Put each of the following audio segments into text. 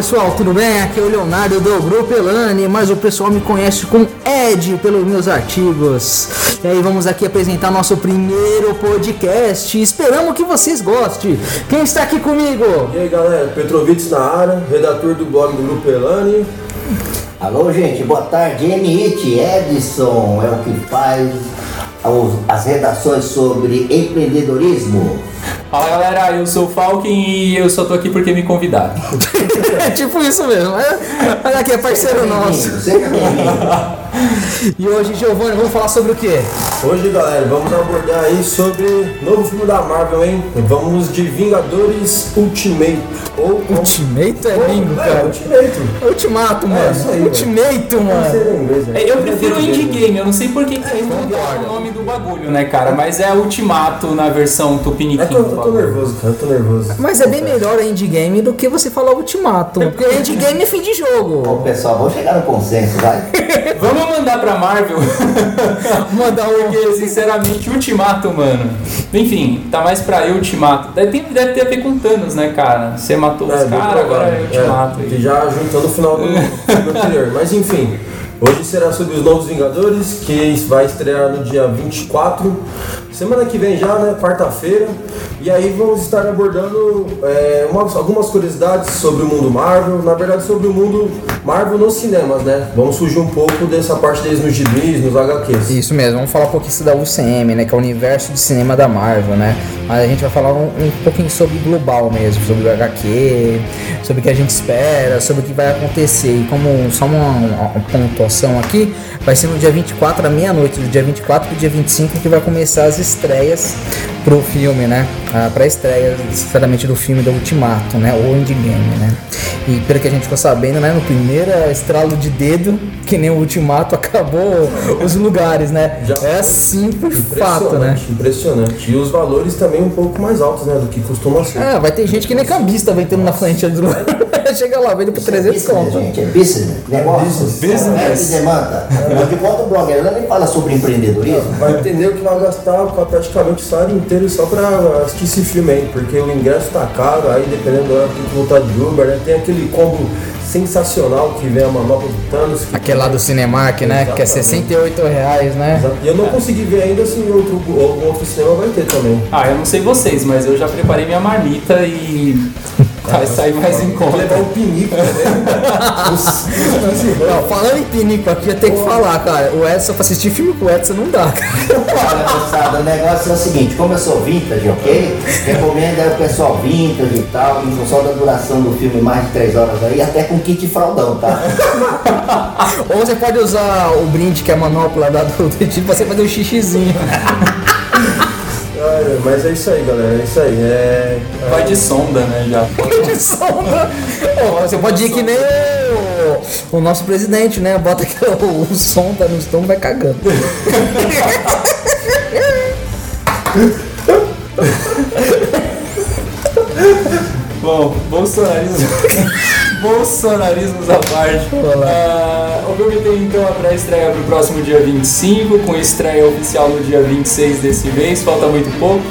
pessoal, tudo bem? Aqui é o Leonardo do Grupo Elane, mas o pessoal me conhece como Ed pelos meus artigos. E aí vamos aqui apresentar nosso primeiro podcast. Esperamos que vocês gostem. Quem está aqui comigo? E aí galera, Petrovitz na área, redator do blog do Grupo Elane. Alô, gente, boa tarde. MIT Edson é o que faz as redações sobre empreendedorismo. Fala galera, eu sou o Falken e eu só tô aqui porque me convidaram. É tipo isso mesmo. é? Olha aqui, é parceiro nosso. E hoje, Giovanni, vamos falar sobre o quê? Hoje galera, vamos abordar aí sobre novo filme da Marvel, hein? Vamos de Vingadores Ultimate. Ou Ultimate é ou- bingo, é, cara. Ultimate. Ultimato, mano. isso aí, Ultimate, mano. inglês, né? É, Eu prefiro o Indie Game, eu não sei por que que mudaram o nome do bagulho, né, cara? Mas é Ultimato na versão É tupiniquim. Eu, eu tô nervoso, cara, eu tô nervoso. Mas é bem melhor a indie game do que você falar ultimato. Porque indie game é fim de Bom, jogo. pessoal, vamos chegar no consenso, vai? Vamos mandar pra Marvel? Mandar o. Porque, sinceramente, Ultimato, mano. Enfim, tá mais pra Ultimato. Deve ter, deve ter a ver com Thanos, né, cara? Você matou os É, bem caras, agora é. Ultimato. É, que já juntou no final do filme anterior. Mas enfim, hoje será sobre os Novos Vingadores, que vai estrear no dia 24. Semana que vem já, né? Quarta-feira. E aí vamos estar abordando é, umas- algumas curiosidades sobre o mundo Marvel, na verdade sobre o mundo Marvel nos cinemas, né? Vamos fugir um pouco dessa parte deles nos gibis, nos HQs. Isso mesmo, vamos falar um pouquinho da UCM, né? Que é o universo de cinema da Marvel, né? Mas a gente vai falar um, um pouquinho sobre global mesmo, sobre o HQ, sobre o que a gente espera, sobre o que vai acontecer. E como só uma, uma pontuação aqui, vai ser no dia 24 à meia-noite, do dia 24 pro dia 25 que vai começar as estreias pro filme, né? A pré-estreia, sinceramente, do filme do Ultimato, né? Ou Endgame, né? E pelo que a gente ficou sabendo, né? No primeiro estralo de dedo, que nem o Ultimato, acabou os lugares, né? Já é assim por fato, né? Impressionante. E os valores também um pouco mais altos, né? Do que costuma ser. Ah, vai ter gente que nem cambista vai entrando na frente do lugar. Chega lá, vende por 300 business, conto. gente, é business, negócio. Business. É que demanda. De volta o blog, ela nem fala sobre empreendedorismo. Vai entender o que vai gastar praticamente o salário inteiro só pra assistir esse filme aí, porque o ingresso tá caro, aí dependendo da hora que tem que voltar de Uber, né? Tem aquele combo sensacional que vem a manobra do Thanos. Que Aquele lá do Cinemark, né? Que é Exatamente. 68 reais, né? Exato. E eu não consegui ver ainda se em outro, algum outro cinema vai ter também. Ah, eu não sei vocês, mas eu já preparei minha marmita e vai sair mais em levar conta. o pinico também. Falando em pinico aqui, eu tenho que falar, cara. O Edson, pra assistir filme com o Edson, não dá, cara. Olha, moçada, o negócio é o seguinte, como eu sou vintage, ok? Recomendo aí o pessoal vintage e tal, em função da duração do filme, mais de 3 horas aí, até com kit fraldão, tá? Ou você pode usar o brinde que é a manopla da do tipo pra você fazer um xixizinho. Ah, mas é isso aí, galera. É isso aí. É. Vai de sonda, né, já. de sonda. Ô, Você pode ir que nem o, o nosso presidente, né? Bota que o, o som tá no estômago vai cagando. Bom, bolsonarismo. Bolsonarismos à parte. Ah, Obviamente então a pré-estreia para o próximo dia 25, com estreia oficial no dia 26 desse mês, falta muito pouco.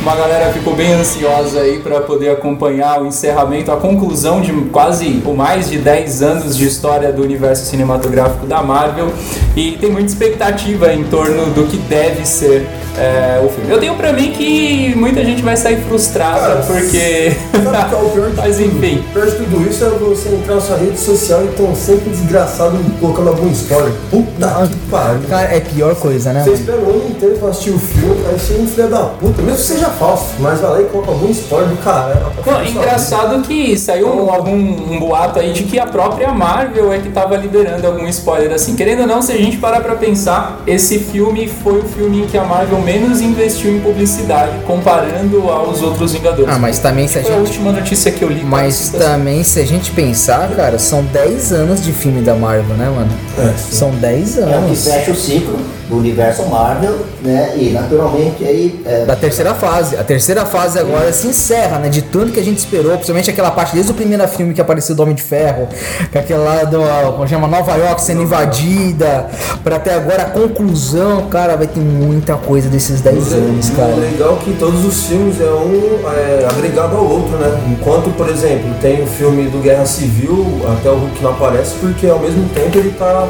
Uma galera ficou bem ansiosa aí para poder acompanhar o encerramento, a conclusão de quase ou mais de 10 anos de história do universo cinematográfico da Marvel e tem muita expectativa em torno do que deve ser é, o filme. Eu tenho pra mim que muita gente vai sair frustrada Cara, porque. Sabe qual é o pior de Mas tudo? enfim. O pior de tudo isso é você entrar na sua rede social e tão sempre desgraçado colocando alguma história. Puta que pariu. Cara, é a pior coisa, né? Você mano? espera o ano inteiro pra assistir o filme, aí você é um filho da puta, mesmo que seja falso, mas vai lá e coloca alguma história do cara. Pô, engraçado que saiu um- algum um boato aí de que a própria Marvel é que tava liberando algum spoiler assim. Querendo ou não, se a gente parar pra pensar, esse filme foi o filme em que a Marvel menos investiu em publicidade, comparando aos outros Vingadores. Ah, mas também se a Foi a gente. última notícia que eu li. Mas tá? também, se a gente pensar, cara, são 10 anos de filme da Marvel, né, mano? É. São 10 É o que anos. fecha o ciclo do universo Marvel, né? E naturalmente aí. É, Da terceira fase, a terceira fase agora se encerra, né? De tanto que a gente esperou, principalmente aquela parte desde o primeiro filme que apareceu do Homem de Ferro, com aquela lá do, como chama, Nova York sendo invadida, pra até agora a conclusão, cara, vai ter muita coisa desses 10 anos, cara. O legal é que todos os filmes é um é, agregado ao outro, né? Enquanto, por exemplo, tem o filme do Guerra Civil, até o Hulk não aparece, porque ao mesmo tempo ele tá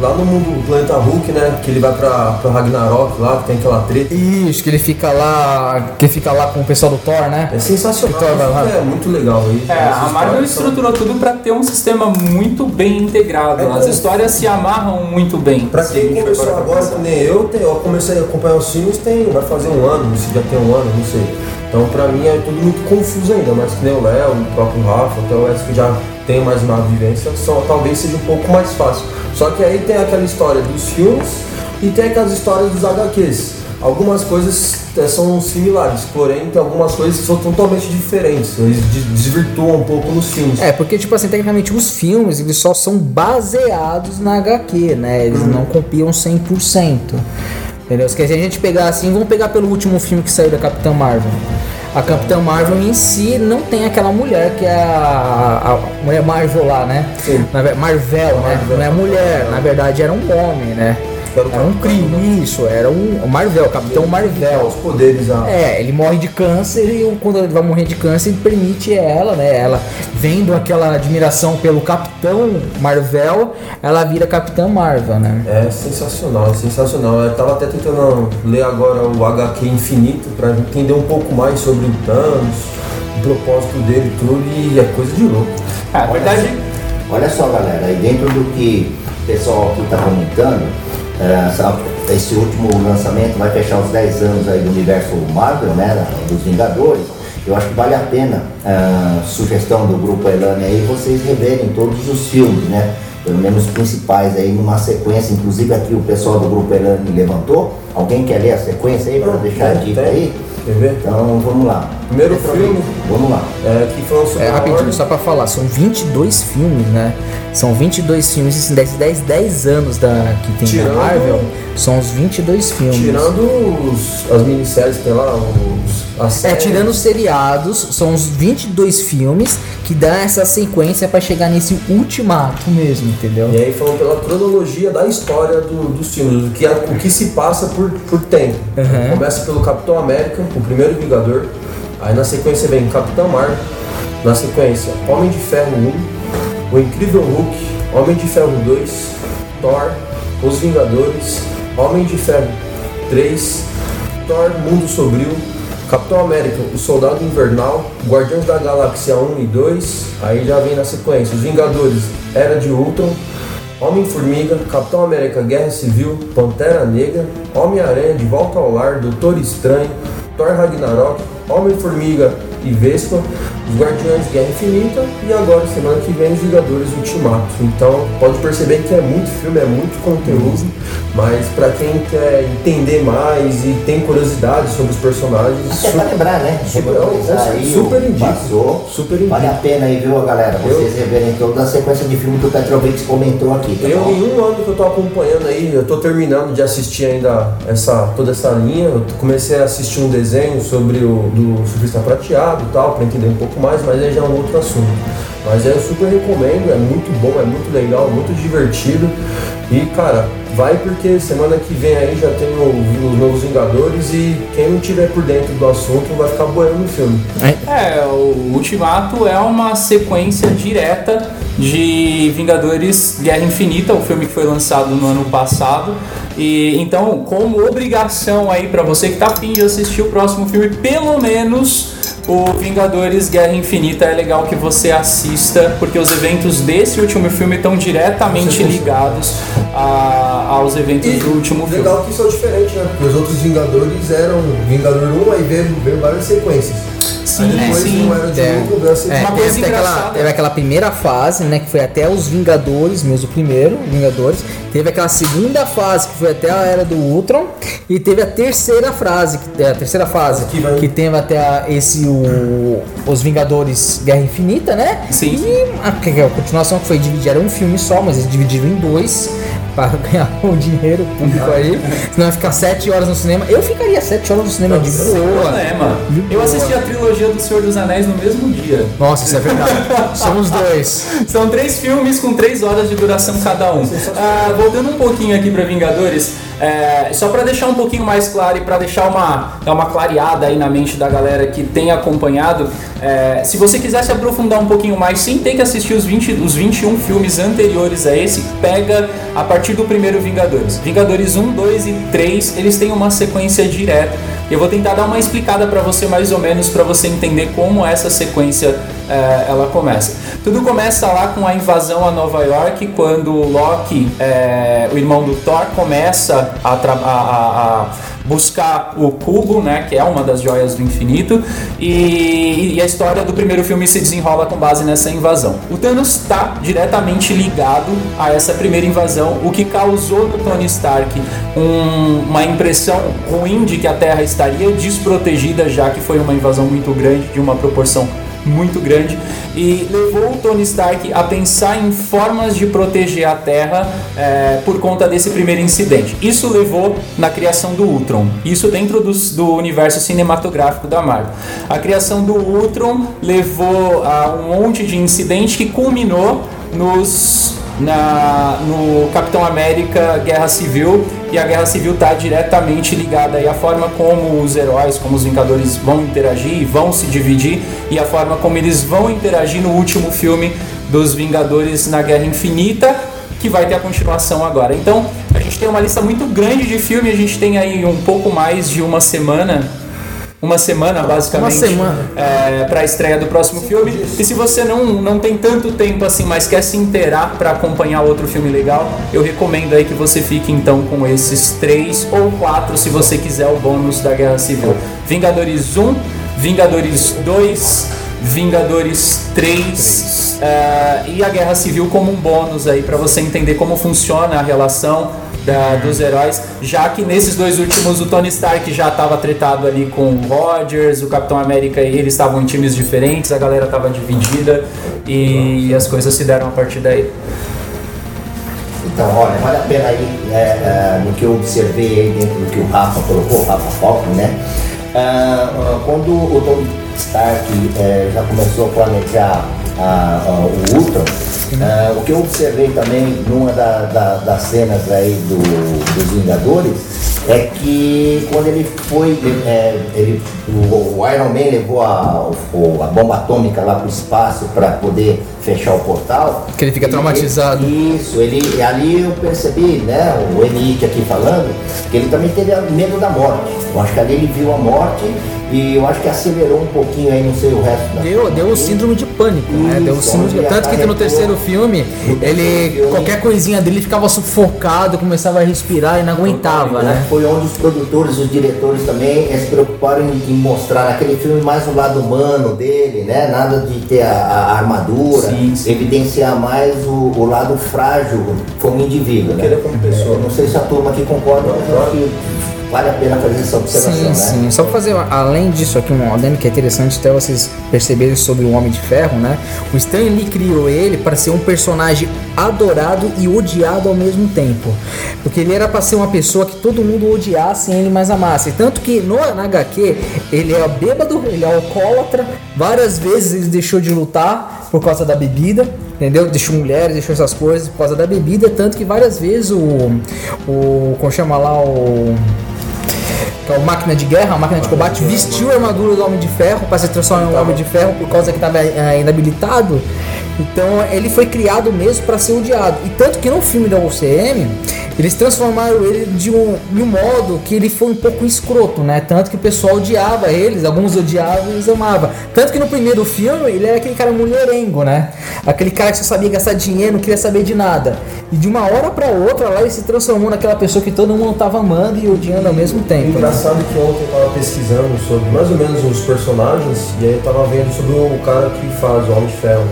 lá no mundo do planeta Hulk, né? Que ele vai pra, pra Ragnarok lá, que tem aquela treta. Isso, que ele fica lá, que fica lá com o pessoal do Thor, né? É sensacional, Thor vai lá. é muito legal. E É, a Marvel histórias são- estruturou tudo pra ter um sistema muito bem integrado. É, As então- histórias se amarram muito bem. Pra quem gente começou agora, nem eu, eu comecei a acompanhar os filmes, tem, vai fazer um ano, se já tem um ano, não sei. Então pra mim é tudo muito confuso ainda, mas que nem o Léo, o próprio Rafa, até o Wes que já tem mais uma vivência, só, talvez seja um pouco mais fácil. Só que aí tem aquela história dos filmes e tem aquelas histórias dos HQs. Algumas coisas eh, são similares, porém tem algumas coisas que são totalmente diferentes. Eles de- desvirtuam um pouco nos filmes. É, porque, tipo assim, tecnicamente os filmes, eles só são baseados na HQ, né? Eles não copiam 100%. Entendeu? Se a gente pegar assim, vamos pegar pelo último filme que saiu da Capitã Marvel. A Capitã Marvel em si não tem aquela mulher que é a, a mulher Marvel lá, né? Sim. Na Marvel, né? Marvel. Não é mulher, na verdade era um homem, né? Era o Era um crime, isso, era um o Marvel, Capitão Marvel. Os poderes, a, É, ele morre de câncer e quando ele vai morrer de câncer, ele permite ela, né? Ela vendo aquela admiração pelo Capitão Marvel, ela vira Capitã Marvel, né? É sensacional, é sensacional. Eu tava até tentando ler agora o HQ Infinito pra entender um pouco mais sobre o Thanos, o propósito dele e tudo, e é coisa de louco. É, verdade, Olha só, galera, aí dentro do que o pessoal aqui está comentando, esse último lançamento vai fechar os 10 anos aí do universo Marvel, né, dos Vingadores. Eu acho que vale a pena, a sugestão do grupo Elane aí, vocês reverem todos os filmes, né? Pelo menos os principais aí, numa sequência. Inclusive aqui o pessoal do grupo Elane levantou. Alguém quer ler a sequência aí para deixar a dica aí? Então vamos lá. Primeiro filme. Vamos lá. É, que foi um super É, rapidinho, só pra falar, são 22 filmes, né? São 22 filmes, esses 10, 10, 10 anos da, que tem Tirando- da Marvel, são os 22 filmes. Tirando os, as minisséries que tem lá, os, as É, séries. tirando os seriados, são os 22 filmes que dá essa sequência pra chegar nesse ultimato mesmo, entendeu? E aí falando pela cronologia da história do- dos filmes, o que, o que se passa por, por tempo. Uhum. Começa pelo Capitão América, o primeiro Vingador. Aí na sequência vem Capitão Marvel. Na sequência, Homem de Ferro 1, O Incrível Hulk, Homem de Ferro 2, Thor, Os Vingadores, Homem de Ferro 3, Thor Mundo Sombrio, Capitão América, O Soldado Invernal, Guardiões da Galáxia 1 e 2, aí já vem na sequência, Os Vingadores, Era de Ultron, Homem-Formiga, Capitão América Guerra Civil, Pantera Negra, Homem-Aranha de Volta ao Lar, Doutor Estranho, Thor Ragnarok, Homem-Formiga e Vespa, Os Guardiões Guerra Infinita e agora, semana que vem, Os Vingadores Ultimato. Então, pode perceber que é muito filme, é muito conteúdo, mas pra quem quer entender mais e tem curiosidade sobre os personagens, Até pra lembrar, né? Super- aí super indico. passou. Super indico. Vale a pena aí, viu, galera? Vocês reverem toda a sequência de filme que o Petrovic comentou aqui, tá Eu, bom? em um ano que eu tô acompanhando aí, eu tô terminando de assistir ainda essa, toda essa linha. Eu comecei a assistir um desenho sobre o do surfista prateado e tal, pra entender um pouco mais, mas aí já é um outro assunto. Mas aí eu super recomendo, é muito bom, é muito legal, muito divertido. E cara, vai porque semana que vem aí já tem o- os novos Vingadores e quem não tiver por dentro do assunto vai ficar boiando no filme. É, o Ultimato é uma sequência direta de Vingadores Guerra Infinita, o filme que foi lançado no ano passado. E então, como obrigação aí pra você que tá afim de assistir o próximo filme, pelo menos o Vingadores Guerra Infinita é legal que você assista, porque os eventos desse último filme estão diretamente ligados a- aos eventos do último filme. legal que isso é diferente, né? Porque os outros Vingadores eram Vingador 1, aí veio, veio várias sequências. Sim, aí depois sim. não era de É. a sequência. É, Uma teve, coisa aquela, engraçada. teve aquela primeira fase, né? Que foi até os Vingadores, mesmo o primeiro, Vingadores. Teve aquela segunda fase, que foi até a era do Ultron. E teve a terceira fase, que, é, a terceira fase, Que vai- que teve até a- esse o, os Vingadores Guerra Infinita, né? Sim. E a, que é a continuação que foi dividida, era um filme só, mas eles dividiram em dois. Pra ganhar o dinheiro público aí. Senão vai ficar 7 horas no cinema. Eu ficaria 7 horas no cinema de boa. Problema. Eu assisti a trilogia do Senhor dos Anéis no mesmo dia. Nossa, isso é verdade. Somos dois. São três filmes com três horas de duração cada um. Ah, voltando um pouquinho aqui para Vingadores, é, só para deixar um pouquinho mais claro e para deixar uma, uma clareada aí na mente da galera que tem acompanhado, é, se você quiser se aprofundar um pouquinho mais, sem ter que assistir os, 20, os 21 filmes anteriores a esse, pega a partir do primeiro Vingadores. Vingadores 1, 2 e 3, eles têm uma sequência direta. Eu vou tentar dar uma explicada para você mais ou menos para você entender como essa sequência é, ela começa. Tudo começa lá com a invasão a Nova York, quando Loki, é, o irmão do Thor, começa a, a, a, buscar o cubo, né, que é uma das joias do infinito, e, e, a história do primeiro filme se desenrola com base nessa invasão. O Thanos está diretamente ligado a essa primeira invasão, o que causou no Tony Stark um, uma impressão ruim de que a Terra estaria desprotegida, já que foi uma invasão muito grande, de uma proporção muito grande e levou o Tony Stark a pensar em formas de proteger a Terra é, por conta desse primeiro incidente. Isso levou na criação do Ultron, isso dentro do, do universo cinematográfico da Marvel. A criação do Ultron levou a um monte de incidente que culminou nos na, no Capitão América Guerra Civil e a Guerra Civil está diretamente ligada aí à forma como os heróis, como os Vingadores vão interagir, vão se dividir e a forma como eles vão interagir no último filme dos Vingadores na Guerra Infinita, que vai ter a continuação agora. Então, a gente tem uma lista muito grande de filme, a gente tem aí um pouco mais de uma semana uma semana basicamente semana. É, para a estreia do próximo filme. E se você não, não tem tanto tempo assim, mas quer se inteirar para acompanhar outro filme legal, eu recomendo aí que você fique então com esses três ou quatro, se você quiser o bônus da Guerra Civil. Vingadores 1, Vingadores 2, Vingadores 3 uh, e a Guerra Civil como um bônus aí para você entender como funciona a relação da, dos heróis, já que nesses dois últimos o Tony Stark já estava tretado ali com o Rogers, o Capitão América e eles estavam em times diferentes, a galera estava dividida e as coisas se deram a partir daí. Então, olha, vale a pena aí, né, é, no que eu observei aí dentro do que o Rafa colocou, o Rafa Falk, né? Uh, quando o Tony Stark uh, já começou a planejar uh, o Ultron, Uh, o que eu observei também numa da, da, das cenas aí do, dos Vingadores é que quando ele foi, é, ele, o, o, Iron Man levou a, a bomba atômica lá para o espaço para poder fechar o portal. Que ele fica traumatizado. Ele, isso, ele ali eu percebi, né, o Enite aqui falando, que ele também teve medo da morte. Eu acho que ali ele viu a morte e eu acho que acelerou um pouquinho aí, não sei o resto da Deu, deu o síndrome de pânico, Isso, né? Deu o síndrome de... Tanto que no terceiro filme, ele. Filme, qualquer coisinha dele ficava sufocado, começava a respirar e não aguentava, né? Foi onde os produtores, os diretores também se preocuparam em, em, mostrar naquele filme mais o lado humano dele, né? Nada de ter a, a armadura, sim, sim. evidenciar mais o, o, lado frágil como indivíduo. Né? É como pessoa. não sei se a turma aqui concorda, mas eu acho que vale a pena fazer essa observação, sim, né? Sim, só fazer, além disso aqui, um adendo que é interessante até vocês perceberem sobre o Homem de Ferro, né? O Stan Lee criou ele para ser um personagem adorado e odiado ao mesmo tempo. Porque ele era para ser uma pessoa que todo mundo odiasse e ele mais amasse. Tanto que no, na HQ, ele é bêbado, ele é alcoólatra, várias vezes ele deixou de lutar por causa da bebida, entendeu? Deixou mulheres, deixou essas coisas por causa da bebida, tanto que várias vezes o. o como chama lá o que é o Máquina de Guerra, a máquina de combate, vestiu a armadura do Homem de Ferro para se transformar em um Homem de Ferro por causa que estava é, inabilitado. Então ele foi criado mesmo para ser odiado. E tanto que no filme da UCM, eles transformaram ele de um, de um modo que ele foi um pouco escroto, né? Tanto que o pessoal odiava eles, alguns odiavam e eles amavam. Tanto que no primeiro filme ele era aquele cara mulherengo, né? Aquele cara que só sabia gastar dinheiro, não queria saber de nada. E de uma hora para outra lá ele se transformou naquela pessoa que todo mundo tava amando e odiando ao mesmo tempo. Né? Engraçado né? que ontem eu tava pesquisando sobre mais ou menos os personagens e aí eu tava vendo sobre o cara que faz o Homem de Ferro,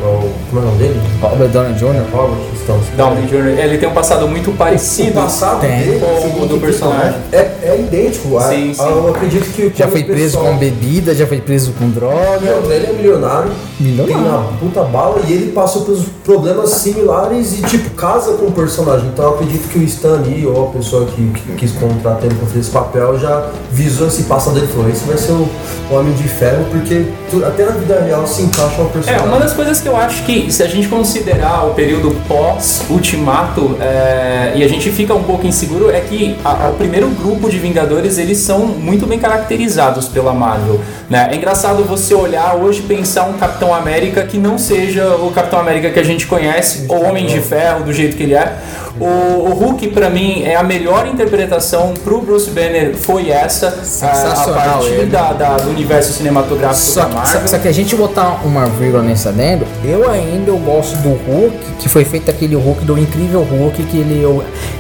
o como é o nome dele? Robert Downey Jr. Robert Stone. Downey Jr. Ele tem um passado muito parecido O passado Tem. dele com o do personagem. É, é idêntico. A- Sim, sim. Eu acredito que Já foi o preso pessoal- com bebida, já foi preso com O droga. irmão dele é milionário, Milionário. tem uma puta bala e ele passou pelos problemas similares e tipo casa com o personagem. Então eu acredito que o Stan Lee ou a pessoa que, que quis contratar ele pra fazer esse papel já visou esse passado dele e falou: esse vai ser o Homem de Ferro, porque tu- até na vida real se encaixa É, personagem. uma das coisas que eu acho que, se a gente considerar o período pós-Ultimato, é, e a gente fica um pouco inseguro, é que a- o primeiro grupo de Vingadores, eles são muito bem caracterizados pela Marvel. Né? É engraçado você olhar hoje e pensar um Capitão América que não seja o Capitão América que a gente conhece, ou Homem de Ferro, do jeito que ele é. O, o Hulk, pra mim, é a melhor interpretação pro Bruce Banner, foi essa, a, a partir da, da- do universo cinematográfico Só, da Marvel. só, só que a gente botar uma vírgula nesse adendo, eu ainda eu gosto do Hulk, que foi feito aquele Hulk, do incrível Hulk, que ele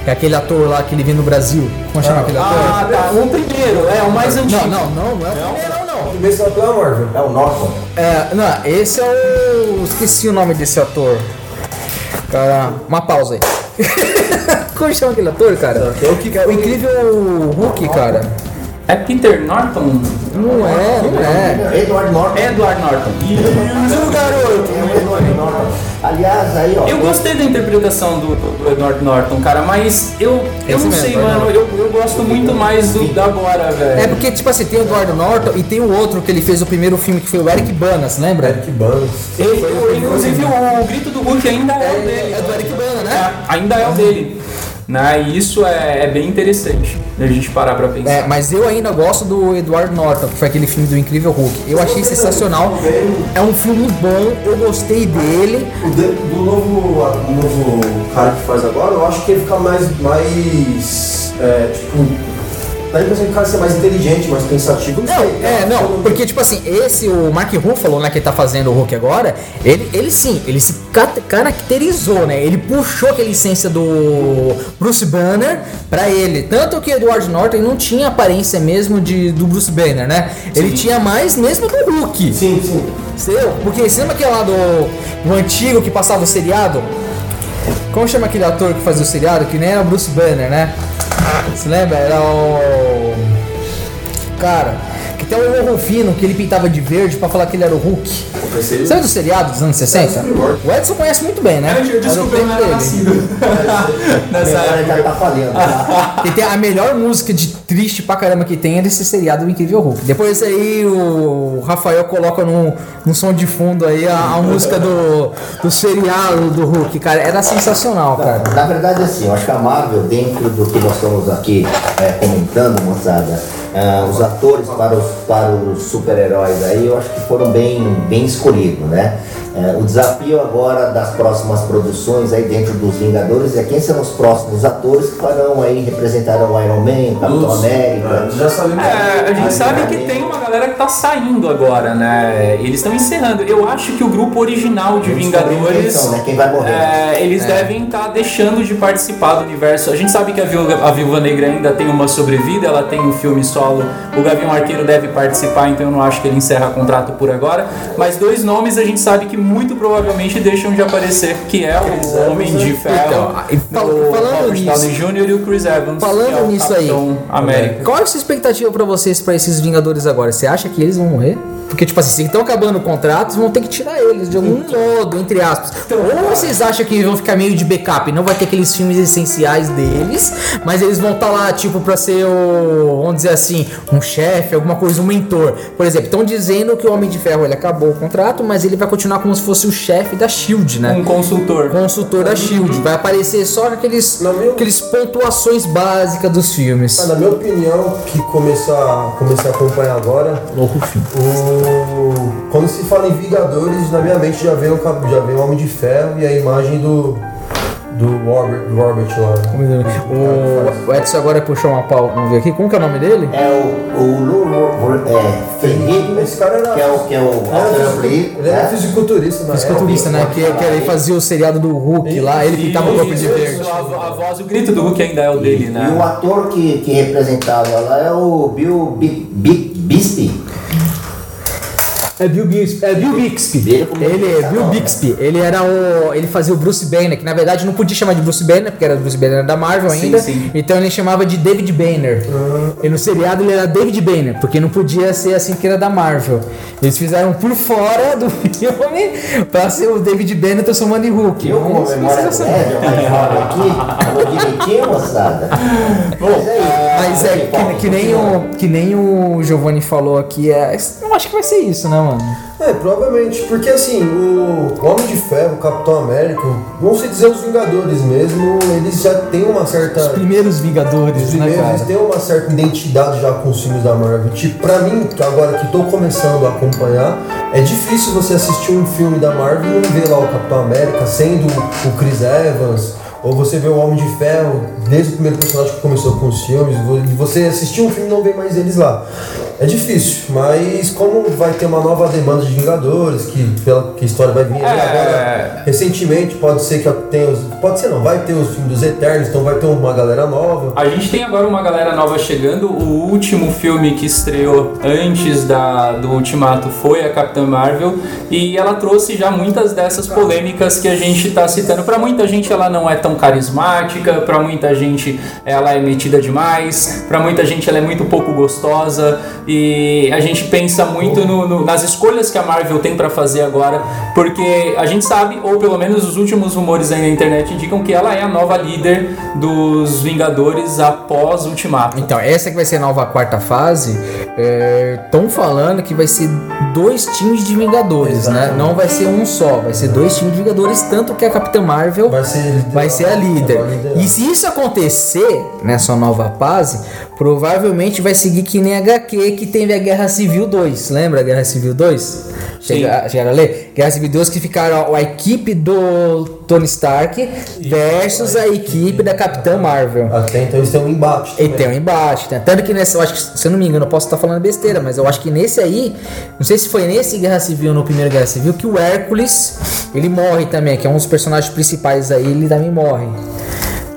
é aquele ator lá que ele vem no Brasil. Como chama aquele ator? Ah, tá. O primeiro, é o mais antigo. Não, não, não, não é o primeiro, Primeiro você vai pela Marvel. É o Norton. É, não, esse é o. Esqueci o nome desse ator. Cara, uma pausa aí. Como chama aquele ator, cara? É o que O incrível Hulk, cara. É Peter Norton? Não é, não é. Edward Norton. Edward Norton. Isso, garoto! É o Edward Norton. Aliás, aí, ó. Eu gostei da interpretação do, do Edward Norton, cara, mas eu, eu Esse não mesmo, sei, Edward mano, eu, eu gosto muito mais do da agora, velho. É porque, tipo assim, tem o Eduardo Norton e tem o outro que ele fez o primeiro filme que foi o Eric Banas, lembra? Eric. Ele- inclusive, o, o grito do Hulk ainda é, o dele. é do Eric Bana, né? É, ainda é o dele. Né? E isso é, é bem interessante a gente parar pra pensar. É, mas eu ainda gosto do Edward Norton, que foi aquele filme do Incrível Hulk. Eu achei sensacional. É um filme bom, eu gostei dele. O de- do novo, do novo cara que faz agora, eu acho que ele fica mais. mais é, tipo. Dá a impressão que o cara ser mais inteligente, mais pensativo. Não, Não, é, não, porque tipo assim, esse, o Mark Ruffalo, né, que tá fazendo o Hulk agora, ele, ele sim, ele se ca- caracterizou, né, ele puxou aquela essência do Bruce Banner pra ele, tanto que o Edward Norton não tinha aparência mesmo de, do Bruce Banner, né, ele tinha mais mesmo do Hulk, Sim, sim. Seu, porque você lembra aquele lá do, do antigo que passava o seriado? Como chama aquele ator que fazia o seriado, que nem era o Bruce Banner, né? Você lembra? Era o. Cara, que tem o Rufino que ele pintava de verde pra falar que ele era o Hulk. Esse- Sabe do seriado dos anos 60? O Edson conhece muito bem, né? Eu, desculpa, eu não era Era o tempo nascido. Nessa época. já tá falhando. tá? E tem a melhor música de triste pra caramba que tem é desse seriado do Incrível Hulk. Depois aí o Rafael coloca no, no som de fundo aí a, a música do, do seriado do Hulk, cara. Era sensacional, cara. Na verdade, assim, eu acho que a Marvel, dentro do que nós estamos aqui é, comentando, moçada, é, os atores para os, para os super-heróis aí, eu acho que foram bem, bem escolhidos, né? É, o desafio agora das próximas produções aí dentro dos Vingadores é quem serão os próximos atores que farão aí, representarão o Iron Man, o Capitão América. é, já sabemos. É, a gente sabe que tem uma galera que tá saindo agora, né? Eles estão encerrando. Eu acho que o grupo original de Vingadores. Então, né? Quem vai morrer. é, eles devem estar deixando de participar do universo. A gente sabe que a Viúva, a Viúva Negra ainda tem uma sobrevida, ela tem um filme solo. O Gavião Arqueiro deve participar, então eu não acho que ele encerra contrato por agora. Mas dois nomes a gente sabe que muito provavelmente deixam de aparecer, que é o Homem de Ferro, Então, e fal- o falando Robert nisso- Downey Jr. e o Chris Evans, que é Falando o nisso aí, Capitão América. qual é a sua expectativa pra vocês pra esses Vingadores agora? Você acha que eles vão morrer? Porque, tipo assim, se estão acabando o contrato, vão ter que tirar eles de algum modo, entre aspas. Ou vocês acham que vão ficar meio de backup? Não vai ter aqueles filmes essenciais deles, mas eles vão estar lá, tipo, pra ser o. Vamos dizer assim, um chefe, alguma coisa, um mentor. Por exemplo, estão dizendo que o Homem de Ferro ele acabou o contrato, mas ele vai continuar como se fosse o chefe da Shield, né? Um consultor. consultor da Shield. Vai aparecer só aqueles, minha- aqueles pontuações básicas dos filmes. Ah, Na minha opinião, que começar, comecei a acompanhar agora, Louco filme. o... quando se fala em Vingadores, na minha mente já vem o, já vem o Homem de Ferro e a imagem do, do Robert, do Robert lá. O, o Edson agora puxou uma pau. Vamos ver aqui. Como que é o nome dele? É o, o Lulu é, Ferrigno, Esse cara era, que é o, que é o ele era, era né? fisiculturista na Fisiculturista, né? Que, que ele fazia o seriado do Hulk lá, ele pintava o corpo de Isso, verde. A, a voz, o grito do Hulk ainda é o dele, E o né? ator que, que representava lá é o Bill Bi- Bi- Bisbee. É Bill Bixby. É Bill Bixby. Ele é tá Bill Bixby. Ele era o. Ele fazia o Bruce Banner, que na verdade não podia chamar de Bruce Banner, porque era Bruce Banner da Marvel Sim, ainda. sim. Então ele chamava de David Banner. E no seriado ele era David Banner, porque não podia ser assim que era da Marvel. Eles fizeram por fora do filme pra ser o David Banner transformando em Hulk. Eu com Mas, memória mas, jovem aqui, direitinho, moçada. Bom, mas é que, que nem o que nem o Giovanni falou aqui, é, eu acho que vai ser isso, né, mano? É, provavelmente, porque assim, o Homem de Ferro, o Capitão América, vamos se dizer os Vingadores mesmo, eles já têm uma certa. Primeiros Vingadores, Os né, primeiros, cara? eles têm uma certa identidade já com os filmes da Marvel. Tipo, pra mim, agora que tô começando a acompanhar, é difícil você assistir um filme da Marvel e não ver lá o Capitão América sendo o Chris Evans, ou você ver o Homem de Ferro desde o primeiro personagem que começou com os filmes, você assistir um filme e não ver mais eles lá. É difícil, mas como vai ter uma nova demanda de Vingadores, que pela que a história vai vir É. agora, recentemente pode ser que tenha os. Pode ser não, vai ter os filmes dos Eternos, então vai ter uma galera nova. A gente tem agora uma galera nova chegando. O último filme que estreou antes da, do Ultimato foi a Capitã Marvel e ela trouxe já muitas dessas polêmicas que a gente está citando. Para muita gente ela não é tão carismática, para muita gente ela é metida demais, para muita gente ela é muito pouco gostosa e a gente pensa muito no- no- nas escolhas que a Marvel tem para fazer agora, porque a gente sabe, ou pelo menos os últimos rumores aí na internet indicam que ela é a nova líder dos Vingadores após Ultimato. Então, essa que vai ser a nova quarta fase. Estão falando que vai ser dois times de Vingadores, né? Exatamente. Não vai ser um só, vai ser dois times de Vingadores, tanto que a Capitã Marvel Vai ser, vai ser a líder. E se isso acontecer nessa nova fase, provavelmente vai seguir que nem HQ que teve a Guerra Civil 2. Lembra a Guerra Civil 2? Chega, chegaram a ler? Guerra Civil 2 que ficaram a equipe do Tony Stark versus a equipe da Capitã Marvel. Até então eles têm um embate. E também. tem um embate, né? Tanto que nesse, eu acho que, se eu não me engano, eu posso estar falando besteira, mas eu acho que nesse aí, não sei se foi nesse Guerra Civil ou no primeiro Guerra Civil, que o Hércules, ele morre também, que é um dos personagens principais aí, ele também morre.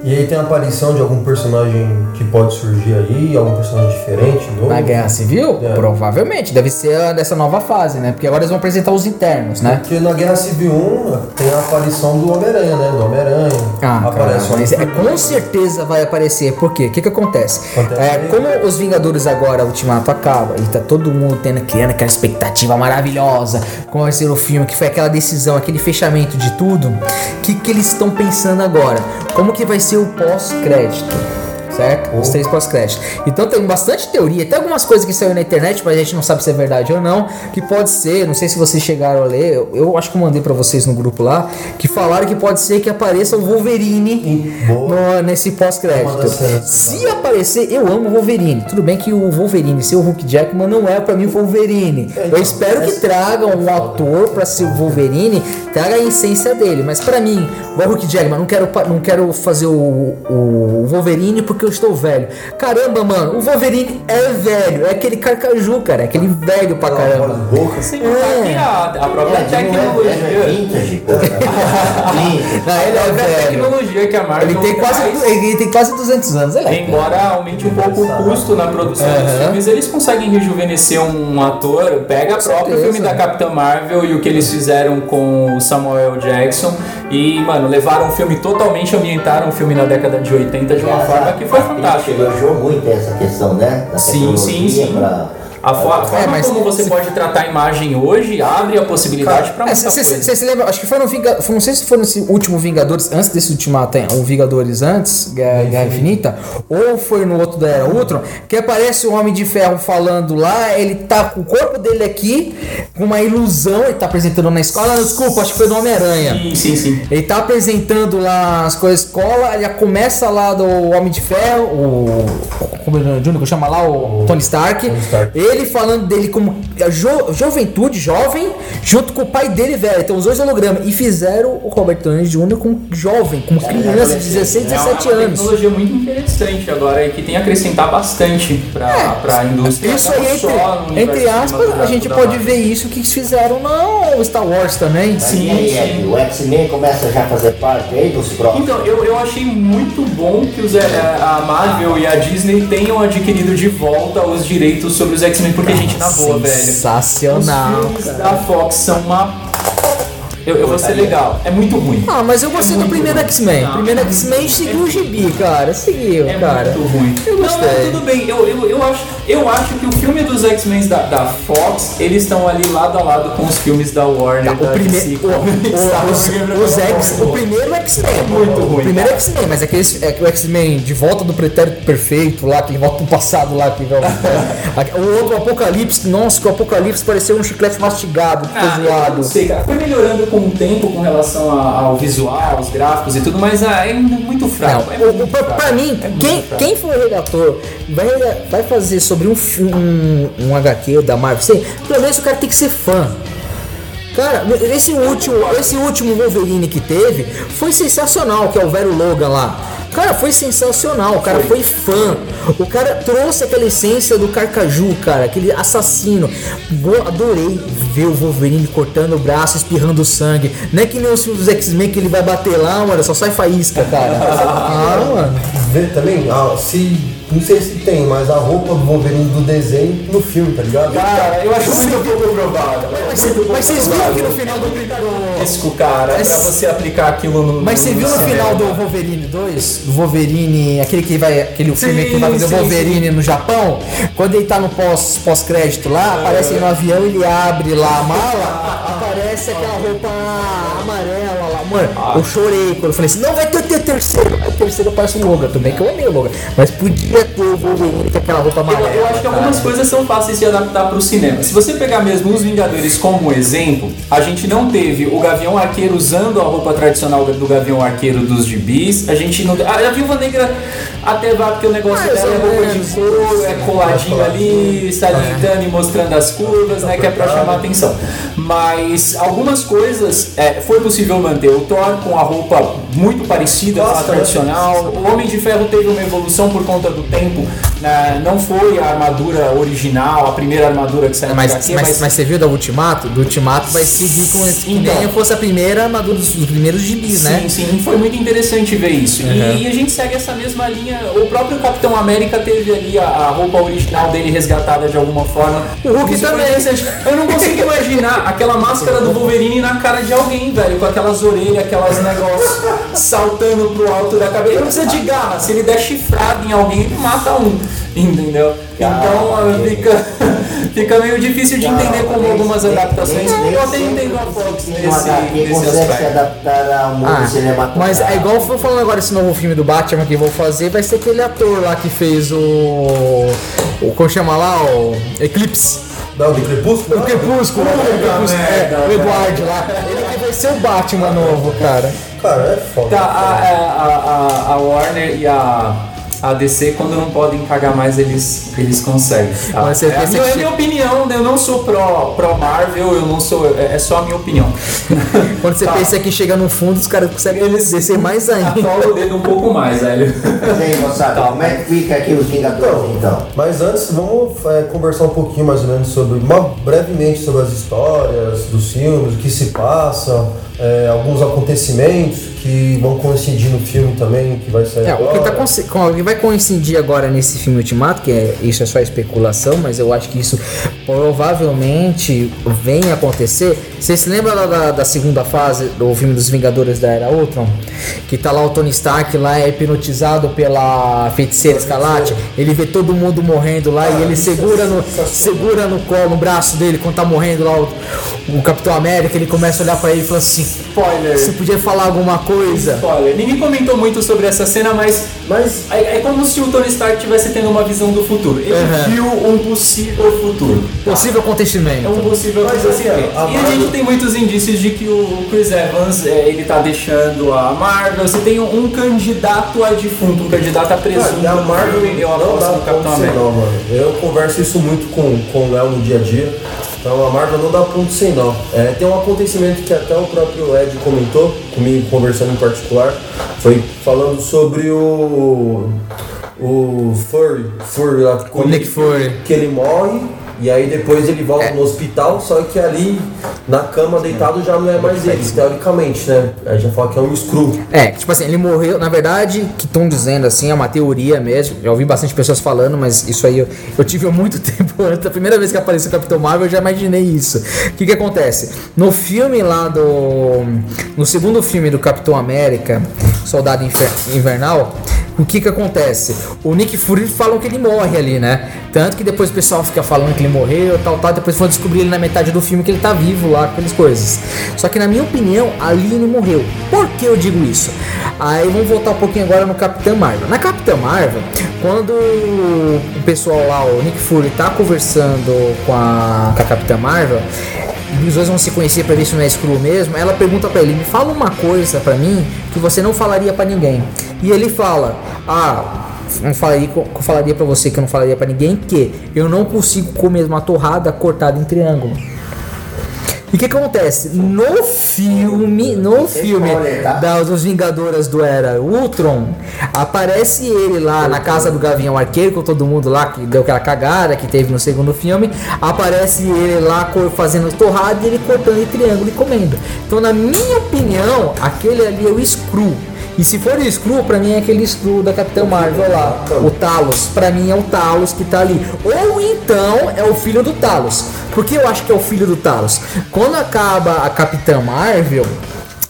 E aí tem a aparição de algum personagem que pode surgir aí, algum personagem diferente, novo. Na Guerra Civil? É. Provavelmente, deve ser dessa nova fase, né? Porque agora eles vão apresentar os internos, né? Porque na Guerra Civil 1 tem a aparição do Homem-Aranha, né? Do Homem-Aranha. Ah, cara, aparece o mas é, com certeza vai aparecer. Por quê? O que que acontece? Acontece É, aí. como os Vingadores agora, o Ultimato acaba, e tá todo mundo tendo, criando aquela expectativa maravilhosa, como vai ser o filme, que foi aquela decisão, aquele fechamento de tudo, o que que eles estão pensando agora? Como que vai ser o pós-crédito? Certo? Os três pós-créditos. Então tem bastante teoria, tem algumas coisas que saiu na internet, mas a gente não sabe se é verdade ou não, que pode ser, não sei se vocês chegaram a ler, eu, eu acho que eu mandei pra vocês no grupo lá, que falaram que pode ser que apareça o Wolverine no- nesse É pós-crédito. Se aparecer, eu amo o Wolverine. Tudo bem que o Wolverine ser o Hulk Jackman não é pra mim o Wolverine. É, Eu então, espero que essa- tragam um ator pra ser o Wolverine, traga a essência dele. Mas pra mim, o Hulk Jackman, não quero, não quero fazer o, o Wolverine porque eu estou velho. Caramba, mano, o Wolverine é velho. É aquele carcaju, cara. É aquele velho pra caramba. boca. Sem que a, a própria É, é, é tecnologia. vintage. Não, ele A é própria velho. tecnologia que a Marvel Ele tem, quase, ele tem quase 200 anos. Ele é. Embora aumente um pouco o custo na produção dos filmes, eles conseguem rejuvenescer um ator. Pega o próprio filme da Capitã Marvel e o que eles fizeram com o Samuel Jackson. E, mano, levaram o filme totalmente, ambientaram o filme na década de 80 de uma forma que foi fantástica. elogiou muito essa questão, né? Da Sim, sim, sim. pra- A, fo- a forma É, mas- como você pode tratar a imagem hoje abre a possibilidade pra muita Você coisa. se lembra? Acho que foi no Vinga, foi- não sei se foi nesse último Vingadores, antes desse Ultimato, o Vingadores antes, Guerra, Guerra Infinita, ou foi no outro da Era Ultron, que aparece o Homem de Ferro falando lá, ele tá com o corpo dele aqui, com uma ilusão, ele tá apresentando na escola, não, desculpa, acho que foi do Homem-Aranha. Sim, sim, sim. Ele tá apresentando lá as coisas escola, já começa lá do Homem de Ferro, o. Como é o nome, Júnior, que chama lá o Tony Stark. Tony Stark. Ele falando dele como a jo- juventude, jovem, junto com o pai dele, velho. Então os dois hologramas. E fizeram o Robert Downey Jr. com jovem, com criança de 16, É uma, 17 é uma anos. tecnologia muito interessante agora e que tem a acrescentar bastante pra, pra indústria. É, Isso aí, entre, entre aspas, a gente pode ver isso que fizeram no Star Wars também. Mas Sim, sim. O X-Men começa já a fazer parte aí dos próximos. Então, eu, eu achei muito bom que os, a Marvel e a Disney tenham adquirido de volta os direitos sobre os X-Men X-Men, porque, gente, na boa, velho. Sensacional. Os filmes da Fox são uma. Eu, eu vou ser legal. É muito ruim. Ah, mas eu gostei É do primeiro. X-Men. Primeiro é X-Men seguiu o gibi, cara. Seguiu, É cara. muito ruim. Eu Não, gostei. não, tudo bem. Eu, eu, eu, acho, eu acho que o filme dos X-Men da, da Fox, eles estão ali lado a lado com os filmes da Warner. O da primeiro, DC, o, o, os, os X, o primeiro X-Men. Muito ruim, O primeiro. X-Men, mas é que o X-Men de volta do pretérito perfeito lá, que volta pro passado lá, que o outro Apocalipse, nossa, que o Apocalipse pareceu um chiclete mastigado, ficou Ah, zoado. sei, cara. Foi melhorando com o tempo com relação ao visual, aos gráficos e tudo, mas ah, é muito fraco. é Não, o- muito o- pra, fraco. pra mim, É quem, fraco. quem for o redator vai, vai fazer sobre um, fi- um, um HQ da Marvel, sei, pelo menos o cara tem que ser fã. Cara, esse último, esse último Wolverine que teve foi sensacional, que é o Vero Logan lá. Cara, foi sensacional, o cara foi fã. O cara trouxe aquela essência do Carcaju, cara, aquele assassino. Go- Adorei ver o Wolverine cortando o braço, espirrando sangue. Não é que nem os filmes dos X-Men que ele vai bater lá, mano, só sai faísca, cara. Ah, mano. Vê também, ah, se. Não sei se tem, mas a roupa do Wolverine do desenho no filme, tá ligado? Cara, eu acho muito pouco provável. Mas, mas vocês viram que no final do, do Risco, cara, Mas- pra você aplicar aquilo no. Mas você viu no cinema. final do Wolverine 2, do Wolverine, aquele que vai, aquele Sim, filme que vai fazer o sim, Wolverine no Japão, quando ele tá no pós pós crédito lá, aparece ele no avião, ele abre lá a mala, aparece aquela roupa amarela mano. Eu chorei quando eu falei assim, não vai ter, ter terceiro, aí o terceiro aparece o Logan, também que eu amei o Logan, mas podia ter o Wolverine com aquela roupa Eu, amarela. eu acho que algumas coisas são fáceis de adaptar para o cinema. Se você pegar mesmo os Vingadores como exemplo, a gente não teve o Gavião Arqueiro usando a roupa tradicional do Gavião Arqueiro dos gibis. A gente não. A, a Viúva Negra até vai porque o negócio dela é ou roupa de couro, é coladinho ali, salientando e mostrando as curvas, né? Que é pra chamar atenção. Mas algumas coisas é, foi possível manter. O Thor com a roupa muito parecida com a tradicional. O Homem de Ferro teve uma evolução por conta do tempo. né? Não foi a armadura original, a primeira armadura que saiu Mas, HQ, mas, mas você viu da Ultimato? Do Ultimato vai seguir com esse, que nem Então. fosse a primeira armadura dos, dos primeiros gibis, Sim, né? sim, foi muito interessante ver isso. E- Uhum. E, a gente segue essa mesma linha. O próprio Capitão América teve ali a, a roupa original dele resgatada de alguma forma. O Hulk também. Eu não consigo imaginar aquela máscara do Wolverine na cara de alguém, velho, com aquelas orelhas, aquelas negócios saltando pro alto da cabeça. Ele não precisa de garra. Se ele der chifrado em alguém, ele mata um. Entendeu? Então fica, fica meio difícil de entender como algumas adaptações. Eu até entendo a Fox nesse, nesse consegue se aspecto. adaptar ao mundo Ah, cinematográfico. mas é igual eu falando agora esse novo filme do Batman que vou fazer, vai ser aquele ator lá que fez o. o como chama lá? O Eclipse. Não, do Crepúsculo? O Crepúsculo, né? O Crepúsculo, é, o Eduardo lá. Ele que vai ser o Batman novo, cara. Cara, é foda. Tá, a, a, a, a Warner e a, a DC, quando não podem pagar mais, eles, eles conseguem. Tá? Mas é, minha, que é minha opinião, eu não sou pró, pró Marvel, eu não sou. É, é só a minha opinião. Quando você Tá. pensa que chega no fundo, os caras conseguem descer mais ainda. Atola o dedo um pouco mais, velho. Mas aí, moçada, como é que fica aqui os Vingadores então? Mas antes, vamos é, conversar um pouquinho mais ou menos sobre, uma- brevemente sobre as histórias dos filmes, o que se passa, é, alguns acontecimentos que vão coincidir no filme também, que vai sair É, o que, agora. tá o que vai coincidir agora nesse filme Ultimato, que é, isso é só especulação, mas eu acho que isso provavelmente vem acontecer. Vocês se lembram lá da, da segunda fase do filme dos Vingadores da Era Ultron? Que tá lá o Tony Stark lá é hipnotizado pela feiticeira Escarlate. Ele vê todo mundo morrendo lá e ele segura no, segura no colo, no braço dele quando tá morrendo lá o, o Capitão América. Ele começa a olhar pra ele e fala assim: Spoiler. Você podia falar alguma coisa? Spoiler. Ninguém comentou muito sobre essa cena, mas Mas é, é como se o Tony Stark estivesse tendo uma visão do futuro. Ele Uhum. viu um possível futuro. Possível acontecimento. É um possível Mas, acontecimento. assim, a E a Marvel- gente tem muitos indícios de que o Chris Evans é, ele tá deixando a Marvel. Você tem um, candidato a defunto, um candidato a presunto. Ah, a Marvel eu não aposto no Capitão América. nó, mano. Eu converso isso muito com, com o Léo no dia a dia. Então a Marvel não dá ponto sem nó. É, tem um acontecimento que até o próprio Ed comentou, comigo conversando em particular, foi falando sobre o. O Furry, Furry lá, O Nick Fury. que ele morre E aí depois ele volta É. no hospital, só que ali na cama deitado já não é mais ele, teoricamente, né? Aí já fala que é um screw. É, tipo assim, ele morreu, na verdade, que estão dizendo assim, é uma teoria mesmo. Já ouvi bastante pessoas falando, mas isso aí eu, eu tive há muito tempo antes. Da primeira vez que apareceu o Capitão Marvel, eu já imaginei isso. O que que acontece? No filme lá do. No segundo filme do Capitão América, Soldado Invernal, o que que acontece? O Nick Fury falam que ele morre ali, né? Tanto que depois o pessoal fica falando que ele morreu, tal, tal. Depois vão descobrir ele na metade do filme que ele tá vivo lá, aquelas coisas. Só que na minha opinião, ali ele morreu. Por que eu digo isso? Aí vamos voltar um pouquinho agora no Capitão Marvel. Na Capitã Marvel, quando o pessoal lá, o Nick Fury, tá conversando com a, com a Capitã Marvel, e os dois vão se conhecer pra ver se não é Skrull mesmo. Ela pergunta pra ele: Me fala uma coisa pra mim que você não falaria pra ninguém. E ele fala: Ah, não falaria, eu falaria pra você que eu não falaria pra ninguém que eu não consigo comer uma torrada cortada em triângulo. E o que acontece? No filme, no filme spoiler, tá? da, dos Vingadoras do Era Ultron, aparece ele lá na casa do Gavião Arqueiro, com todo mundo lá que deu aquela cagada que teve no segundo filme. Aparece ele lá fazendo torrada e ele cortando em triângulo e comendo. Então, na minha opinião, aquele ali é o Screw. E se for o Screw, pra mim é aquele Screw da Capitã Marvel lá, o Talos. Pra mim é o Talos que tá ali. Ou então é o filho do Talos. Por que eu acho que é o filho do Talos? Quando acaba a Capitã Marvel,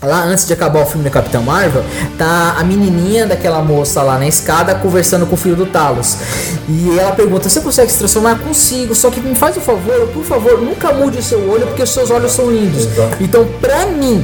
Lá antes de acabar o filme da Capitã Marvel, tá a menininha daquela moça lá na escada conversando com o filho do Talos. E ela pergunta: Você consegue se transformar? Consigo, só que me faz um favor, por favor, nunca mude o seu olho porque os seus olhos são lindos. Então, pra mim,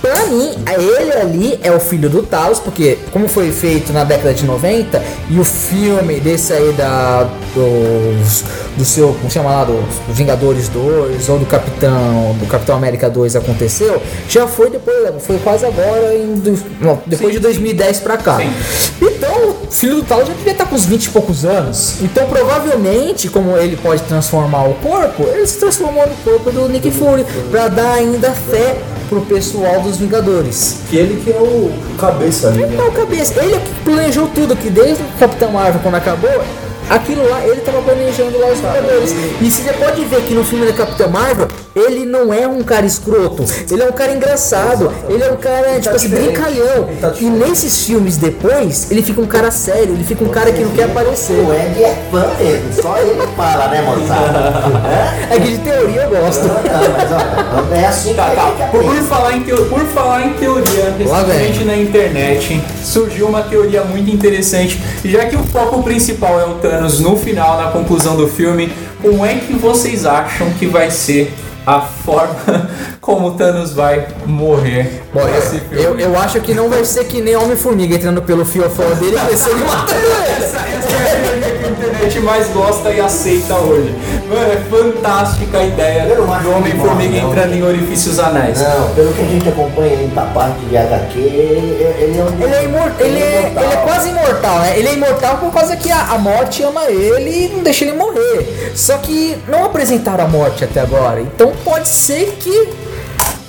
pra mim, ele ali é o filho do Talos, porque como foi feito na década de 90 e o filme desse aí da dos, do seu, como chama lá, do Vingadores 2 ou do Capitão, do Capitão América 2 aconteceu, já foi depois, foi quase agora em não, depois de 2010 pra cá. Sim. Então, o filho do Talos já devia estar com uns 20 e poucos anos. Então, provavelmente, como ele pode transformar o corpo, ele se transformou no corpo do Nick Fury pra dar ainda fé pro pessoal dos Vingadores. Que ele que é o cabeça né? Não, cabeça, ele é que planejou tudo, que desde o Capitão Marvel, quando acabou, aquilo lá, ele tava planejando lá os Vingadores. E você pode ver que no filme da Capitã Marvel, ele não é um cara escroto, ele é um cara engraçado, ele é um cara, tipo assim, diferente. brincalhão. Ele tá E nesses filmes depois, ele fica um cara sério, ele fica um cara que não quer aparecer. O Ed é fã mesmo, só ele fala, né, moçada? É? É que de teoria eu gosto. Não, mas ó, é assim que Tá, a tá. Por, por falar em teo- por falar em teoria, recentemente na internet surgiu uma teoria muito interessante. E já que o foco principal é o Thanos no final, na conclusão do filme, como é que vocês acham que vai ser a forma como o Thanos vai morrer Bom, nesse eu, eu, eu acho que não vai ser que nem Homem-Formiga entrando pelo fiofó dele e descendo e matando ele. Essa, essa é a teoria que a internet mais gosta e aceita hoje. Mano, é fantástica a ideia Eu do Homem-Formiga entrando em orifícios anais. Não, pelo que a gente acompanha ele da parte de HQ, ele ele é um Ele é, imor ele, é, ele é quase imortal, né? Ele é imortal por causa que a, a morte ama ele e não deixa ele morrer. Só que não apresentaram a morte até agora. Então pode ser que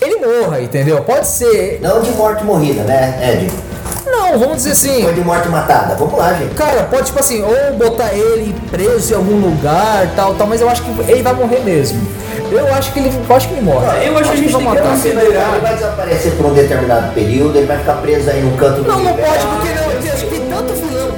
ele morra, entendeu? Pode ser. Não de morte morrida, né, Ed? Não, vamos dizer assim. Foi de morte matada. Vamos lá, gente. Cara, pode tipo assim, ou botar ele preso em algum lugar, tal, tal, mas eu acho que ele vai morrer mesmo. Eu acho que ele, eu acho que ele morre. Eu acho que a gente vão tem que considerar- Ele vai desaparecer por um determinado período, ele vai ficar preso aí no canto do Não, não pode, porque não,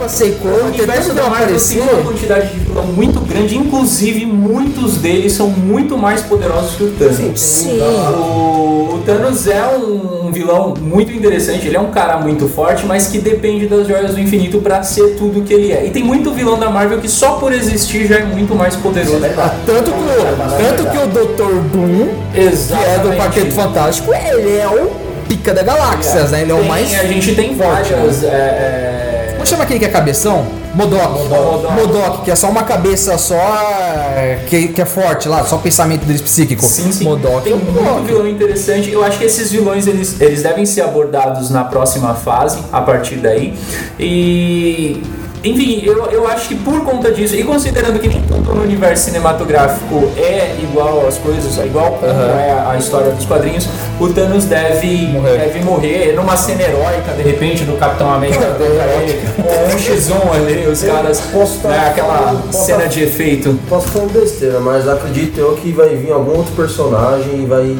pra ser O universo da Marvel tem uma quantidade de vilão muito grande, inclusive muitos deles são muito mais poderosos que o Thanos. Sim. O, o Thanos é um, vilão muito interessante, ele é um cara muito forte, mas que depende das joias do infinito pra ser tudo que ele é. E tem muito vilão da Marvel que só por existir já é muito mais poderoso. Ah, Tanto que, o, tanto que o Dr. Doom, que é do Exatamente. Quarteto Fantástico, ele é o pica da galáxias, né? Ele é o mais. A gente tem forte, várias. né? é, é, Como chama aquele que é cabeção? Modok. Modok. Modok, que é só uma cabeça só é, que, que é forte lá, só o pensamento deles psíquico. Sim, sim. Modok. Tem é muito Modok. vilão interessante. Eu acho que esses vilões eles, eles devem ser abordados na próxima fase, a partir daí. E enfim, eu, eu acho que por conta disso, e considerando que nem tudo no universo cinematográfico é igual às coisas, é igual como é a, a história dos quadrinhos, o Thanos deve Morrer. deve morrer numa cena heróica, de repente, do Capitão América ele, ou um X1 ali, os caras, posso estar né, aquela posso cena estar- de efeito. Posso falar besteira, mas acredito eu que vai vir algum outro personagem e vai,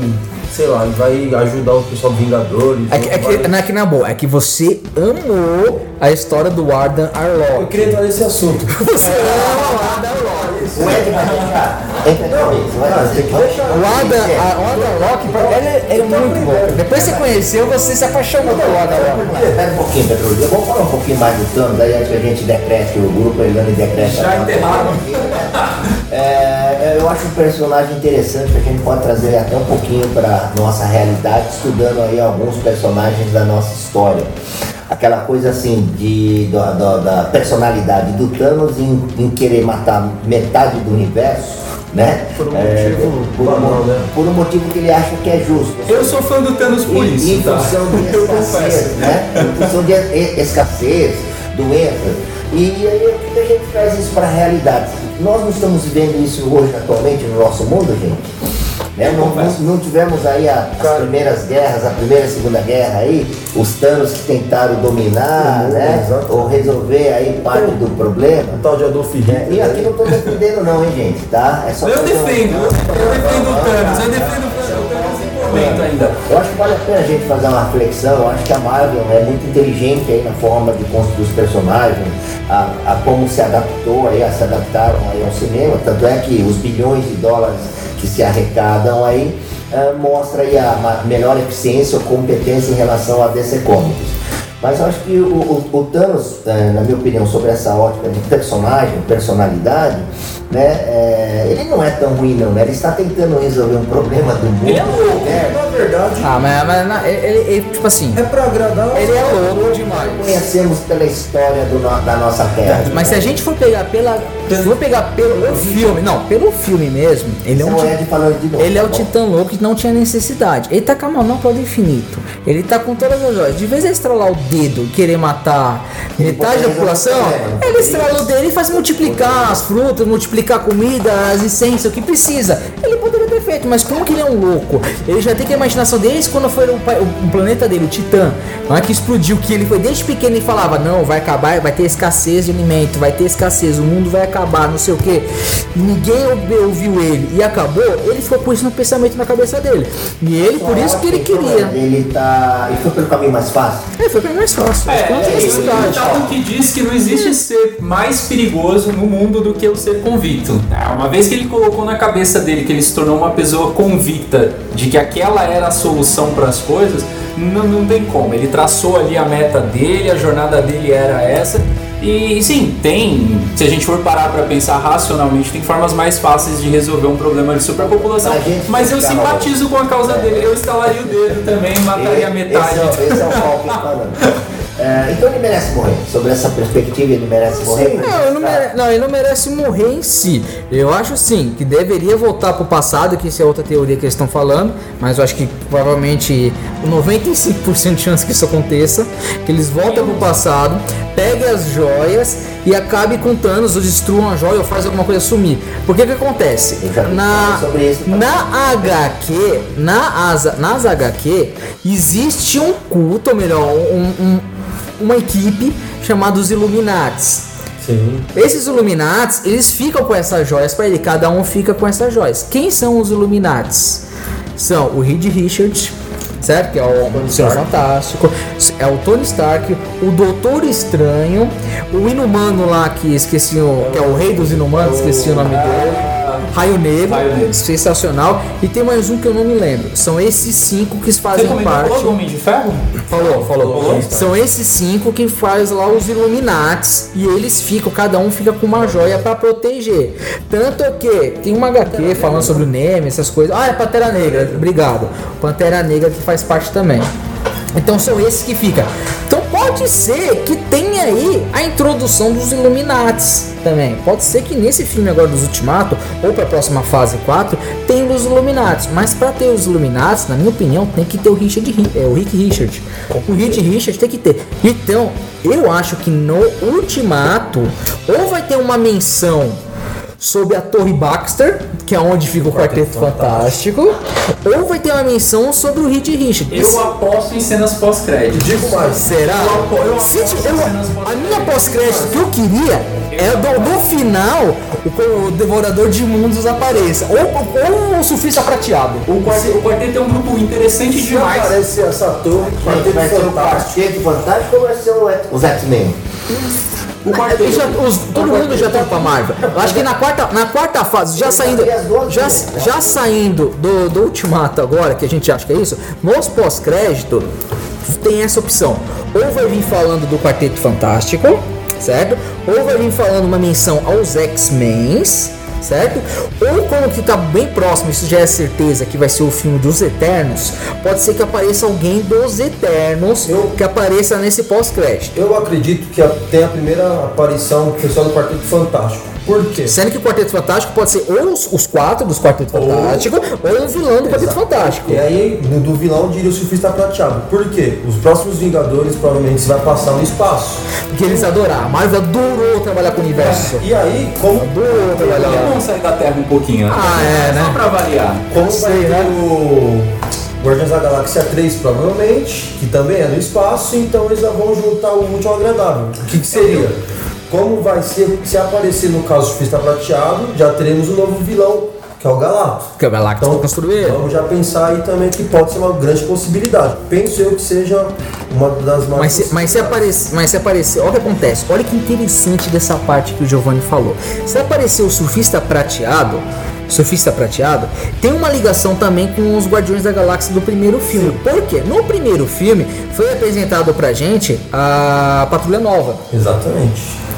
sei lá, e vai ajudar o pessoal Vingadores. É que, é, que, não é que na boa, é que você amou a história do Ardan Eu Arlock. queria entrar nesse assunto. Você ama o Ardan Arlock. O Ed vai deixar. Entra na cabeça, vai fazer. O Ardan, a- o Ardan Arlock, ele, é- ele é muito bom. Depois que você conheceu, você se apaixonou pelo Ardan Arlock. Espera um pouquinho, Pedro. Eu vou falar um pouquinho mais do Thanos, aí antes que a gente decrete o grupo, Elane decrete Já enterraram. É, eu acho um personagem interessante que a gente pode trazer até um pouquinho para nossa realidade, estudando aí alguns personagens da nossa história. Aquela coisa assim de, da- da- da personalidade do Thanos em, em querer matar metade do universo, né? Por um É, motivo por, um, banal, né? por um motivo que ele acha que é justo. Eu sou fã do Thanos por Em- isso, em tá? função de Eu escassez, né? Em função de e- escassez, doença. E aí por que a gente traz isso para a realidade? Nós não estamos vivendo isso hoje atualmente no nosso mundo, gente. Né? Não, não, não tivemos aí a- as primeiras guerras, a primeira e segunda guerra aí, os Thanos que tentaram dominar, Uhum, né? Ou resolver aí parte do problema. O tal de Adolf Hitler. E aqui não estou defendendo não, hein, gente, tá? É só Eu fazer um- defendo, eu defendo o Thanos, eu defendo o Thanos, o momento ainda. Eu acho que vale a pena a gente fazer uma reflexão. Eu acho que a Marvel é muito inteligente aí na forma de construir os personagens, a, a como se adaptou aí, a se adaptaram aí ao cinema. Tanto é que os bilhões de dólares que se arrecadam aí eh, mostra aí a melhor eficiência ou competência em relação a DC Comics. Mas eu acho que o, o- o Thanos, eh, na minha opinião, sobre essa ótica de personagem, personalidade, né, eh, ele não é tão ruim não, né? Ele está tentando resolver um problema do mundo. Ele é louco. né? Na verdade, Ah, mas, mas na- ele, ele- ele, tipo assim, é pra agradar. ele é louco demais. conhecemos pela história do da nossa terra. Mas se a gente for pegar pela. Se for pegar pelo filme, não, pelo filme mesmo, ele é um. É o falando de novo. Ele é o tá bom? Titã Louco que não tinha necessidade. Ele tá com a manopla do infinito. Ele tá com todas as joias. De vez em estralar o dedo e querer matar metade da população, o ele estrala o dedo e faz multiplicar as frutas, multiplicar a comida, as essências, o que precisa. Ele poderia ter feito, mas como que ele é um louco? Ele já tem que a imaginação desde quando foi o, pai- o planeta dele, o Titã, não é que explodiu, que ele foi desde pequeno e falava: Não, vai acabar, vai ter escassez de alimento, vai ter escassez, o mundo vai acabar, não sei o que. Ninguém ouviu ele e acabou, ele ficou com isso no pensamento na cabeça dele. E ele, por isso que ele queria. Ele tá. Ele foi pelo caminho mais fácil. É, foi bem mais fácil. É, tinha é, necessidade. Então que diz que não existe ser mais perigoso no mundo do que o ser convicto. É, Uma vez que ele colocou na cabeça dele que ele se tornou uma pessoa convicta de que aquela era a solução para as coisas, não, não tem como. Ele traçou ali a meta dele, a jornada dele era essa. E sim, tem, se a gente for parar para pensar racionalmente, tem formas mais fáceis de resolver um problema de superpopulação. Mas eu simpatizo com a causa dele. Eu instalaria o dedo também e mataria metade. Esse é, esse é o. É, então ele merece morrer. Sobre essa perspectiva, ele merece morrer. Não, ele não, mere- não, ele não merece morrer em si. Eu acho sim que deveria voltar pro passado, que isso é outra teoria que eles estão falando, mas eu acho que provavelmente 95% de chance que isso aconteça, que eles voltem pro passado, peguem as joias e acabe com Thanos, ou destruam a joia ou faz alguma coisa sumir. Porque que acontece? Na, na HQ, na asa, nas HQ, existe um culto, ou melhor, um- um- uma equipe chamada os Illuminates. Sim. Esses Illuminates, eles ficam com essas joias para ele, cada um fica com essas joias. Quem são os Illuminates? São o Reed Richards, certo? Que é o Senhor Fantástico, é o Tony Stark, o Doutor Estranho, o Inumano lá que esqueci o, que é o rei dos Inumanos, esqueci o nome dele. Raio Negro, Raio Negro. sensacional. E tem mais um que eu não me lembro. São esses cinco que Você fazem comentou parte. falou do Homem de Ferro? Falou, falou. Falou? São esses cinco que faz lá os Illuminates e eles ficam, cada um fica com uma joia pra proteger. Tanto que tem uma HQ falando sobre o Neme, essas coisas. Ah, é Pantera Negra, obrigado. Pantera Negra que faz parte também. Então são esses que ficam. Pode ser que tenha aí a introdução dos Illuminates também. Pode ser que nesse filme agora dos Ultimato, ou pra próxima fase 4, tenha os Illuminates. Mas pra ter os Illuminates, na minha opinião, tem que ter o Richard, Ri- é, o Rick Richard. O Rick Richard tem que ter. Então, eu acho que no Ultimato, ou vai ter uma menção sobre a Torre Baxter, que é onde fica o Quarteto Fantástico, ou vai ter uma menção sobre o Reed Richard. Eu aposto em cenas pós-crédito. Digo mais. Será? Eu apo- eu Se eu- a minha pós-crédito que eu queria é do, do final o, o Devorador de Mundos apareça. Ou, ou o Surfista Prateado. O quarteto, o quarteto é um grupo interessante Se demais. aparece essa torre, Gente, Quarteto vai ser o Fantástico. Quarteto Fantástico ou vai ser o- os X-Men? O quarteto. Já- os- todo mundo já tá pra Marvel. Eu acho que na quarta, na quarta fase, já saindo, já, já saindo do, do Ultimato agora, que a gente acha que é isso, nos pós-crédito, tem essa opção. Ou vai vir falando do Quarteto Fantástico, certo? Ou vai vir falando uma menção aos X-Men, certo? Ou como que tá bem próximo, isso já é certeza que vai ser o filme dos Eternos, pode ser que apareça alguém dos Eternos Eu- que apareça nesse pós-crédito. Eu acredito que tem a primeira aparição do pessoal do Quarteto Fantástico. Por quê? Sendo que o Quarteto Fantástico pode ser ou os, os quatro dos Quarteto Fantástico ou um vilão do Quarteto Fantástico. E aí, do vilão diria o surfista prateado. Por quê? Os próximos Vingadores provavelmente vai passar no espaço. Porque eles adoraram. A Marvel adorou trabalhar com o universo. E aí, como, Adorou trabalhar É bom sair da Terra um pouquinho. né? Ah, é, né? Só pra variar. como vai Sei, ter né? o Guardiões da Galáxia 3 provavelmente, que também é no espaço, então eles já vão juntar o útil ao agradável. O que, que seria? Como vai ser, se aparecer no caso o surfista prateado, já teremos um novo vilão, que é o Galactus. Que o Galactus Então, construir. vamos já pensar aí também que pode ser uma grande possibilidade. Penso eu que seja uma das mais Mas se, mas, se aparecer, mas se aparecer, olha o que acontece. Olha que interessante dessa parte que o Giovanni falou. Se aparecer o surfista prateado, surfista prateado, tem uma ligação também com os Guardiões da Galáxia do primeiro filme. Por quê? No primeiro filme foi apresentado pra gente a Patrulha Nova. Exatamente.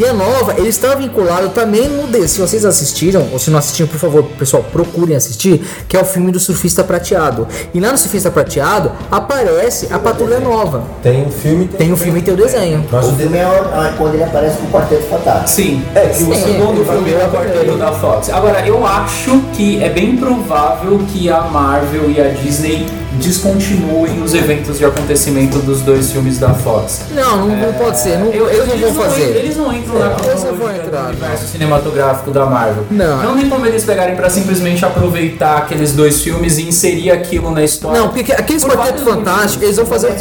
E a nova, ele está vinculado também no D. Se vocês assistiram, ou se não assistiram, por favor, pessoal, procurem assistir, que é o filme do Surfista Prateado. E lá no Surfista Prateado aparece a Patrulha Nova. Tem um filme Tem o filme e tem o desenho. Mas O o filme é o- quando ele aparece com o Quarteto Fantástico. Sim, É, que o o segundo é, filme é, do quarteto da Fox. Agora, eu acho que é bem provável que a Marvel e a Disney descontinuem os eventos de acontecimento dos dois filmes da Fox. Não, não, não pode ser. Não, Eu- eles não vão entram- fazer. eles não entram na É, não cronologia entrar, do não. universo cinematográfico da Marvel. Não. Não tem como eles pegarem pra simplesmente aproveitar aqueles dois filmes e inserir aquilo na história. Não, porque aqueles Por Quarteto Fantástico, eles vão fazer.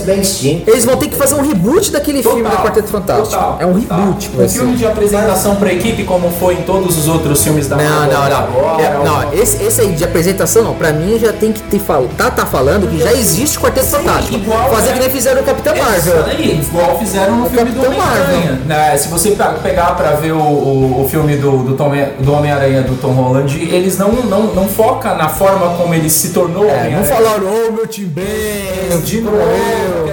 Eles vão ter que fazer um reboot daquele filme do Quarteto Fantástico. total, é um total. reboot. vai Um filme de apresentação pra equipe, como foi em todos os outros filmes da Não, Marvel. não, não. Agora, É, não, esse, esse aí de apresentação não. Pra mim já tem que ter tá, tá falando que já existe o Quarteto Fantástico. igual Fazer é- que nem fizeram o Capitão É Marvel. isso aí, igual fizeram no O filme do Capitão Homem-Aranha. Né, Se você pe- pegar pra ver o, o, o filme do, do, Tom, do Homem-Aranha do Tom Holland, eles não, não, não focam na forma como ele se tornou É, não falaram, ô meu Tim Ben, de novo,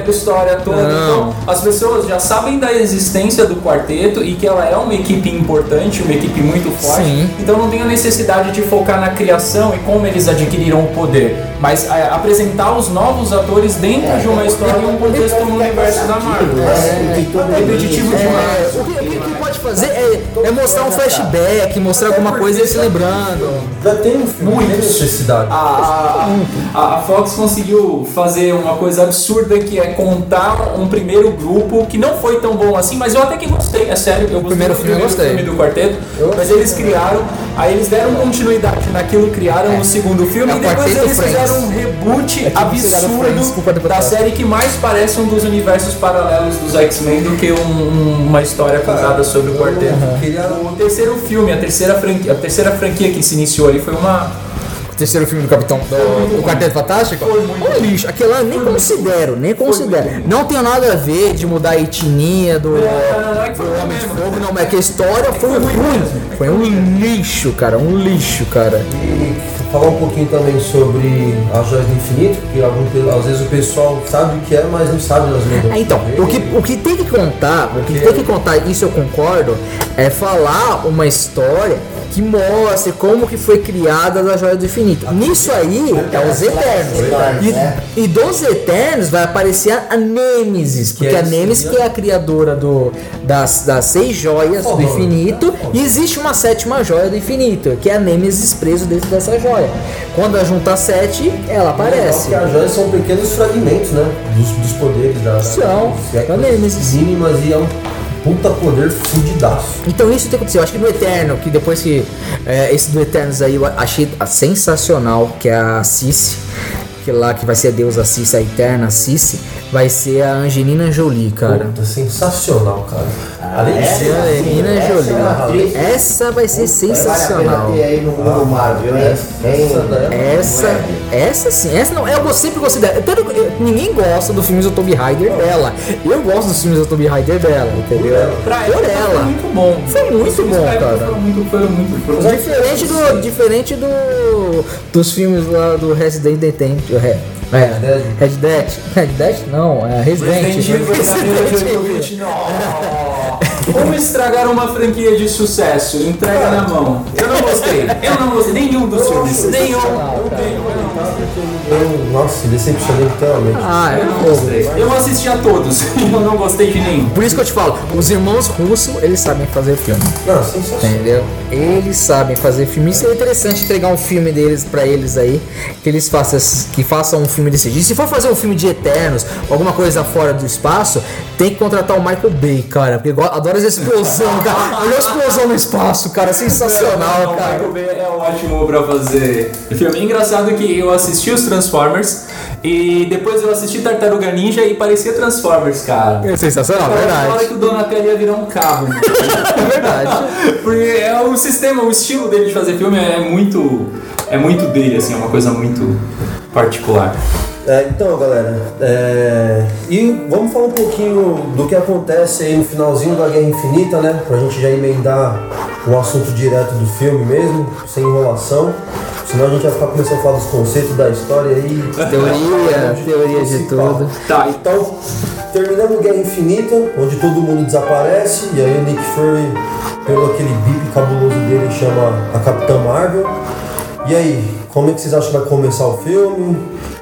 aquela história toda. Não. Então, as pessoas já sabem da existência do quarteto e que ela é uma equipe importante, uma equipe muito forte. Sim. Então não tem a necessidade de focar na criação e como eles adquiriram o poder, mas é, apresentar os novos atores dentro de uma história e um contexto no universo da Marvel. É, e que todo repetitivo demais. É, fazer é, é mostrar um flashback, mostrar alguma coisa e se lembrando. Já tem um filme, tem necessidade. A, a, a Fox conseguiu fazer uma coisa absurda que é contar um primeiro grupo que não foi tão bom assim, mas eu até que gostei, é sério. Eu gostei primeiro do filme eu primeiro gostei. filme do quarteto, mas eles criaram, aí eles deram continuidade naquilo, criaram o segundo filme É e depois eles Friends. fizeram um reboot É tipo Friends absurdo Quarteto da série que mais parece um dos universos paralelos dos X-Men do que um- um- uma história contada sobre o quarteto. Queria O terceiro filme, a terceira franquia, a terceira franquia que se iniciou ali foi uma terceiro filme do Capitão do, do Quarteto Fantástico? Um lixo. Aquilo lá eu nem considero, nem considero. Não tem nada a ver de mudar a etnia do. é que foi do Homem de. Fogo, não, mas que a história foi ruim. Foi um lixo, cara, um lixo, cara. E falar um pouquinho também sobre as joias do infinito, porque algum, às vezes o pessoal sabe o que é, mas não sabe as lendas. É, então, o que, o que tem que contar, o que tem que contar, isso eu concordo, é falar uma história que mostre como que foi criada a Joia do Infinito. Nisso aí é os Eternos. né? E, e dos Eternos vai aparecer a Nêmesis, porque é a Nêmesis que é a criadora do, das, das seis joias do infinito, e existe uma sétima joia do infinito, que é a Nêmesis preso dentro dessa joia. Quando ela junta sete, ela aparece. Porque as joias são pequenos fragmentos, né? Dos, dos poderes da. São, é. Mínimas e é um puta poder fudidaço. Então isso tem que acontecer. Eu acho que no Eterno, que depois que. é, esse do Eternos aí eu achei sensacional, que é a Cici. Que lá que vai ser a deusa Cici, a eterna Cici, vai ser a Angelina Jolie, cara. Puta, sensacional, cara. Além de é? ser. Angelina é. Jolie. Essa vai ser sensacional. pena ter aí no mundo Marvel, hein? essa- Tem- essa sim, essa não, eu sempre gostei dela. Eu- ninguém gosta dos filmes do Tomb Raider dela. Eu gosto dos filmes do Tomb Raider dela, entendeu? Pra Por ela. foi muito bom. Foi muito bom, cara. Foram muito, foram muito, foram Diferente do, diferente do dos filmes lá do Resident Evil, é, Dead. Red Dead, Red Dead não, é Resident, Resident Evil, Como estragar uma franquia de sucesso? Entrega na mão. Eu não gostei. Eu não gostei. Nenhum dos filmes. Nenhum. Eu, nossa, decepcionei literalmente. Ah, é Eu não gostei. Eu assisti a todos. Eu não gostei de nenhum. Por isso que eu te falo, os irmãos russos, eles sabem fazer filme. Não, sensacional. Entendeu? Eles sabem fazer filme. Isso é interessante entregar um filme deles pra eles aí. Que eles façam, que façam um filme desse jeito. E se for fazer um filme de Eternos, alguma coisa fora do espaço, tem que contratar o Michael Bay, cara. Porque adoro essa explosão, cara. Olha a explosão no espaço, cara. Sensacional, Não, cara. Michael Bay é ótimo pra fazer filme. Engraçado que eu assisti os Transformers e depois eu assisti Tartaruga Ninja e parecia Transformers, cara. É sensacional, hora verdade. que o Donatello ia virar um carro. mano. É verdade. Porque é o sistema, o estilo dele de fazer filme é muito. É muito dele, assim, é uma coisa muito particular. É, então, galera, é, e vamos falar um pouquinho do que acontece aí no finalzinho da Guerra Infinita, né? Pra gente já emendar o assunto direto do filme mesmo, sem enrolação. Senão a gente vai ficar começando a falar dos conceitos da história aí. Teoria, teoria de tudo. Tá, Então, terminamos Guerra Infinita, onde todo mundo desaparece, e aí o Nick Fury, pelo aquele bip cabuloso dele, chama a Capitã Marvel. E aí, como é que vocês acham que vai começar o filme?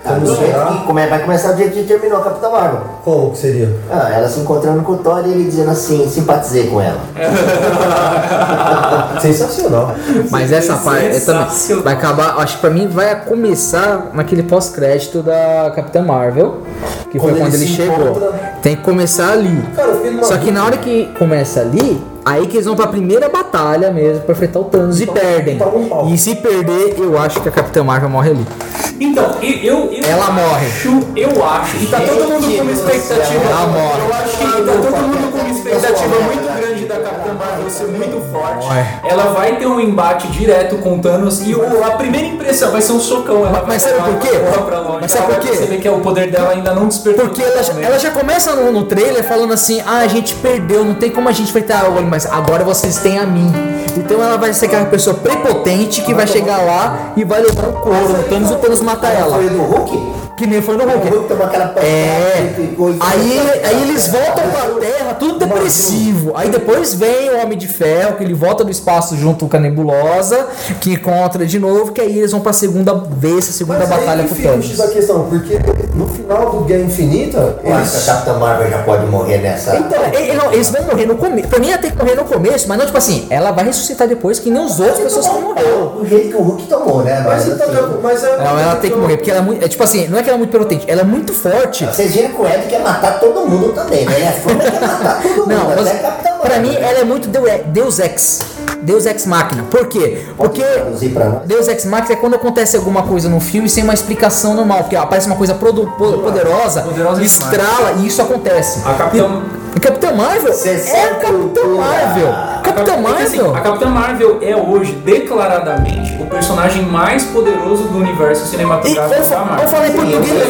Ah, Como do jeito será? que come- vai começar do jeito que terminou a Capitã Marvel. Como que seria? Ah, ela se encontrando com o Thor e ele dizendo assim, simpatizei com ela. Sensacional. Mas essa parte é também vai acabar, acho que pra mim vai começar naquele pós-crédito da Capitã Marvel, que Quando foi quando ele ele chegou. encontra- Tem que começar ali. Cara, Só que na hora que começa ali, aí que eles vão pra primeira batalha mesmo pra enfrentar o Thanos e Então, perdem. tá um pau. E se perder, eu acho que a Capitã Marvel morre ali. Então, eu, eu, eu Ela morre. acho, eu acho, e tá todo mundo com uma expectativa. Ela morre. Eu acho que tá todo mundo com uma expectativa muito grande da Capitã Marvel ser muito forte. Morre. Ela vai ter um embate direto com o Thanos e o- a primeira impressão vai ser um socão. Ela Mas sabe por quê? longe, Mas sabe por quê? perceber que é o poder dela ainda não despertou. Porque ela, já- ela já começa no, no trailer falando assim: ah, a gente perdeu, não tem como a gente enfrentar o mas agora vocês têm a mim. Então ela vai ser aquela pessoa prepotente que vai chegar lá e vai levar o couro no Thanos e o Thanos mata ela. Foi do Hulk? Que nem foi no O Hulk. É, e ficou- aí, aí eles voltam pra Terra, tudo depressivo. Aí depois vem o Homem de Ferro, que ele volta do espaço junto com a Nebulosa, que encontra de novo, que aí eles vão pra segunda vez, a segunda Mas batalha aí com que o fica o X da Thanos. questão, porque no final do Guerra Infinita, Eu acho que a Capitã Marvel já pode morrer nessa. Então, e- e não, eles vão morrer no começo. Pra mim, ela tem que morrer no começo, mas não tipo assim, ela vai ressuscitar depois, que nem os outros pessoas que morreram. Do jeito que o Hulk tomou, né? Mas, então, assim, mas é... Não, ela tem que morrer, porque ela é muito. É tipo assim, não é que ela é muito prepotente, ela é muito forte. Vocês viram que o Ed quer matar todo mundo também, né? Ele é fã, quer matar todo mundo, Não, mas até pra mim ela é muito Deu- Deus Ex. Deus Ex Máquina. Por quê? Porque? Deus Ex Máquina é quando acontece alguma coisa no filme sem uma explicação normal. Porque aparece uma coisa produ- po- poderosa, Poderosa demais. estrala e isso acontece. A Capitã- E, Capitã Marvel é a Capitã. Marvel. Capitã É assim, Marvel. a Capitã Marvel é hoje, declaradamente, o personagem mais poderoso do universo E cinematográfico eu, da Marvel. eu falei português.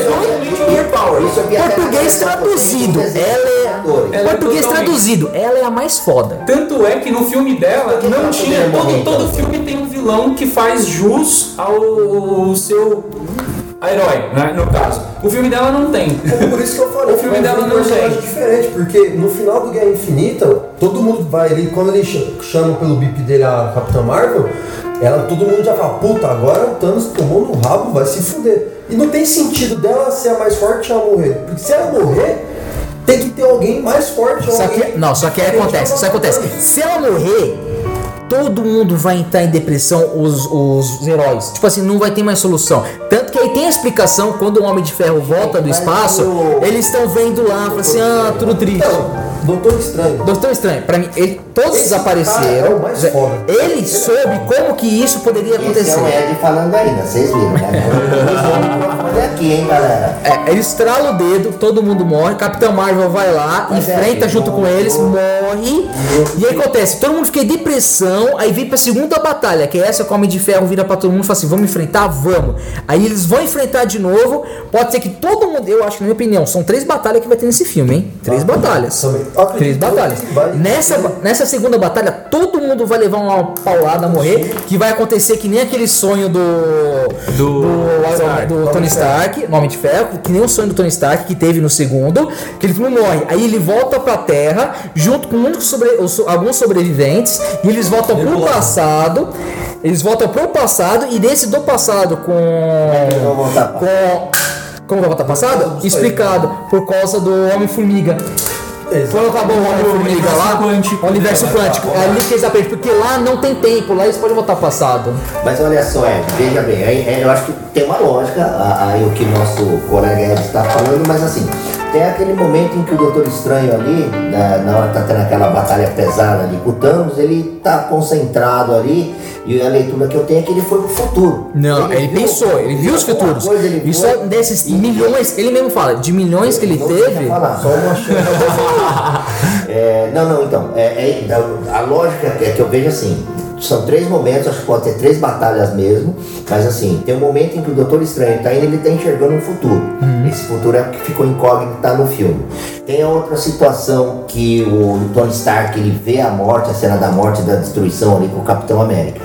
Isso aqui é Português traduzido. Ela é. É Português totalmente- traduzido. Ela é a mais foda. Tanto é que no filme dela que não tinha. Todo, todo filme tem um vilão que faz jus ao, ao seu. a herói, né, no caso. O filme dela não tem. Por isso que eu falei, O filme dela um não tem. diferente, porque no final do Guerra Infinita, todo mundo vai ali, quando ele ch- chama pelo bip dele a Capitã Marvel, ela, todo mundo já fala, puta, agora o Thanos tomou no rabo, vai se fuder. E não tem sentido dela ser a mais forte e ela morrer. Porque se ela morrer, tem que ter alguém mais forte. Só alguém que, não, só que acontece, só que acontece. Se ela morrer, todo mundo vai entrar em depressão, os, os heróis. Tipo assim, não vai ter mais solução. Tanto que aí tem a explicação, quando o Homem de Ferro volta do espaço, o- eles estão vendo lá, fala assim, ah, tudo triste. Então, Doutor Estranho. Doutor Estranho, pra mim, ele, todos Esse desapareceram. cara é o mais foda. Ele soube como que isso poderia Esse é acontecer. o Ed falando ainda, vocês viram, né? Microfone aqui, hein, galera? É, ele estrala o dedo, todo mundo morre, Capitão Marvel vai lá, Mas é, enfrenta eu junto com eles, morre. E aí acontece, todo mundo fica em depressão, aí vem pra segunda batalha, que é essa que o Homem de Ferro vira pra todo mundo e fala assim, vamos enfrentar? Vamos. Aí eles vão enfrentar de novo, pode ser que todo mundo, eu acho que na minha opinião, são três batalhas que vai ter nesse filme, hein? Três Ah, batalhas. também. Três batalhas. Nessa, nessa segunda batalha, todo mundo vai levar uma paulada a morrer, que vai acontecer que nem aquele sonho do... Do Iron- Stark. do Tony Stark, no Homem de Ferro, que nem o sonho do Tony Stark que teve no segundo, que ele morre. Aí ele volta pra Terra, junto com muitos sobre, alguns sobreviventes, e eles voltam pro passado. Eles voltam pro passado, e desse do passado com. Com como vai voltar passado? Explicado, por causa do Homem-Formiga. Quando acabou o Homem-Formiga lá, quântico. o universo quântico, é ali que eles aprendem, porque lá não tem tempo, lá eles podem voltar passado. Mas olha só, Ed, veja bem, aí, é, eu acho que tem uma lógica aí o que nosso colega Ed está falando, mas assim, tem aquele momento em que o Doutor Estranho ali, na, na hora que tá tendo aquela batalha pesada ali com o Thanos, ele tá concentrado ali, e a leitura que eu tenho é que ele foi pro futuro. Não, ele, viu- pensou, ele viu os futuros. coisa, ele Isso foi- é desses milhões, ele mesmo fala, de milhões que ele teve. falar. Só uma chance. É, não, não, então. É, é- a lógica é que eu vejo assim. São três momentos, acho que pode ter três batalhas mesmo, mas assim, tem um momento em que o Doutor Estranho tá indo, ele tá enxergando um futuro. Esse futuro é o que ficou incógnito tá no filme. Tem a outra situação que o Tony Stark ele vê a morte, a cena da morte e da destruição ali com o Capitão América.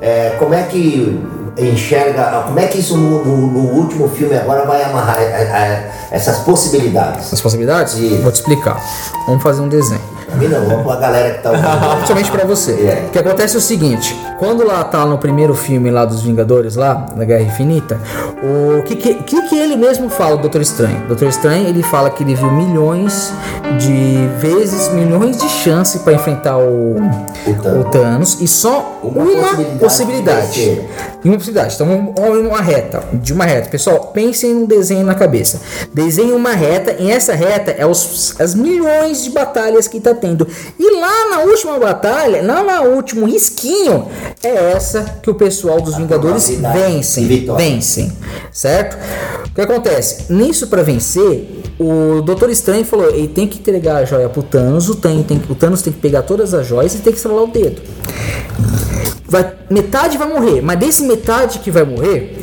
É, como é que enxerga, como é que isso no, no- no último filme agora vai amarrar é, é, essas possibilidades? As possibilidades? Isso. Vou te explicar. Vamos fazer um desenho. A mim não, vamos pra galera que tá ouvindo. Principalmente pra você. É. O que acontece é o seguinte: quando lá tá no primeiro filme lá dos Vingadores, lá, da Guerra Infinita, o que que, que, que ele mesmo fala, o Doutor Estranho? O Doutor Estranho ele fala que ele viu milhões de vezes, milhões de chances pra enfrentar o, O Thanos. o Thanos e só Uma uma, possibilidade possibilidade. E uma possibilidade. Então, um- uma reta. De uma reta. Pessoal, pensem num desenho na cabeça. Desenhe uma reta. E essa reta é os, as milhões de batalhas que tá E lá na última batalha, lá no último risquinho, é essa que o pessoal dos Vingadores vencem. Vencem. Certo? O que acontece? Nisso, pra vencer, o Doutor Estranho falou: ele tem que entregar a joia pro Thanos. O Thanos tem, o Thanos tem que pegar todas as joias e tem que estralar o dedo vai, metade vai morrer, mas desse metade que vai morrer,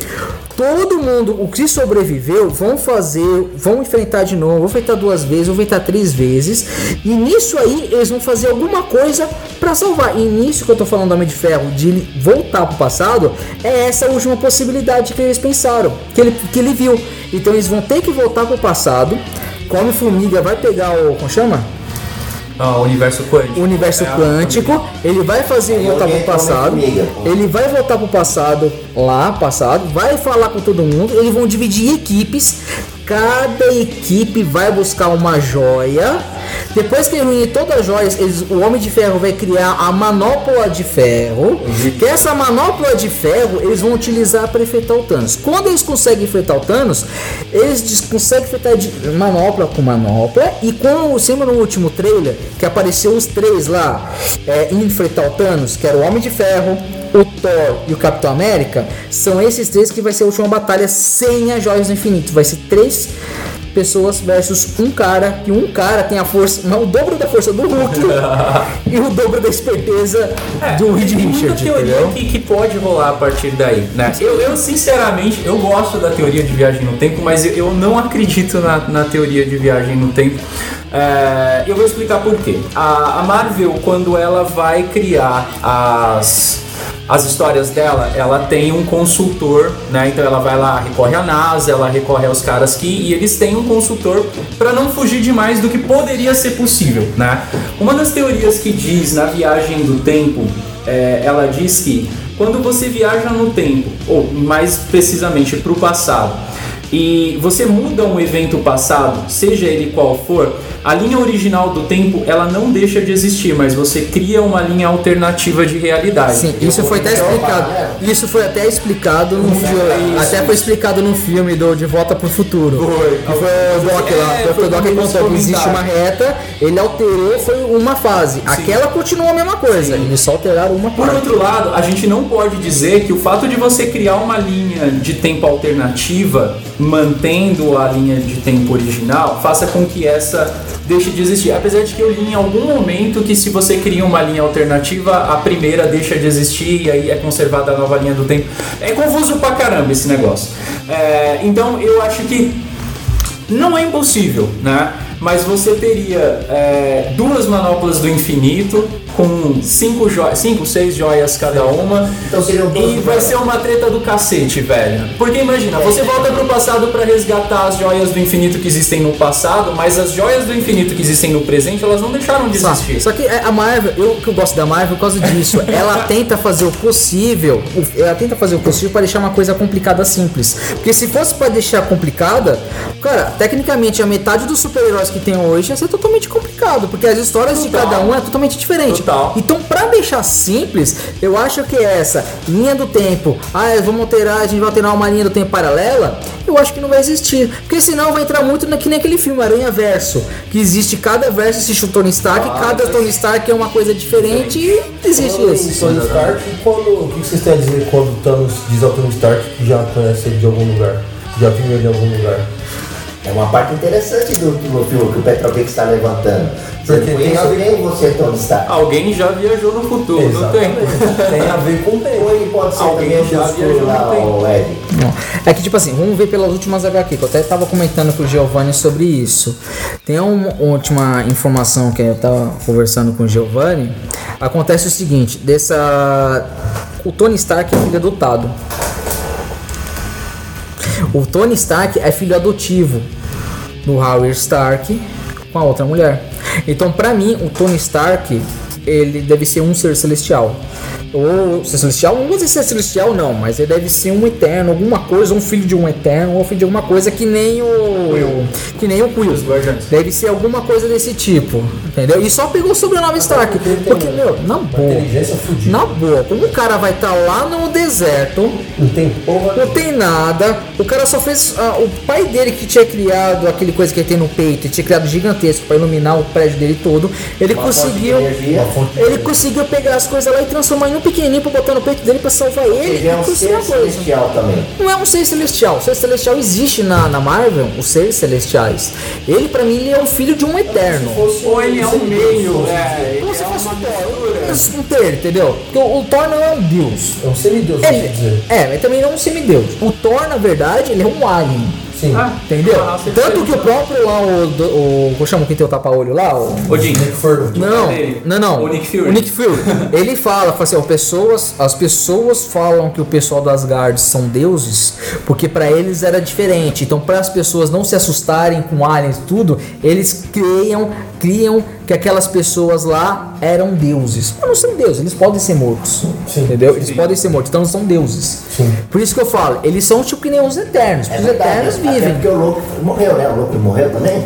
todo mundo, o que sobreviveu, vão fazer, vão enfrentar de novo, vão enfrentar duas vezes, vão enfrentar três vezes, e nisso aí eles vão fazer alguma coisa pra salvar. E nisso que eu tô falando do Homem de Ferro, de ele voltar pro passado, é essa última possibilidade que eles pensaram, que ele, que ele viu. Então eles vão ter que voltar pro passado. Como formiga vai pegar o. Como chama? Ah, o universo quântico. o universo É quântico, ele vai fazer Aí voltar pro passado, ele vai voltar pro passado, lá, passado, vai falar com todo mundo, eles vão dividir equipes, cada equipe vai buscar uma joia, depois que reunir todas as joias, eles- o Homem de Ferro vai criar a manopla de ferro, que essa manopla de ferro eles vão utilizar para enfrentar o Thanos. Quando eles conseguem enfrentar o Thanos, eles conseguem enfrentar de manopla com manopla, e quando, sempre no último trailer, que apareceu os três lá, é, enfrentar o Thanos, que era o Homem de Ferro, o Thor e o Capitão América, são esses três que vai ser a última batalha sem as joias do infinito. Vai ser três pessoas versus um cara, que um cara tem a força, não, o dobro da força do Hulk e o dobro da esperteza do Reed Tem muita Richard, teoria que, que pode rolar a partir daí, né? Eu, eu, sinceramente, eu gosto da teoria de viagem no tempo, mas eu, eu não acredito na, na teoria de viagem no tempo. É, eu vou explicar por quê. A, a Marvel, quando ela vai criar as as histórias dela, ela tem um consultor, né? Então ela vai lá, recorre à NASA, ela recorre aos caras que e eles têm um consultor para não fugir demais do que poderia ser possível, né? Uma das teorias que diz na viagem do tempo, é, ela diz que quando você viaja no tempo, ou mais precisamente para o passado, e você muda um evento passado, seja ele qual for, a linha original do tempo ela não deixa de existir, mas você cria uma linha alternativa de realidade. Sim, isso foi até explicado. Isso foi até explicado no filme. Até foi explicado no filme do De Volta pro Futuro. Foi. Que foi o Doc lá. É, foi foi o Doc contou que existe uma reta, ele alterou, foi uma fase. Aquela continuou a mesma coisa. Eles só alteraram uma Por parte. outro lado, a gente não pode dizer que o fato de você criar uma linha de tempo alternativa, mantendo a linha de tempo original, faça com que essa deixe de existir. Apesar de que eu li em algum momento que se você cria uma linha alternativa, a primeira deixa de existir e aí é conservada a nova linha do tempo. É confuso pra caramba esse negócio. É, então eu acho que não é impossível, né? Mas você teria é, duas manoplas do infinito com cinco, jo cinco seis joias cada uma. Então seriam E vai ser uma treta do cacete, velho. Porque imagina, você volta pro passado pra resgatar as joias do infinito que existem no passado, mas as joias do infinito que existem no presente, elas não deixaram de Só, existir. só que é, a Marvel, eu que eu gosto da Marvel por causa disso. ela tenta fazer o possível, ela tenta fazer o possível para deixar uma coisa complicada simples. Porque se fosse para deixar complicada, cara, tecnicamente a metade dos super-heróis que tem hoje ia ser totalmente complicado, porque as histórias de Total. cada um é totalmente diferente. Total. Então, para deixar simples, eu acho que essa linha do tempo, ah, vamos alterar, a gente vai alterar uma linha do tempo paralela, eu acho que não vai existir. Porque senão vai entrar muito na, que nem aquele filme Aranha Verso, que existe cada verso existe o Tony Stark, cada Tony Stark é uma coisa diferente e existe em isso. Tony Stark, quando, o que vocês têm a dizer quando o Thanos diz ao Tony Stark que já conhece ele de algum lugar? Já viu ele em algum lugar? É uma parte interessante do, do filme que o Petrovic está levantando. Você Porque não conhece a nem você, Tony Stark. Alguém já viajou no futuro, não tem? Tem a ver com o tempo. Ou ele pode ser Alguém também o já viajou lá, no tempo. o Ed. Não. É que, tipo assim, vamos ver pelas últimas HQ, que eu até tava comentando com o Giovanni sobre isso. Tem uma última informação que eu tava conversando com o Giovanni. Acontece o seguinte, dessa. O Tony Stark é filho adotado. O Tony Stark é filho adotivo do Howard Stark com a outra mulher. Então, pra mim, o Tony Stark ele deve ser um ser celestial. Ou ser celestial, não dizer ser celestial, não, mas ele deve ser um eterno, alguma coisa, um filho de um eterno, ou filho de alguma coisa que nem o. Que nem o Quill. Deve ser alguma coisa desse tipo, entendeu? E só pegou o sobrenome Stark. Porque, meu, na boa. Inteligência fudida. Na boa, como o cara vai estar lá no deserto, Não tem porra. não tem nada. O cara só fez. ah, o pai dele que tinha criado aquele coisa que ele tem no peito, ele tinha criado gigantesco para iluminar o prédio dele todo. Ele Uma conseguiu. Ele conseguiu pegar as coisas lá e transformar em um pequenininho pra botar no peito dele pra salvar ele. Ele é um e ser coisa. celestial também. Não é um ser celestial. O ser celestial existe na, na Marvel, os seres Ele, pra mim, ele é um filho de um eterno. Ou ele é um meio, é, Como se é fosse um Thor. Um ter, entendeu? Porque o, o Thor não é um deus. É um semideus, vamos dizer. Ele, é, mas também não é um semideus. O Thor, na verdade, ele é um alien. Sim. Ah, Entendeu? raça Tanto que o próprio lá, o. do- o como chama quem tem o tapa-olho lá? O, Odin. Nick Fury. não, não, não. O Nick Fury. O Nick Fury. Ele fala, fala assim, ó, pessoas, as pessoas falam que o pessoal do Asgard são deuses, porque pra eles era diferente. Então, para as pessoas não se assustarem com aliens e tudo, eles criam, criam que aquelas pessoas lá eram deuses. Mas não são deuses, eles podem ser mortos. Sim. entendeu? Eles podem ser mortos, então não são deuses. Sim. Por isso que eu falo, eles são tipo que nem os eternos. É os verdade, eternos até vivem. porque o Loki morreu, né? O Loki morreu também?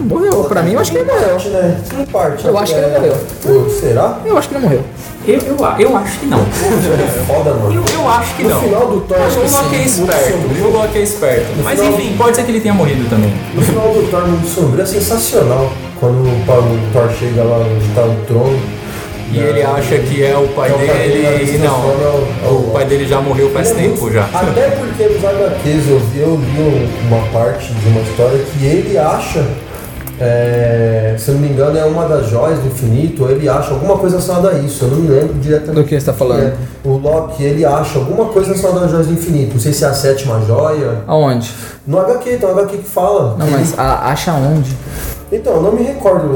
Morreu, pra mim eu acho que ele morreu. Parte, né? Em parte. Eu acho que ele morreu. Pô, Será? Eu acho que ele morreu. Eu, eu, eu acho que não. É foda, mano. Eu, eu acho que No não. final do Thor, o acho que Loki é esperto. O Loki é esperto. Mas final- enfim, pode ser que ele tenha morrido também. No final do Thor Mundo Sombrio é sensacional. Quando o o Thor chega lá onde tá o trono. E ele acha que é o pai É o pai dele, dele e não. é o- O pai dele já morreu faz tempo já. Até porque nos HQs eu vi, eu li um- uma parte de uma história que ele acha, é, se eu não me engano, é uma das joias do infinito, ou ele acha alguma coisa relacionada a isso, eu não me lembro diretamente. Do que você tá falando? É, o Loki, ele acha alguma coisa relacionada às joias do infinito, não sei se é a sétima joia. Aonde? No HQ, tem um HQ que fala. Não, mas a- acha onde? Então, eu não me recordo,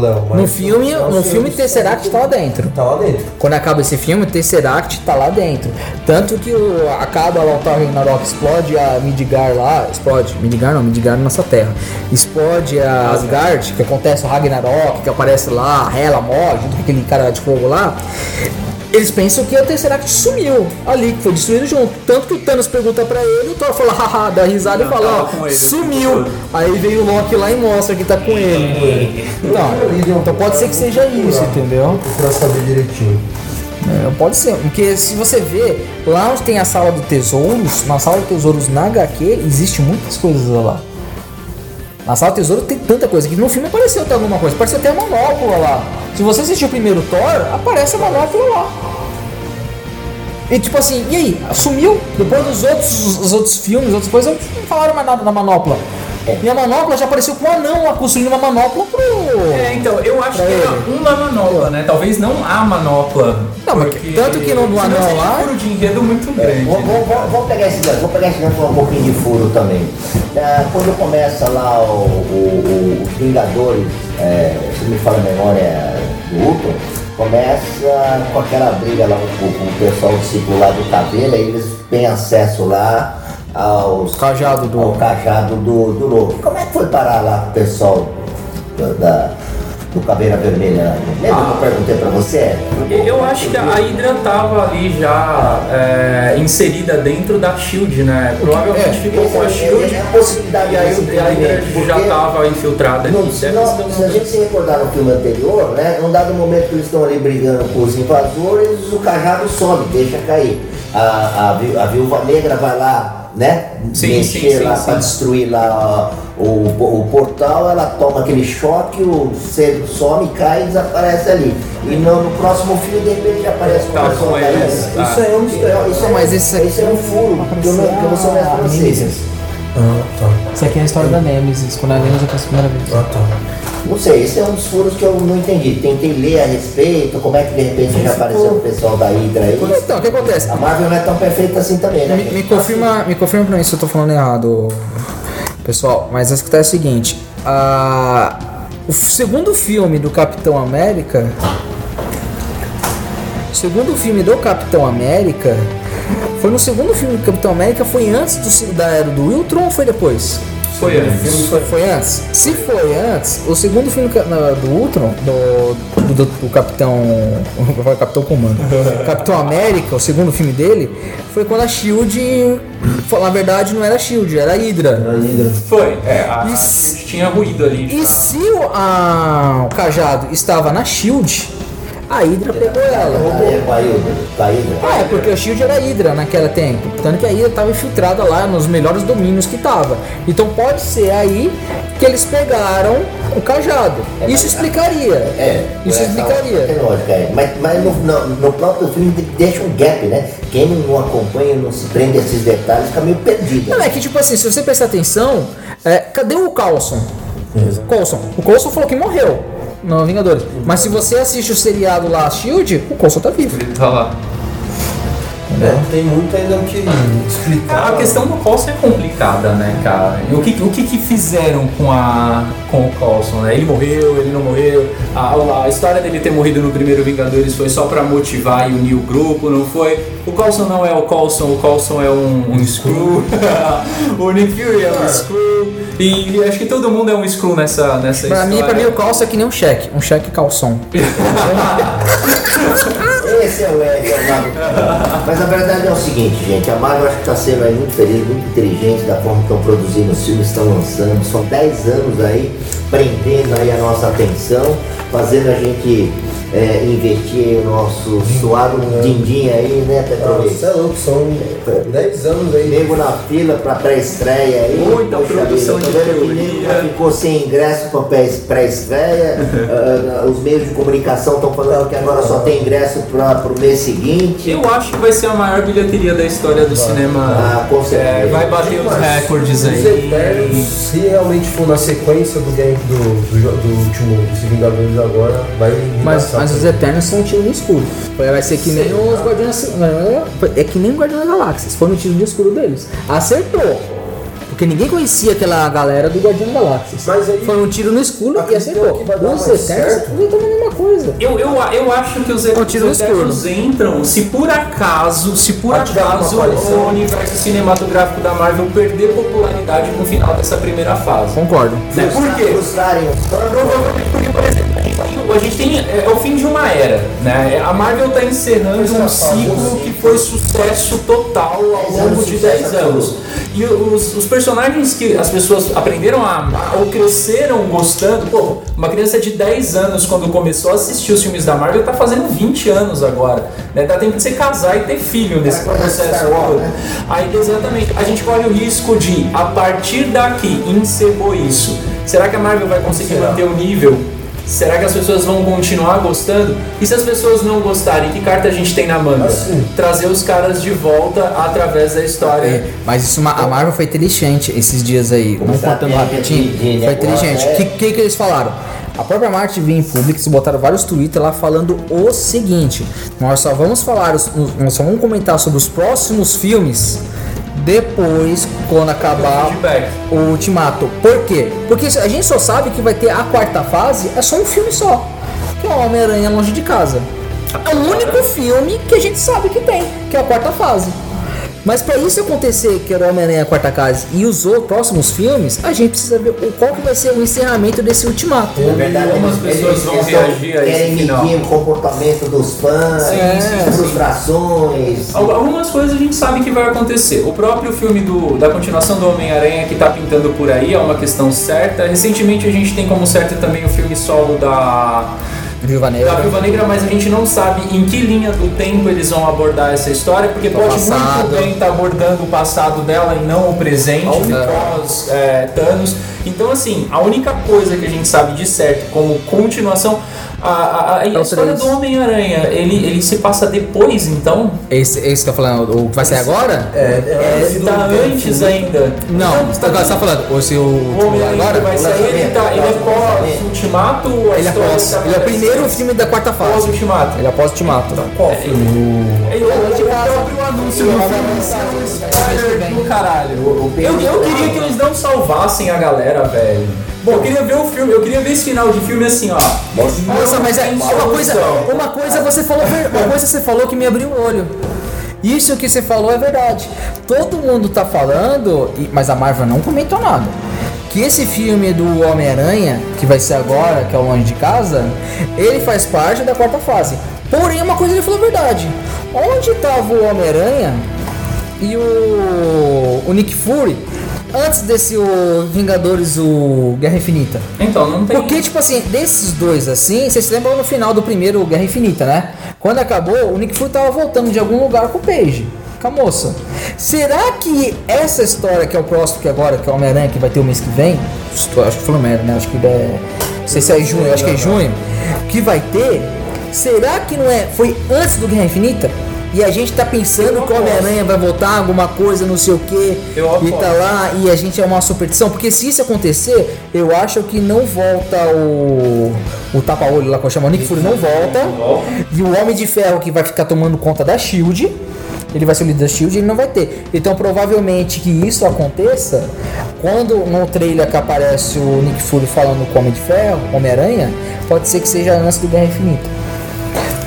Léo. No filme, Nossa, no filme eu- Tesseract tá lá dentro. Tá lá dentro. Quando acaba esse filme, Tesseract tá lá dentro. Tanto que o, acaba lá o Thor Ragnarok, explode a Midgar lá. Explode. Midgar não, Midgar é nossa terra. Explode a Asgard, que acontece o Ragnarok, que aparece lá, a Hela morre, junto com aquele cara de fogo lá. Eles pensam que o Tesseract sumiu ali, que foi destruído junto. Tanto que o Thanos pergunta pra ele, o Thor fala, haha, dá risada Não, e fala, ó, ele sumiu. Aí veio o Loki lá e mostra que tá com ele. Então, então pode ser que seja isso, entendeu? Pra saber direitinho. É, pode ser, porque se você vê, lá onde tem a sala de tesouros, na sala de tesouros na HQ, existe muitas coisas lá. Na sala de tesouro tem tanta coisa que no filme apareceu até alguma coisa, apareceu até a manopla lá. Se você assistiu o primeiro Thor, aparece a manopla lá. E tipo assim, e aí? Sumiu? Depois dos outros, os outros filmes, outras coisas, não falaram mais nada da manopla. E a manopla já apareceu com um anão lá construindo uma manopla pro. É, então, eu acho Pra que era ele. uma manopla, né? Talvez não a manopla. Não, mas porque- tanto que no do anão seria lá- um furo de enredo muito grande. Vou, né? vou- vou- vou pegar esse gancho, vou pegar esse gancho com um pouquinho de furo também. É, quando começa lá o, o- o- os Vingadores, é, se me fala a memória do Ultron, começa com aquela briga lá com, com o pessoal do ciclo lá do Caveira, e eles têm acesso lá aos Cajado do- ao cajado do, do Loki. Como é que foi parar lá com o pessoal do, da, do Caveira Vermelha? Lembra que eu perguntei pra você? Eu acho que a Hydra tava ali já é, inserida dentro da Shield, né? Provavelmente É, ficou com a Shield É a possibilidade e aí a Hydra já tava infiltrada ali. Não, se, Deve não- ser se a gente se recordar no filme anterior, né? Num dado momento que eles estão ali brigando com os invasores, o cajado sobe, deixa cair. A, a, a viúva negra vai lá, né? Sim, mexer sim, sim, lá sim. para destruir lá o, o portal, ela toma aquele choque, o ser some, cai e desaparece ali. E no, no próximo filme, de repente, aparece Tá com a cair. eles, tá. Isso é um isso é, Mas esse aqui- isso é um furo que eu, não, que eu vou ser honesto pra vocês. Ah, tá. Isso aqui é a história da Nemesis, quando a Nemesis aparece a primeira vez. Ah, tá. Não sei, esse é um dos furos que eu não entendi. Tentei ler a respeito, como é que de repente já apareceu o pessoal da Hydra aí. Então, o que acontece? A Marvel não é tão perfeita assim também, né? Me, me confirma, me confirma pra mim se eu tô falando errado, pessoal. Mas a questão é seguinte: a, o segundo filme do Capitão América, o segundo filme do Capitão América, foi no segundo filme do Capitão América, foi antes do, da era do Ultron ou foi depois? Foi antes. Foi antes? Se foi antes, o segundo filme do Ultron, do, do, do- do Capitão. Capitão Comando. Capitão América, o segundo filme dele, foi quando a Shield. Na verdade, não era a Shield, era a Hydra. A Hydra. Foi, é, a, a Isso. Shield tinha ruído ali. E já. se o, a- o cajado estava na Shield, a Hydra pegou ela. É. Ah, é porque a Shield era Hydra naquele tempo. Tanto que a Hydra estava infiltrada lá nos melhores domínios que tava. Então pode ser aí que eles pegaram o cajado. Isso explicaria. É, Isso essa explicaria. Tem lógica, é. Mas, mas no, no, no próprio filme de- deixa um gap, né? Quem não acompanha, não se prende a esses detalhes, fica meio perdido. Não, é que tipo assim, se você prestar atenção, é, cadê o Coulson? Coulson. O Coulson falou que morreu no Vingadores. Mas se você assiste o seriado lá, Shield, o Coulson tá vivo. Ele tá lá. É, tem muito ainda o que explicar. A questão do Coulson é complicada, né, cara? E o que, o que, que fizeram com, a, com o Coulson, né? Ele morreu, ele não morreu. A, a história dele ter morrido no primeiro Vingadores foi só pra motivar e unir o grupo, não foi? O Coulson não é o Coulson, o Coulson é um, um Screw. o Nick Fury é um Screw. E, acho que todo mundo é um Screw nessa, nessa Pra história. mim, pra mim, o Coulson é que nem um cheque. Um cheque calção. É o Ed, o Marvel. Mas a verdade é o seguinte, gente, a Marvel acho que está sendo aí muito feliz, muito inteligente da forma que estão produzindo os filmes, estão lançando. São 10 anos aí, prendendo aí a nossa atenção, fazendo a gente é, investir o nosso suado din-din aí, né, Petrovic? Você é louco, são 10 anos aí. Nego na fila pra pré-estreia aí. Muita produção vida, de teoria. já ficou sem ingresso pra pré- pré-estreia. Ah, os meios de comunicação estão falando que agora só tem ingresso para pro mês seguinte. Eu acho que vai ser a maior bilheteria da história do cinema. Ah, com certeza. É, vai bater os recordes Os aí. Eternos, se realmente for na sequência do game do, do, do último dos Vingadores agora, vai Mas, mas os Eternos são um tiro no escuro. Vai ser que nem os Guardiões. É que nem o Guardiões da Galáxia. For no tiro no escuro deles. Acertou. Porque ninguém conhecia aquela galera do Guardião da Galáxia. Mas aí- Foi um tiro no escuro e acertou. Os Eternos estão a mesma coisa. Eu, eu, eu acho que os, Um tiro os Eternos entram se por acaso, se por acaso o universo cinematográfico da Marvel perder popularidade no final dessa primeira fase. Concordo. Né? Por quê? Provavelmente porque, por exemplo, a gente tem-. É, é o fim de uma era, né? A Marvel está encerrando um ciclo que foi sucesso total ao longo de de 10 sucesso anos. E os, os personagens que as pessoas aprenderam a amar ou cresceram gostando, pô, uma criança de 10 anos quando começou a assistir os filmes da Marvel tá fazendo 20 anos agora. Né? Dá tempo de você casar e ter filho nesse processo todo. né? Aí, exatamente, a gente corre o risco de, a partir daqui, encerrou isso. Será que a Marvel vai conseguir Será? manter o nível? Será que as pessoas vão continuar gostando? E se as pessoas não gostarem, que carta a gente tem na manga? Assim. Trazer os caras de volta através da história. É, mas isso, a Marvel foi inteligente esses dias aí. Vamos contando Estratégia rapidinho. Foi inteligente. O é. que, que, que eles falaram? A própria Martin veio em público, eles botaram vários tweets lá falando o seguinte: nós só vamos falar, nós só vamos comentar sobre os próximos filmes depois, quando acabar o Ultimato. Por quê? Porque a gente só sabe que vai ter a quarta fase, é só um filme só, que é o Homem-Aranha Longe de Casa. É o único filme que a gente sabe que tem, que é a quarta fase. Mas para isso acontecer, que era o Homem-Aranha Quarta Casa e os outros próximos filmes, a gente precisa ver o- qual que vai ser o encerramento desse ultimato. Na verdade, Como as eles- pessoas eles vão pensam- reagir a querem medir o comportamento dos fãs, Sim, sim, sim. frustrações. Al- Algumas coisas a gente sabe que vai acontecer. O próprio filme do, da continuação do Homem-Aranha que tá pintando por aí é uma questão certa. Recentemente a gente tem como certo também o filme solo da, Viúva da Negra. Viúva Negra, mas a gente não sabe em que linha do tempo eles vão abordar essa história, porque pode passado. muito bem estar abordando o passado dela e não o presente, pós é, Thanos. Então, assim, a única coisa que a gente sabe de certo como continuação. A, a, a- a É o história do Homem-Aranha, ele, ele se passa depois, então? Esse, esse que eu tô falando, o que vai ser agora? É, é, É, tá antes ainda. Não, você tá, você tá falando, ou se o O Homem-Aranha agora? vai sair, ele, tá, ele é pós-ultimato? a Ele é história após. tá Ele é o primeiro filme da quarta fase. Pós-ultimato. Ele é após Ultimato. Qual filme? É o, o próprio anúncio do filme é um spoiler do caralho. Eu, eu queria que eles não salvassem a galera, velho. Bom, eu queria ver o filme, eu queria ver esse final de filme assim, ó. Nossa, mas é tem uma coisa, uma coisa você falou, uma coisa você falou que me abriu o olho. Isso que você falou é verdade. Todo mundo tá falando, mas a Marvel não comentou nada. Que esse filme do Homem-Aranha, que vai ser agora, que é o Longe de Casa, ele faz parte da quarta fase. Porém, uma coisa ele falou a verdade. Onde tava o Homem-Aranha e o, o Nick Fury antes desse o Vingadores, o Guerra Infinita? Então, não tem. Porque, tipo assim, desses dois assim, vocês se lembram no final do primeiro Guerra Infinita, né? Quando acabou, o Nick Fury tava voltando de algum lugar com o Paige, com a moça. Será que essa história, que é o próximo que agora, que é o Homem-Aranha, que vai ter o mês que vem, acho que foi o Homem-Aranha, né? Acho que é. Não sei se é junho, acho que é junho, que vai ter. Será que não é. Foi antes do Guerra Infinita? E a gente tá pensando que o Homem-Aranha vai voltar alguma coisa, não sei o que, e tá lá e a gente é uma superstição, porque se isso acontecer, eu acho que não volta o o tapa-olho lá eu chamo, o Nick Fury não volta, volta. e o Homem de Ferro que vai ficar tomando conta da Shield, ele vai ser o líder da Shield, ele não vai ter. Então provavelmente que isso aconteça quando no trailer que aparece o Nick Fury falando com o Homem de Ferro, Homem-Aranha, pode ser que seja antes do Guerra Infinita.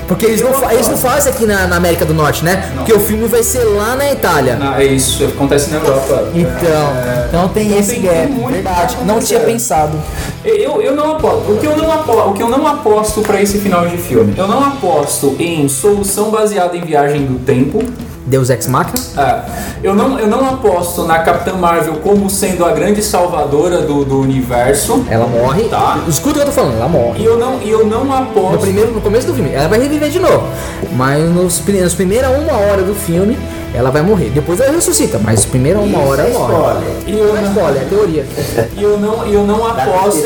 Porque eles não, fa- eles não fazem aqui na, na América do Norte, né? Porque o filme vai ser lá na Itália. Não, é isso, acontece na Europa. Então, É, então tem então esse tem- gap, muito verdade. Não tinha pensado. Eu, eu não aposto. O que eu não aposto, o que eu não aposto para esse final de filme? Eu não aposto em solução baseada em viagem do tempo. Deus Ex Machina? É, eu, não, eu não aposto na Capitã Marvel como sendo a grande salvadora do, do universo. Ela morre. Tá. Escuta o que eu tô falando, ela morre. E eu não, e eu não No, aposto. primeiro, no começo do filme, ela vai reviver de novo. Mas nos, nas primeiras uma hora do filme, ela vai morrer. Depois ela ressuscita, mas primeira uma hora ela morre. Spoiler. E eu, Não é spoiler, é teoria. E eu não, e eu não aposto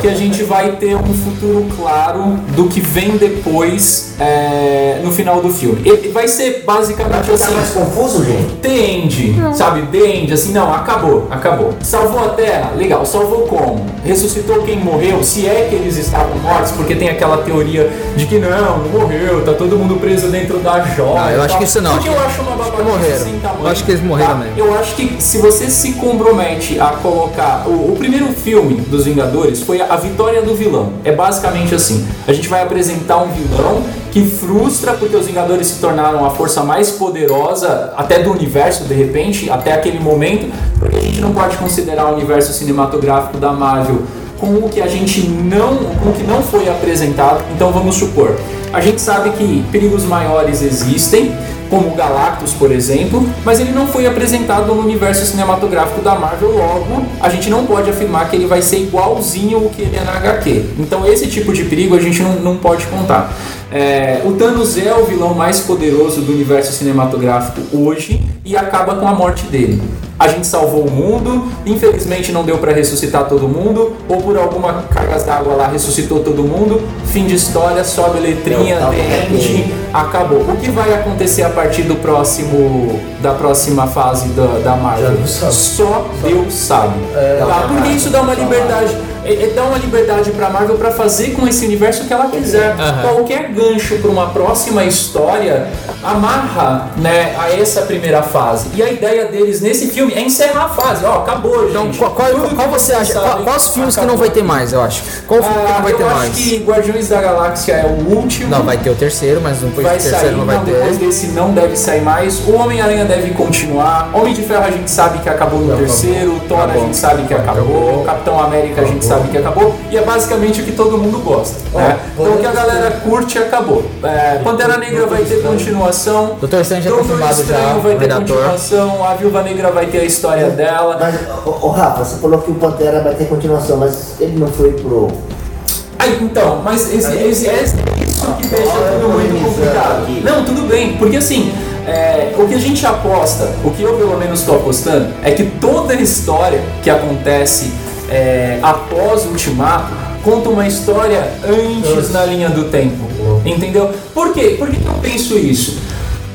que a gente vai ter um futuro claro do que vem depois é, no final do filme. Ele vai ser basicamente assim. Tá assim. mais confuso, gente? Tende, sabe? Tende, assim, não, acabou, acabou. Salvou a Terra? Legal, salvou como? Ressuscitou quem morreu? Se é que eles estavam mortos, porque tem aquela teoria de que não, não morreu, tá todo mundo preso dentro da joia. Ah, eu acho que isso não, Porque eu acho uma que babaquice morreram. sem tamanho. Eu acho que eles morreram tá? mesmo. Eu acho que se você se compromete a colocar. O, o primeiro filme dos Vingadores foi a, a vitória do vilão. É basicamente assim: a gente vai apresentar um vilão que frustra porque os Vingadores se tornaram a força mais poderosa até do universo, de repente, até aquele momento, porque a gente não pode considerar o universo cinematográfico da Marvel com o que a gente não, com o que não foi apresentado. Então vamos supor, a gente sabe que perigos maiores existem, como o Galactus, por exemplo, mas ele não foi apresentado no universo cinematográfico da Marvel, logo a gente não pode afirmar que ele vai ser igualzinho o que ele é na HQ. Então esse tipo de perigo a gente não, não pode contar. É, o Thanos é o vilão mais poderoso do universo cinematográfico hoje e acaba com a morte dele. A gente salvou o mundo, infelizmente não deu para ressuscitar todo mundo, ou por alguma cargas d'água lá ressuscitou todo mundo. Fim de história, sobe letrinha, do End, acabou. O que vai acontecer a partir do próximo da próxima fase da, da Marvel? Só Deus sabe. É, tá? Porque isso dá uma liberdade. É, é dá uma liberdade pra Marvel pra fazer com esse universo o que ela quiser. Qualquer gancho pra uma próxima história amarra né, a essa primeira fase. E a ideia deles nesse filme é encerrar a fase. Ó, acabou, Então, gente. qual, qual, que qual você acha? Qual, quais filmes que não acabou. vai ter mais, eu acho? Qual filme que Ah, não vai eu ter acho mais? que Guardiões da Galáxia é o último. Não, vai ter o terceiro, mas depois Vai do terceiro sair, não vai não, depois ter. desse não deve sair mais. O Homem-Aranha deve continuar. Homem de Ferro a gente sabe que acabou no acabou. terceiro. Thor a Acabou. gente sabe que acabou. Acabou. Capitão América a gente sabe que acabou. E é basicamente o que todo mundo gosta. né? Ó, Então o que a galera curte acabou. É, Pantera Negra vai ter continuação. Doutor Estranho já é Doutor confirmado já, Estranho vai ter Redator. continuação. A Viúva Negra vai ter a história dela. Mas, ô, ô, Rafa, você falou que o Pantera vai ter continuação, mas ele não foi pro. Ah, então, mas esse, esse, é isso que deixa tudo muito complicado. aqui. Não, tudo bem, porque assim, é, o que a gente aposta, o que eu pelo menos estou apostando, é que toda a história que acontece é, após o Ultimato conta uma história antes na linha do tempo. Entendeu? Por quê? Por que eu penso isso?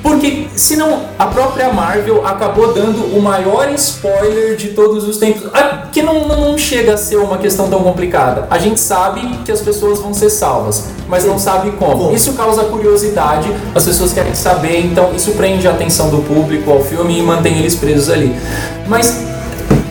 Porque senão a própria Marvel acabou dando o maior spoiler de todos os tempos. Ah, Que não, não chega a ser uma questão tão complicada. A gente sabe que as pessoas vão ser salvas, mas não sabe como. Como? Isso causa curiosidade, as pessoas querem saber, então isso prende a atenção do público ao filme e mantém eles presos ali. Mas.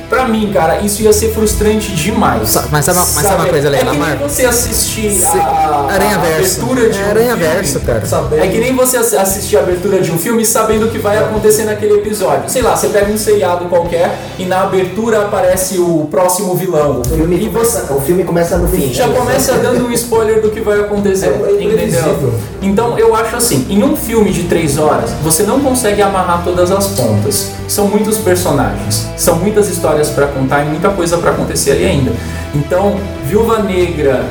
Pra mim, cara, isso ia ser frustrante demais. Sa- mas sabe uma- mas sabe uma coisa legal, é que nem você assistir Se- a, a Aranha Verso. abertura de É um Aranha filme, Verso, cara. Sabendo. é que nem você ass- assistir a abertura de um filme sabendo o que vai acontecer naquele episódio. Sei lá, você pega um seriado qualquer e na abertura aparece o próximo vilão. O filme, E você começa, o filme começa no fim. já começa dando um spoiler do que vai acontecer. É, é entendeu? Então eu acho assim, em um filme de três horas, você não consegue amarrar todas as pontas. São muitos personagens, são muitas histórias pra contar e muita coisa pra acontecer ali ainda. Então, Viúva Negra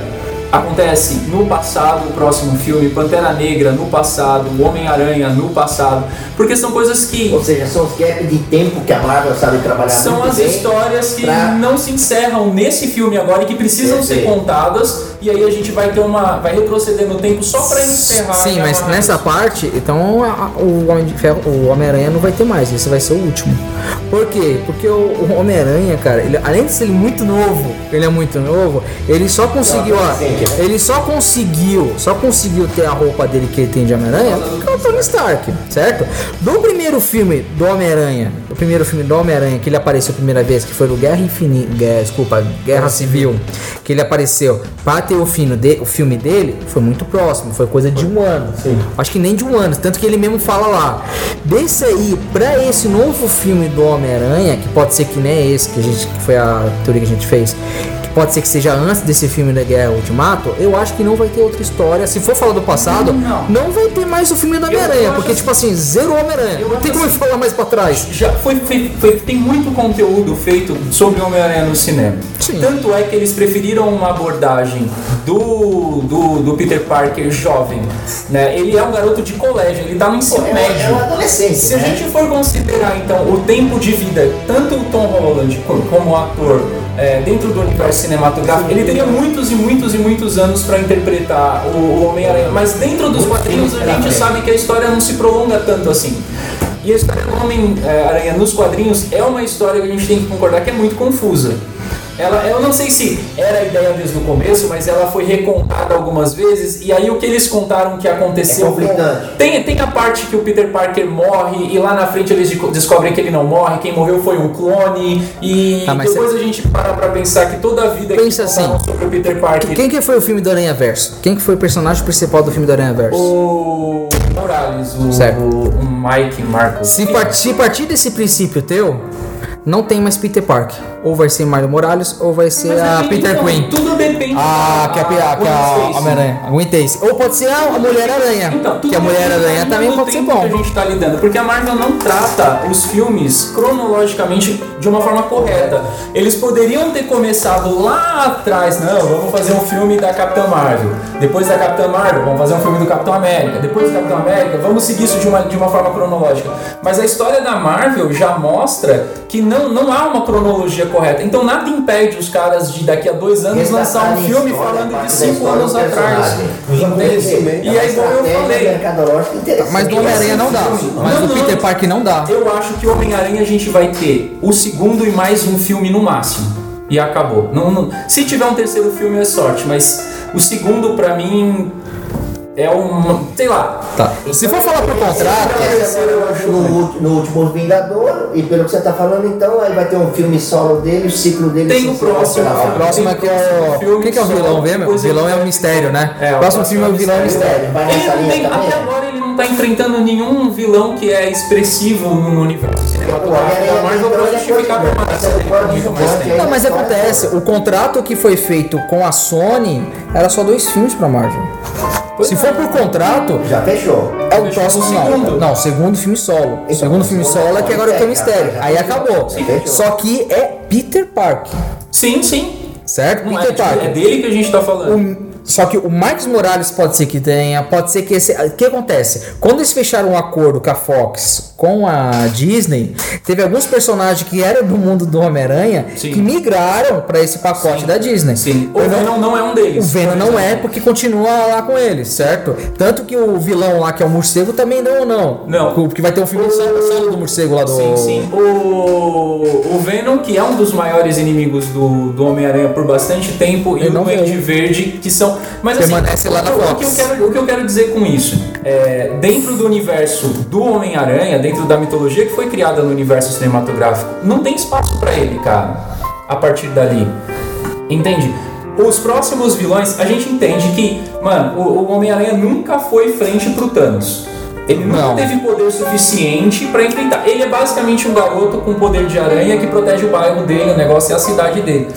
acontece no passado, o próximo filme, Pantera Negra no passado, Homem-Aranha no passado, porque são coisas que Ou seja, são os gaps de tempo que a Marvel sabe trabalhar são as histórias que pra- não se encerram nesse filme agora e que precisam ser contadas e aí a gente vai ter uma vai retroceder no tempo só pra encerrar Sim, mas nessa parte, então a- o Homem de Ferro, o Homem-Aranha não vai ter mais, esse vai ser o último. Por quê? Porque o, o Homem-Aranha, cara, ele, além de ser muito novo, ele é muito novo, ele só conseguiu, ó, ele só conseguiu, só conseguiu ter a roupa dele que ele tem de Homem-Aranha porque é o Tony Stark, certo? Do primeiro filme do Homem-Aranha, o primeiro filme do Homem-Aranha que ele apareceu a primeira vez, que foi no Guerra Infinita, desculpa, Guerra Civil, que ele apareceu para ter o, fino de, o filme dele, foi muito próximo, foi coisa de um ano. Sim. Acho que nem de um ano, tanto que ele mesmo fala lá. Desse aí, pra esse novo filme do Homem-Aranha, que pode ser que nem esse, que, a gente, que foi a teoria que a gente fez, que pode ser que seja antes desse filme da Guerra Ultimato, eu acho que não vai ter outra história. Se for falar do passado, Não. não, vai ter mais o filme do Homem-Aranha, porque, tipo assim, zero Homem-Aranha. Eu Não tem como assim- falar mais pra trás. já foi, foi, foi- tem muito conteúdo feito sobre o Homem-Aranha no cinema. Sim. Tanto é que eles preferiram uma abordagem do, do, do Peter Parker jovem. Né? Ele é um garoto de colégio, ele tá no Pô, ensino é, médio. é uma adolescência. Se a né? gente for considerar então o tempo de vida, tanto o Tom Holland co- como ator é, dentro do universo cinematográfico, ele teria muitos e muitos e muitos anos para interpretar o, o Homem-Aranha. Mas dentro dos quadrinhos a gente sabe que a história não se prolonga tanto assim. E a história do Homem-Aranha nos quadrinhos é uma história que a gente tem que concordar que é muito confusa. Ela, eu não sei se era a ideia desde o começo, mas ela foi recontada algumas vezes. E aí o que eles contaram que aconteceu. É tem, tem a parte que o Peter Parker morre e lá na frente eles de- descobrem que ele não morre, quem morreu foi um clone. E Tá, mas depois a gente para pra pensar que toda a vida Pensa que contaram assim, sobre o Peter Parker. Quem que foi o filme do Aranha Verso? Quem que foi o personagem principal do filme do Aranha Verso? O Morales, o, Certo. o Mike Marcos. Se partir, se partir desse princípio teu, não tem mais Peter Parker. Ou vai ser Mario Morales, ou vai ser Mas a depende, Peter então. Tudo depende. Ah, que é a, que a, a. Homem-Aranha. Ou pode ser a, Mulher-Aranha. Então, que a Mulher-Aranha também pode ser bom. que a gente tá lidando, porque a Marvel não trata os filmes cronologicamente de uma forma correta. Eles poderiam ter começado lá atrás, não, vamos fazer um filme da Capitã Marvel. Depois da Capitã Marvel, vamos fazer um filme do Capitão América. Depois do Capitão América, vamos seguir isso de uma, de uma forma cronológica. Mas a história da Marvel já mostra que não, não há uma cronologia correta. Então nada impede os caras de daqui a dois anos lançar um filme história, falando de cinco anos atrás. Entende? E aí, como eu falei. Mas do Homem-Aranha não dá. Mas do. Peter Parker não dá. Eu acho que o Homem-Aranha a gente vai ter o segundo e mais um filme no máximo. E acabou. Não, não- se tiver um terceiro filme é sorte, mas o segundo pra mim é um. sei lá. Tá. Se for falar pro contrato, No, no último Vingador, e pelo que você tá falando, então, aí vai ter um filme solo dele, o ciclo dele. Tem o próximo. o próximo é que é o. Quem que é o vilão mesmo? O vilão é o mistério, né? É, o próximo filme é o vilão é o mistério. Ele tem, até agora ele não tá enfrentando nenhum vilão que é expressivo no universo cinematográfico justificar permanência dele por mais tempo. Não, mas acontece, o contrato que foi feito com a Sony era só dois filmes pra Marvel. Pois Se é. for por contrato, Já fechou. é o próximo não. segundo. Não, segundo filme solo. O segundo filme solo é que agora tem o mistério. Aí acabou. Só que é Peter Parker, Sim, sim. certo? Não é, Peter tipo, é Parker. dele que a gente tá falando. O- só que o Marcos Morales pode ser que tenha, pode ser que esse. O que acontece? Quando eles fecharam um acordo com a Fox, com a Disney, teve alguns personagens que eram do mundo do Homem-Aranha que migraram para esse pacote Sim. da Disney. Sim. O Venom não é um O deles. Venom não é porque continua lá com eles, certo? Tanto que o vilão lá, que é o morcego, também não, não. Não. Porque vai ter um filme solo do morcego lá do. Sim, sim. O, o Venom, que é um dos maiores inimigos do, do Homem-Aranha por bastante tempo, e Ele o não Duende. Verde, que são. Mas assim, Permanece lá na o, Fox. que eu quero, o que eu quero dizer com isso? É, dentro do universo do Homem-Aranha, dentro da mitologia que foi criada no universo cinematográfico, não tem espaço pra ele, cara. A partir dali. Entende? Os próximos vilões, a gente entende que, mano, o, o Homem-Aranha nunca foi frente pro Thanos. Ele nunca Não. teve poder suficiente pra enfrentar. Ele é basicamente um garoto com poder de aranha que protege o bairro dele, o negócio é a cidade dele.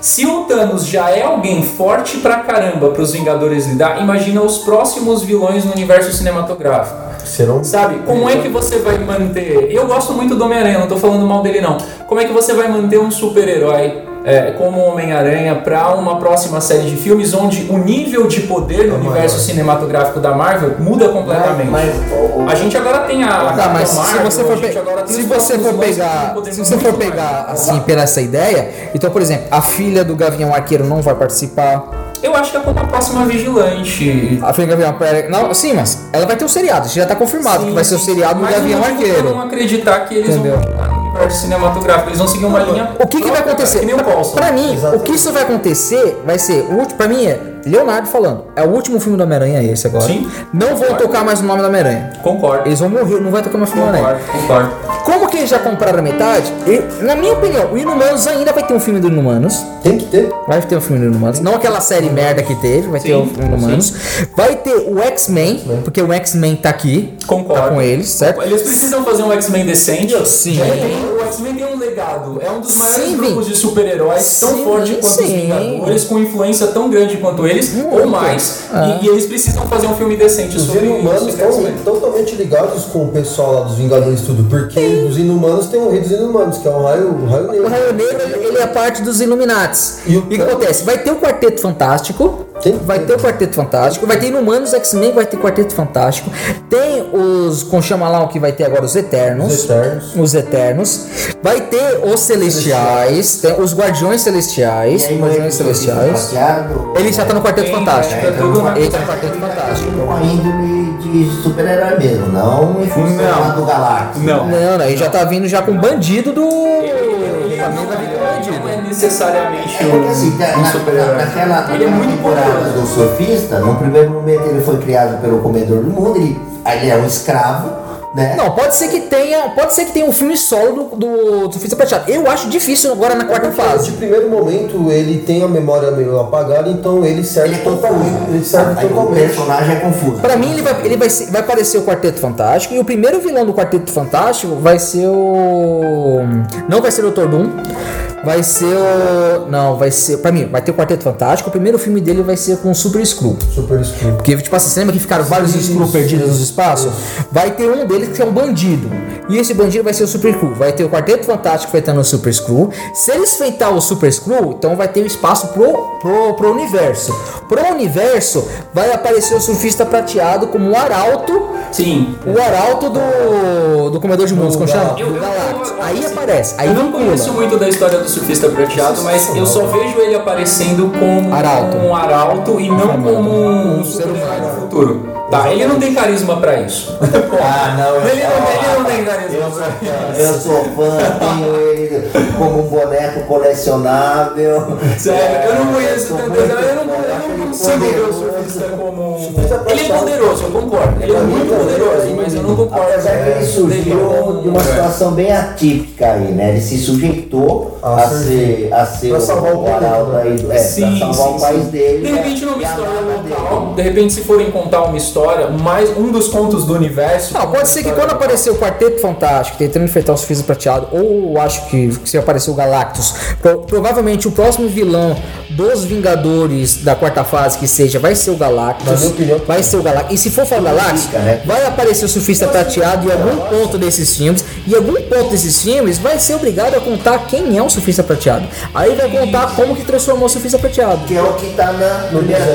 Se o Thanos já é alguém forte pra caramba pros Vingadores lidar, imagina os próximos vilões no universo cinematográfico. Serão Sabe, como é que você vai manter. Eu gosto muito do Homem-Aranha, não tô falando mal dele não. Como é que você vai manter um super-herói é, como o Homem-Aranha pra uma próxima série de filmes onde o nível de poder no universo cinematográfico da Marvel muda completamente? Mas, o- A gente agora tem a. Tá, mas se Marvel, você a for, pe- se você for pegar, se você for pegar assim pela essa ideia, então por exemplo, a filha do Gavião Arqueiro não vai participar. Eu acho que é como a próxima vigilante. A filha do Gavião Arqueiro, não, sim, mas ela vai ter um seriado, isso já tá confirmado que vai ser o seriado do Mas Gavião eu Arqueiro. não acreditar que eles Entendeu? vão universo cinematográfico, eles vão seguir uma linha. O que, que vai acontecer? Que o. Pra mim, o Exatamente. que isso vai acontecer vai ser, o último, pra mim é Leonardo falando, é o último filme do Homem-Aranha esse agora. Sim. Não vão tocar mais o nome do Homem-Aranha. Concordo. Eles vão morrer, não vai tocar mais o filme do Homem-Aranha. Concordo, concordo. Que eles já compraram a metade, e, na minha opinião, o Inumanos ainda vai ter um filme do Inumanos. Tem que ter. Vai ter um filme do Inumanos. Não aquela série merda que teve, vai ter Sim, o filme do Inumanos. Vai ter o X-Men, porque o X-Men tá aqui. Concordo. Tá com eles, certo? Eles precisam fazer um X-Men decente. Sim. Tem- O X-Men tem um legado. É um dos maiores Sim, grupos de super-heróis tão Sim, forte quanto os sim. Vingadores, com influência tão grande quanto eles, ou mais. Ah. E, e eles precisam fazer um filme decente Os sobre inumanos sobre estão X-Men. totalmente ligados com o pessoal lá dos Vingadores e tudo, porque os inumanos tem o rei dos inumanos, que é o raio, o raio O negro. Raio Negro, ele é parte dos Illuminates. E o o que acontece? Vai ter o Quarteto Fantástico. Tem- Vai ter o Quarteto Fantástico. Vai ter Inumanos, X-Men, vai ter Quarteto Fantástico. Tem os, com chama lá o que vai ter agora, os Eternos. Os Eternos. Os Eternos. Vai ter os Celestiais. Tem os Guardiões Celestiais. Aí, Guardiões Celestiais. Baseado, Ele já tá no Quarteto Fantástico. é, tá Ele tá no Quarteto Fantástico. com a índole de de super-herói mesmo, não em função do Galactus. Não. Não, não, ele já tá vindo já com bandido do. Não é necessariamente É assim, na, um na- super-herói. naquela, Ele é muito temporada do surfista, no primeiro momento ele foi criado pelo comedor do mundo, ele, ele é um escravo, né? Não, pode ser que tenha. Pode ser que tenha um filme solo do, do, do Surfista Prateado. Eu acho difícil agora na quarta De fase. primeiro momento ele tem a memória meio apagada, então ele serve Ele é totalmente. confuso. Ele serve Aí o totalmente. personagem é confuso. Pra mim, ele, vai, ele vai, ser- vai aparecer o Quarteto Fantástico. E o primeiro vilão do Quarteto Fantástico vai ser o. Não vai ser o Dr. Doom. Vai ser o. Não, vai ser. Pra mim, vai ter o Quarteto Fantástico. O primeiro filme dele vai ser com o Super Screw. Super escuro. Porque, tipo assim, você lembra que ficaram vários Screw perdidos no espaço? Vai ter um deles que é um bandido. E esse bandido vai ser o Super Screw. Vai ter o Quarteto Fantástico enfrentando o Super Screw. Se eles enfrentar o Super Screw, então vai ter um espaço pro, pro, pro universo. Pro universo, vai aparecer o surfista prateado como o arauto. Sim. O arauto do, do Comedor de Mundos, como chama? Eu- eu- Galactus. eu- Aí aparece. Aí eu não vincula. conheço muito da história do surfista prateado, mas eu só vejo ele aparecendo como Arauto. um arauto e não como um ser super-herói humano. futuro. Tá, ele não tem carisma pra isso. Ah, não, eu Ele não, ele não tem carisma pra isso. Eu sou fã, tenho ele como um boneco colecionável. Sério, eu não conheço sou tanto, muito eu não, eu não consigo ver o surfista como um... Ele é poderoso, eu concordo. Ele é muito poderoso, mas eu não concordo. Apesar que ele dele surgiu de uma situação bem atípica aí, né? Ele se sujeitou A ser, a ser Pra salvar o arauto planeta, aí, é, Sim, pra salvar sim, o país sim. dele. De né? repente numa a história local, de repente se forem contar uma história, mais um dos contos do universo. Não, pode ser que quando aparecer o Quarteto Fantástico tentando enfrentar os Surfista Prateado, ou acho que se aparecer o Galactus, pro- provavelmente o próximo vilão dos Vingadores da quarta fase que seja vai ser o Galactus. opinião, Vai ser o Galactus. E se for falar Galactus, fica, né? vai aparecer o Surfista Prateado em algum ponto desses filmes. E algum ponto desses filmes vai ser obrigado a contar quem é o Surfista Prateado. Aí vai contar como que transformou o Surfista Prateado. Que é o que tá na primeira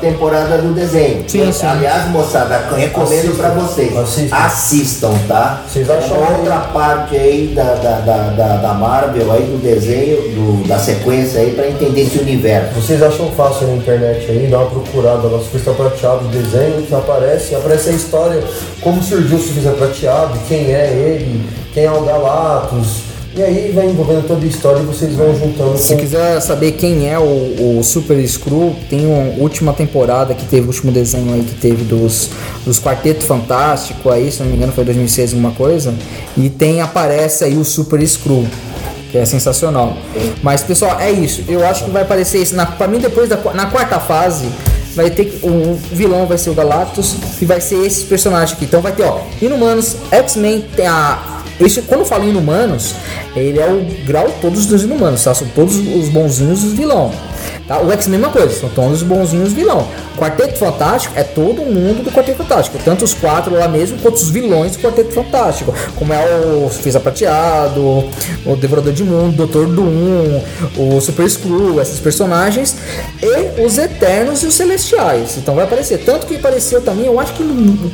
temporada do desenho. Sim, sim. Aliás, moçada, recomendo pra vocês. Assistam. Assistam, tá? Vocês acham É que- outra parte aí da, da, da, da, da Marvel, aí do desenho, do, da sequência aí, pra entender esse universo. Vocês acham fácil na internet aí, dá uma procurada lá, surfista prateado, desenho que aparece, aparece a história, como surgiu o surfista prateado, quem é ele, quem é o Galactus, e aí vai envolvendo toda a história e vocês vão juntando Se com... quiser saber quem é o, o Super Screw, tem uma última temporada que teve, o último desenho aí que teve dos, dos Quarteto Fantástico aí, se não me engano foi 2006 alguma coisa, e tem, aparece aí o Super Screw. Que é sensacional. Mas pessoal, é isso. Eu acho que vai aparecer isso. Na, pra mim, depois da na quarta fase, vai ter o vilão vai ser o Galactus e vai ser esses personagens aqui. Então vai ter, ó, Inumanos, X-Men, tem a. Isso, quando eu falo Inumanos, ele é o grau todos dos Inumanos, tá? São todos os bonzinhos dos vilão. Tá? O X-Men é mesma coisa, são todos os bonzinhos vilão. Quarteto Fantástico é todo mundo do Quarteto Fantástico, tanto os quatro lá mesmo quanto os vilões do Quarteto Fantástico, como é o Surfista Prateado, o Devorador de Mundo, o Doutor Doom, o Super Screw, esses personagens, e os Eternos e os Celestiais. Então vai aparecer. Tanto que apareceu também, eu acho que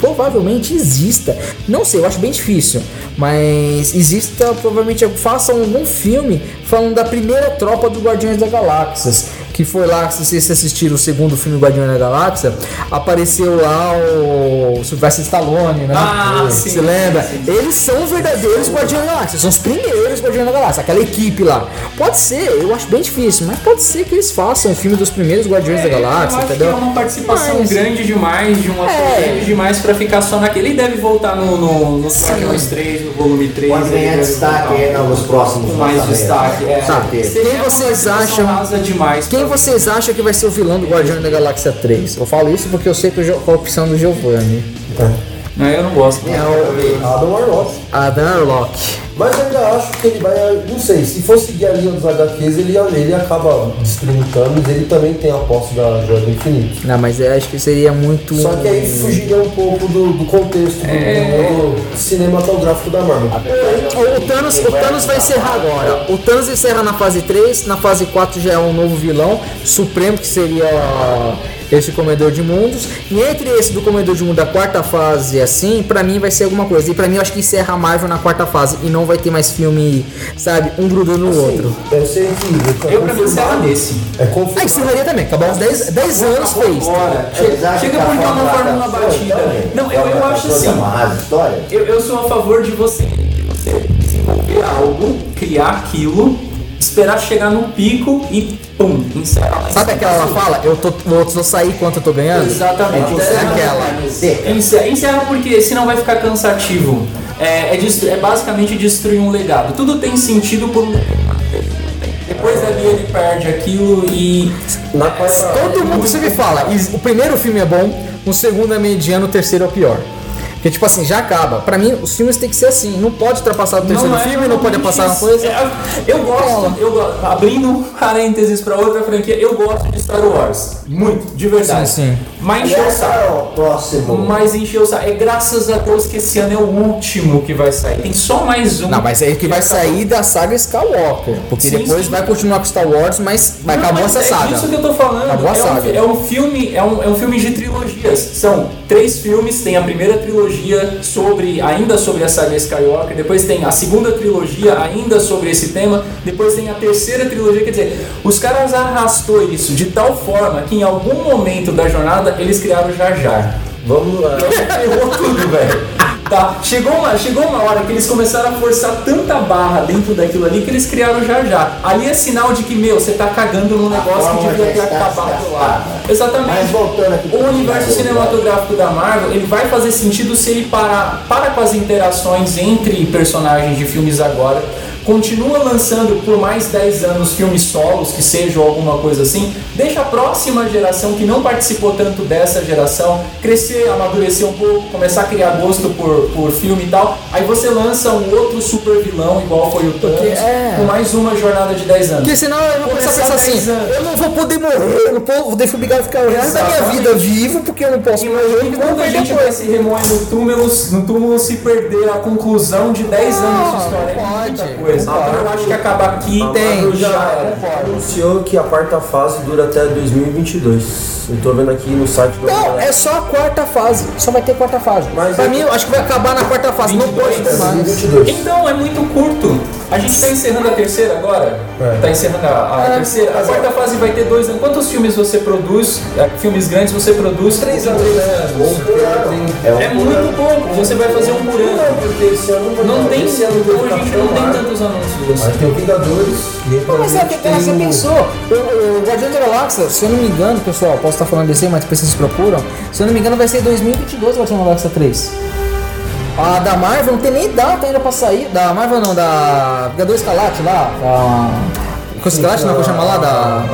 provavelmente exista. Não sei, eu acho bem difícil. Mas exista, provavelmente façam algum filme falando da primeira tropa do Guardiões da Galáxias. Que foi lá, se vocês assistiram o segundo filme Guardiões da Galáxia, apareceu lá o Sylvester Stallone, né? Ah, sim, Você lembra? sim, sim. Eles são verdadeiros Guardiões da Galáxia, são os primeiros Guardiões da Galáxia, aquela equipe lá. Pode ser, eu acho bem difícil, mas pode ser que eles façam o filme dos primeiros Guardiões da Galáxia, eu acho entendeu? que é uma participação Mas- grande demais, de um ator É. grande demais pra ficar só naquele. Ele deve voltar no, no, no Guardiões 3, no volume 3. Pode ganhar deve destaque aí nos próximos Com mais destaque. né? É. Seria Quem vocês acham- demais. Quem vocês acham que vai ser o vilão do Guardiões da Galáxia 3? Eu falo isso porque eu sei que qual a opção do Giovanni. Não, eu não gosto. É o Adam Warlock. Adam Warlock. Mas eu ainda acho que ele vai, não sei, se for seguir a linha dos HQs, ele, ele acaba destruindo Thanos, ele também tem a posse da Joia do Infinito. Não, mas eu acho que seria muito. Só que aí fugiria um pouco do, do contexto do, É. do cinematográfico da Marvel. O Thanos, o Thanos vai encerrar agora. O Thanos encerra na fase 3, na fase 4 já é um novo vilão, Supremo, que seria esse Comedor de Mundos. E entre esse do Comedor de Mundos da quarta fase, assim, pra mim vai ser alguma coisa. E pra mim eu acho que encerra a Marvel na quarta fase e não vai ter mais filme, sabe, um grudando no outro. Eu sei que. é Eu pra mim encerra confirmado. nesse. É Ah, confirmado. encerraria também, acabar uns 10, 10 anos fez. Agora, acham chega que a porque é uma fórmula fórmula da batida. história, Não, eu, eu acho assim. Eu, eu sou a favor de você, de você desenvolver algo, criar aquilo, esperar chegar no pico e pum, encerrar Sabe aquela ela fala, eu tô, vou só sair quanto eu tô ganhando? Exatamente. Você encerra- aquela. Encerra, encerra porque senão vai ficar cansativo. É, é, é basicamente destruir um legado. Tudo tem sentido por um. Depois dali ele perde aquilo e. Na quarta. Todo mundo sempre fala, "Is- o primeiro filme é bom, o segundo é mediano, o terceiro é o pior. Porque, tipo assim, já acaba. Pra mim, os filmes tem que ser assim. Não pode ultrapassar o terceiro é filme, não pode passar uma isso. coisa. É, eu gosto, eu gosto, abrindo parênteses pra outra franquia, eu gosto de Star Wars. Muito, de verdade. Sim, sim. Mas encheu o saco. é o próximo. Mas encheu o saco. É graças a Deus que esse ano é o último que vai sair. Tem só mais um. Não, mas é que vai sair da saga Skywalker. Porque Sim, depois sim. vai continuar com Star Wars, mas vai Não, mas essa é saga. disso que eu tô falando. Acabou a é, um, saga. fi- é um filme, é um, é um filme de trilogias. São três filmes, tem a primeira trilogia sobre ainda sobre a saga Skywalker, depois tem a segunda trilogia ainda sobre esse tema, depois tem a terceira trilogia, quer dizer, os caras arrastou isso de tal forma que em algum momento da jornada eles criaram Jar Jar. Vamos lá. Ferrou tudo, velho. Tá, chegou uma, chegou uma hora que eles começaram a forçar tanta barra dentro daquilo ali que eles criaram já já. Ali é sinal de que, meu, você tá cagando num negócio que devia ter acabado lá. Exatamente. Mas voltando aqui o universo cinematográfico da Marvel, ele vai fazer sentido se ele parar para com as interações entre personagens de filmes agora. Continua lançando por mais 10 anos filmes solos, que sejam alguma coisa assim. Deixa a próxima geração, que não participou tanto dessa geração, crescer, amadurecer um pouco, começar a criar gosto por, por filme e tal. Aí você lança um outro super vilão, igual foi o Thanos, é. com mais uma jornada de 10 anos. Porque senão eu vou começar a pensar assim, 10 anos. eu não vou poder morrer, eu não vou, vou obrigado a ficar o resto da minha vida vivo, porque eu não posso morrer, E eu vou quando a perder gente vai se remoer no túmulo, no túmulo se perder a conclusão de 10 anos de história. não é muita pode. coisa. Então eu acho que acaba aqui A Tem, já anunciou que a quarta fase dura até 2022. Eu tô vendo aqui no site do Não, é só a quarta fase. Só vai ter quarta fase. Mas pra é- mim, eu acho que vai acabar na quarta fase. Não pode ter mais. 2022. Então é muito curto. A gente tá encerrando a terceira agora? É. Tá encerrando a, a É, terceira. A quarta fase vai ter dois anos. Quantos filmes você produz? É, Filmes grandes você produz? Três anos. É, um É muito pouco. Você vai fazer um por ano. Não, tem. esse ano Então teve a gente não tem tantos anúncios assim. Aí tem o Vingadores. Não, mas é você tem o- pensou, o, o Guardião da Galáxia, se eu não me engano, pessoal, posso estar falando desse, mas depois vocês procuram, se eu não me engano vai ser 2022 o Guardião da Galáxia 3. A da Marvel não tem nem data ainda pra sair, da Marvel não, da Vingador Escalate lá, da... Escalate não, como chama lá, da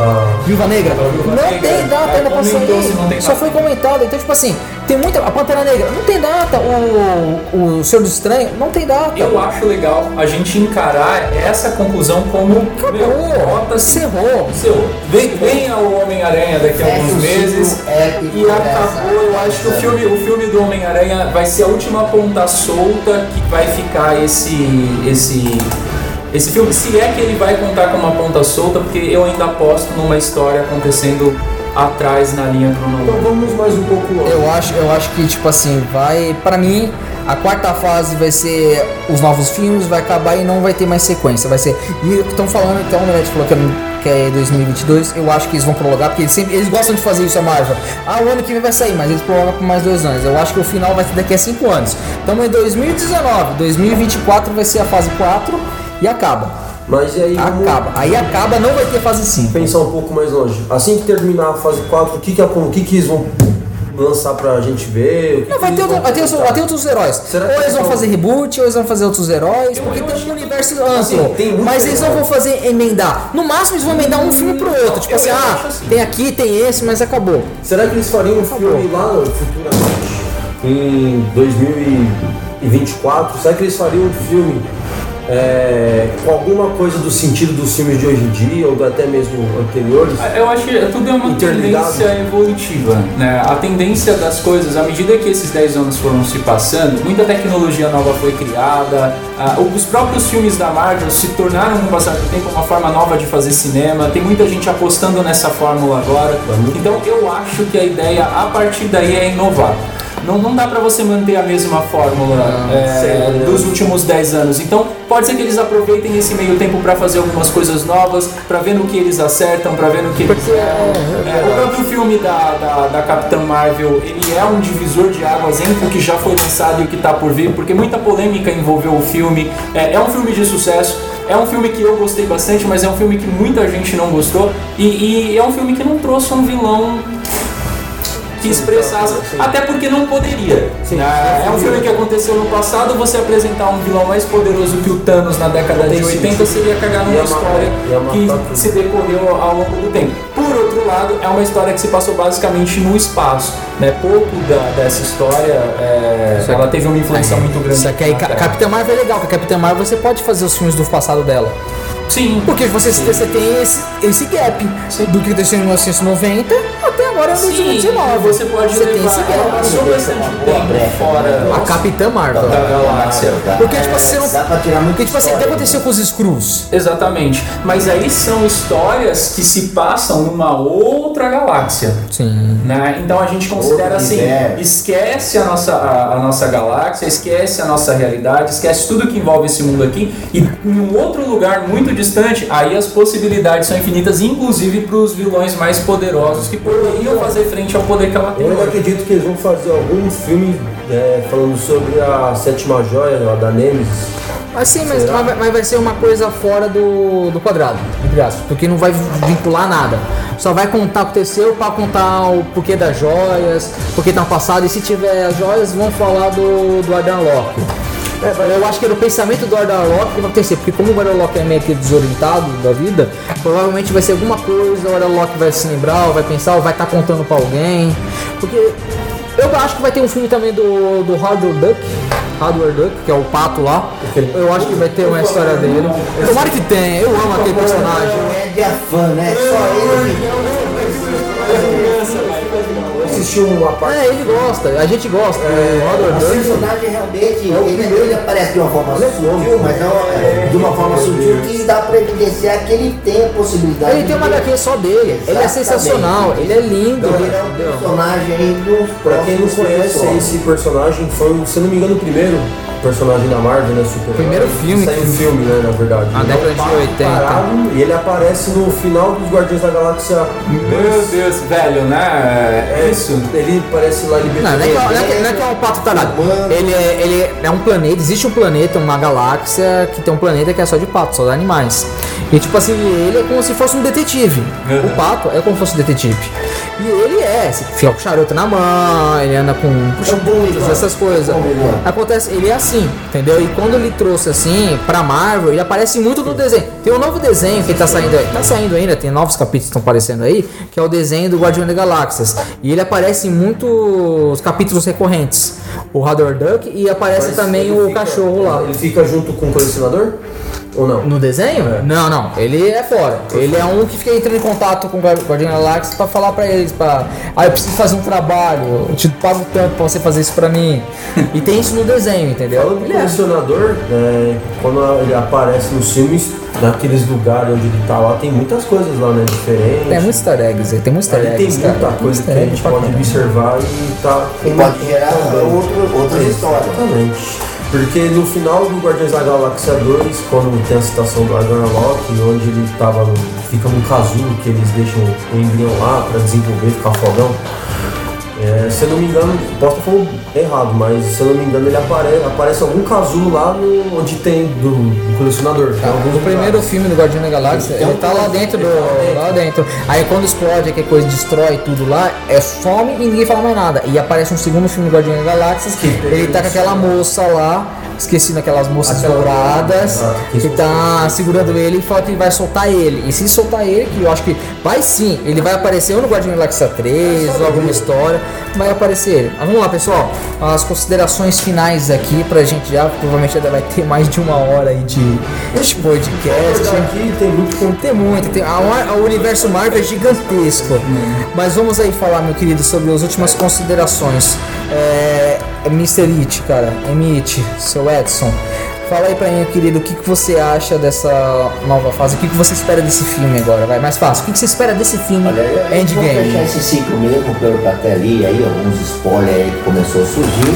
Viúva Negra. Não tem data é, ainda pra sair, só foi comentado, então tipo assim, tem muita, a Pantera Negra, não tem data, o, o Senhor do Estranho, não tem data. Eu acho legal a gente encarar essa conclusão como Acabou, seu, vem, venha o Homem-Aranha daqui a Fecha alguns meses. épico e acabou. Eu acho que o filme, o filme do Homem-Aranha vai ser a última ponta solta que vai ficar esse, esse, esse filme. Se é que ele vai contar com uma ponta solta, porque eu ainda aposto numa história acontecendo atrás na linha Então cronológica. vamos mais um pouco longe. Eu acho, eu acho que, tipo assim, vai. Pra mim, a quarta fase vai ser os novos filmes, vai acabar e não vai ter mais sequência. Vai ser. E estão falando, então, o Omelete falou que é, que é 2022. Eu acho que eles vão prolongar, porque eles, sempre, eles gostam de fazer isso, a Marvel. Ah, o ano que vem vai sair, mas eles prolongam por mais dois anos. Eu acho que o final vai ser daqui a cinco anos. Então, em 2019, 2024 vai ser a fase 4 e acaba. Mas e aí vamos Acaba. Aí acaba, não vai ter fase 5. pensar um pouco mais longe. Assim que terminar a fase 4, o que que, o que, que eles vão lançar pra gente ver? Não, vai ter, outro- vai, ter, vai ter outros heróis. Será ou eles vão vão- fazer reboot, ou eles vão fazer outros heróis, porque tem um universo Assim, amplo. tem mas eles não vão fazer emendar. No máximo eles vão emendar um filme pro outro. Tipo assim, ah, assim. tem aqui, tem esse, mas acabou. Será que eles fariam um filme lá no- futuramente? Em 2024? Será que eles fariam um filme é, com alguma coisa do sentido dos filmes de hoje em dia, ou até mesmo anteriores? Eu acho que tudo é uma tendência evolutiva, né? A tendência das coisas, à medida que esses 10 anos foram se passando, muita tecnologia nova foi criada, os próprios filmes da Marvel se tornaram, com o passar do tempo, uma forma nova de fazer cinema, tem muita gente apostando nessa fórmula agora, então eu acho que a ideia, a partir daí, é inovar. Não, não dá pra você manter a mesma fórmula é, sei, né? dos últimos 10 anos. Então, pode ser que eles aproveitem esse meio tempo pra fazer algumas coisas novas, pra ver no que eles acertam, pra ver no que eles Porque é-. É, o próprio filme da, da, da Capitã Marvel, ele é um divisor de águas entre o que já foi lançado e o que tá por vir, porque muita polêmica envolveu o filme. É, é um filme de sucesso. É um filme que eu gostei bastante, mas é um filme que muita gente não gostou. E, e é um filme que não trouxe um vilão que expressasse. Até porque não poderia. Sim, Ah, é um filme que aconteceu no passado, você apresentar um vilão mais poderoso que o Thanos na década de Tem 80 sentido. seria cagar numa matar- história ia matar que se decorreu ao longo do tempo. Por outro lado, é uma história que se passou basicamente no espaço. Né? Pouco da- dessa história, é, Só ela teve uma influência muito grande. Ca- Terra. Capitã Marvel é legal, porque a Capitã Marvel você pode fazer os filmes do passado dela. Sim. Porque você, você tem esse, esse gap do que aconteceu em 1990 até agora em Sim, 2019. você pode você tem esse gap. passou bastante tempo fora. A Capitã Marvel. Da galáxia. Dá- Porque, tipo assim, você não- tirar muito Porque, tipo assim, o que aconteceu com os Screws? Exatamente. Mas aí são histórias que se passam numa outra galáxia. Sim. Né? Então a gente considera assim, esquece a nossa, a, a nossa galáxia, esquece a nossa realidade, esquece tudo que envolve esse mundo aqui e em um outro lugar muito distante, aí as possibilidades são infinitas, inclusive para os vilões mais poderosos que poderiam fazer frente ao poder que ela tem. Eu acredito que eles vão fazer algum filme é, falando sobre a sétima joia da Nemesis. Mas sim, mas, mas- mas vai ser uma coisa fora do, do quadrado, entre aspas, porque não vai vincular nada. Só vai contar o que aconteceu pra contar o porquê das joias, porquê tá passado, e se tiver as joias, vão falar do, do Ardan Locke. É, eu acho que era o pensamento do Ardan Locke que vai acontecer, porque como o Ardan Locke é meio que desorientado da vida, provavelmente vai ser alguma coisa, o Locke vai se lembrar, ou vai pensar, ou vai estar contando pra alguém. Porque eu acho que vai ter um filme também do, do Howard Duck, Howard Duck, que é o pato lá. Eu acho que vai ter uma história dele. Tomara que tenha, eu amo aquele personagem. É de afã, né? Só ele. Eu assisti uma parte. É, ele gosta, a gente gosta. o Howard O personagem realmente, ele, ele aparece de uma forma sutil, mas não é de uma forma sutil que dá pra evidenciar que ele tem a possibilidade Ele tem uma HQ só dele, ele é sensacional, ele é lindo. Então ele é um personagem dos Pra quem não conhece esse personagem, foi, se não me engano, o primeiro personagem da Marvel, né? Super Primeiro filme Saiu que- um filme, né? Na verdade. Na Ele é um década de pato 80. parado, E ele aparece no final dos Guardiões da Galáxia. Meu Deus, velho, né? É isso. Ele aparece lá Não, libertando. não é, que, não, é que, não é que é um pato tarado. Ele é, ele é um planeta, existe um planeta, uma galáxia que tem um planeta que é só de patos, só de animais. E tipo assim, ele é como se fosse um detetive. Uhum. O pato é como se fosse um detetive. E ele é, se fica com charuto na mão, ele anda com puxa-bundas, essas coisas. Acontece, ele é assim, entendeu? E quando ele trouxe assim pra Marvel, ele aparece muito no desenho. Tem um novo desenho que tá saindo aí, tá saindo ainda, tem novos capítulos que estão aparecendo aí, que é o desenho do Guardião das Galáxias. E ele aparece em muitos capítulos recorrentes. O Howard Duck e aparece Mas também o fica- cachorro lá. Ele fica junto com o colecionador? Ou não? No desenho? É. Não, não. Ele é fora. Ele é um que fica entrando em contato com o Guardi- Guardião Galáxia pra falar pra eles, pra. Ah, eu preciso fazer um trabalho, eu te pago tanto pra você fazer isso pra mim. e tem isso no desenho, entendeu? Falando do é. colecionador, é, quando ele aparece nos filmes, naqueles lugares onde ele tá lá, tem muitas coisas lá, né? Diferentes. Tem muitos easter eggs, tem muitos easter Ali tem eggs. muita cara. Tem coisa que a eggs gente pode caramba. observar e tá. E pode gerar outro, outras histórias. Exatamente. Porque no final do Guardiões da Galáxia 2, quando tem a citação do Argon Locke, onde ele tava fica num casulo que eles deixam o embrião lá pra desenvolver, ficar fodão. É, se eu não me engano, posso estar falando errado, mas se eu não me engano, ele aparece, aparece algum casulo lá no, onde tem do, do colecionador. Alguns No primeiro filme do Guardião da Galáxia, ele um tá lá dentro do. ele tá lá dentro. Aí quando explode, aquela coisa destrói tudo lá, é some e ninguém fala mais nada. E aparece um segundo filme do Guardião da Galáxia, Que ele tá com aquela moça lá, esqueci daquelas moças Aquela- douradas, que que tá segurando ele e fala que vai soltar ele. E se soltar ele, que eu acho que vai sim, ele vai aparecer ou no Guardião da Galáxia 3, ou alguma história, vai aparecer ele. Mas vamos lá, pessoal, as considerações finais aqui pra gente já, provavelmente já vai ter mais de uma hora aí de, de podcast. Aqui tem muito conteúdo. Tem muito, tem, a o universo Marvel é gigantesco. Mas vamos aí falar, meu querido, sobre as últimas considerações. É, Mr. It, cara, Emit, seu Edson. Fala aí pra mim, querido, o que, que você acha dessa nova fase? O que, que você espera desse filme agora? Vai, mais fácil. O que, que você espera desse filme Olha, eu- eu vou fechar Endgame? esse ciclo mesmo, pelo até ali, aí, alguns spoilers aí que começou a surgir.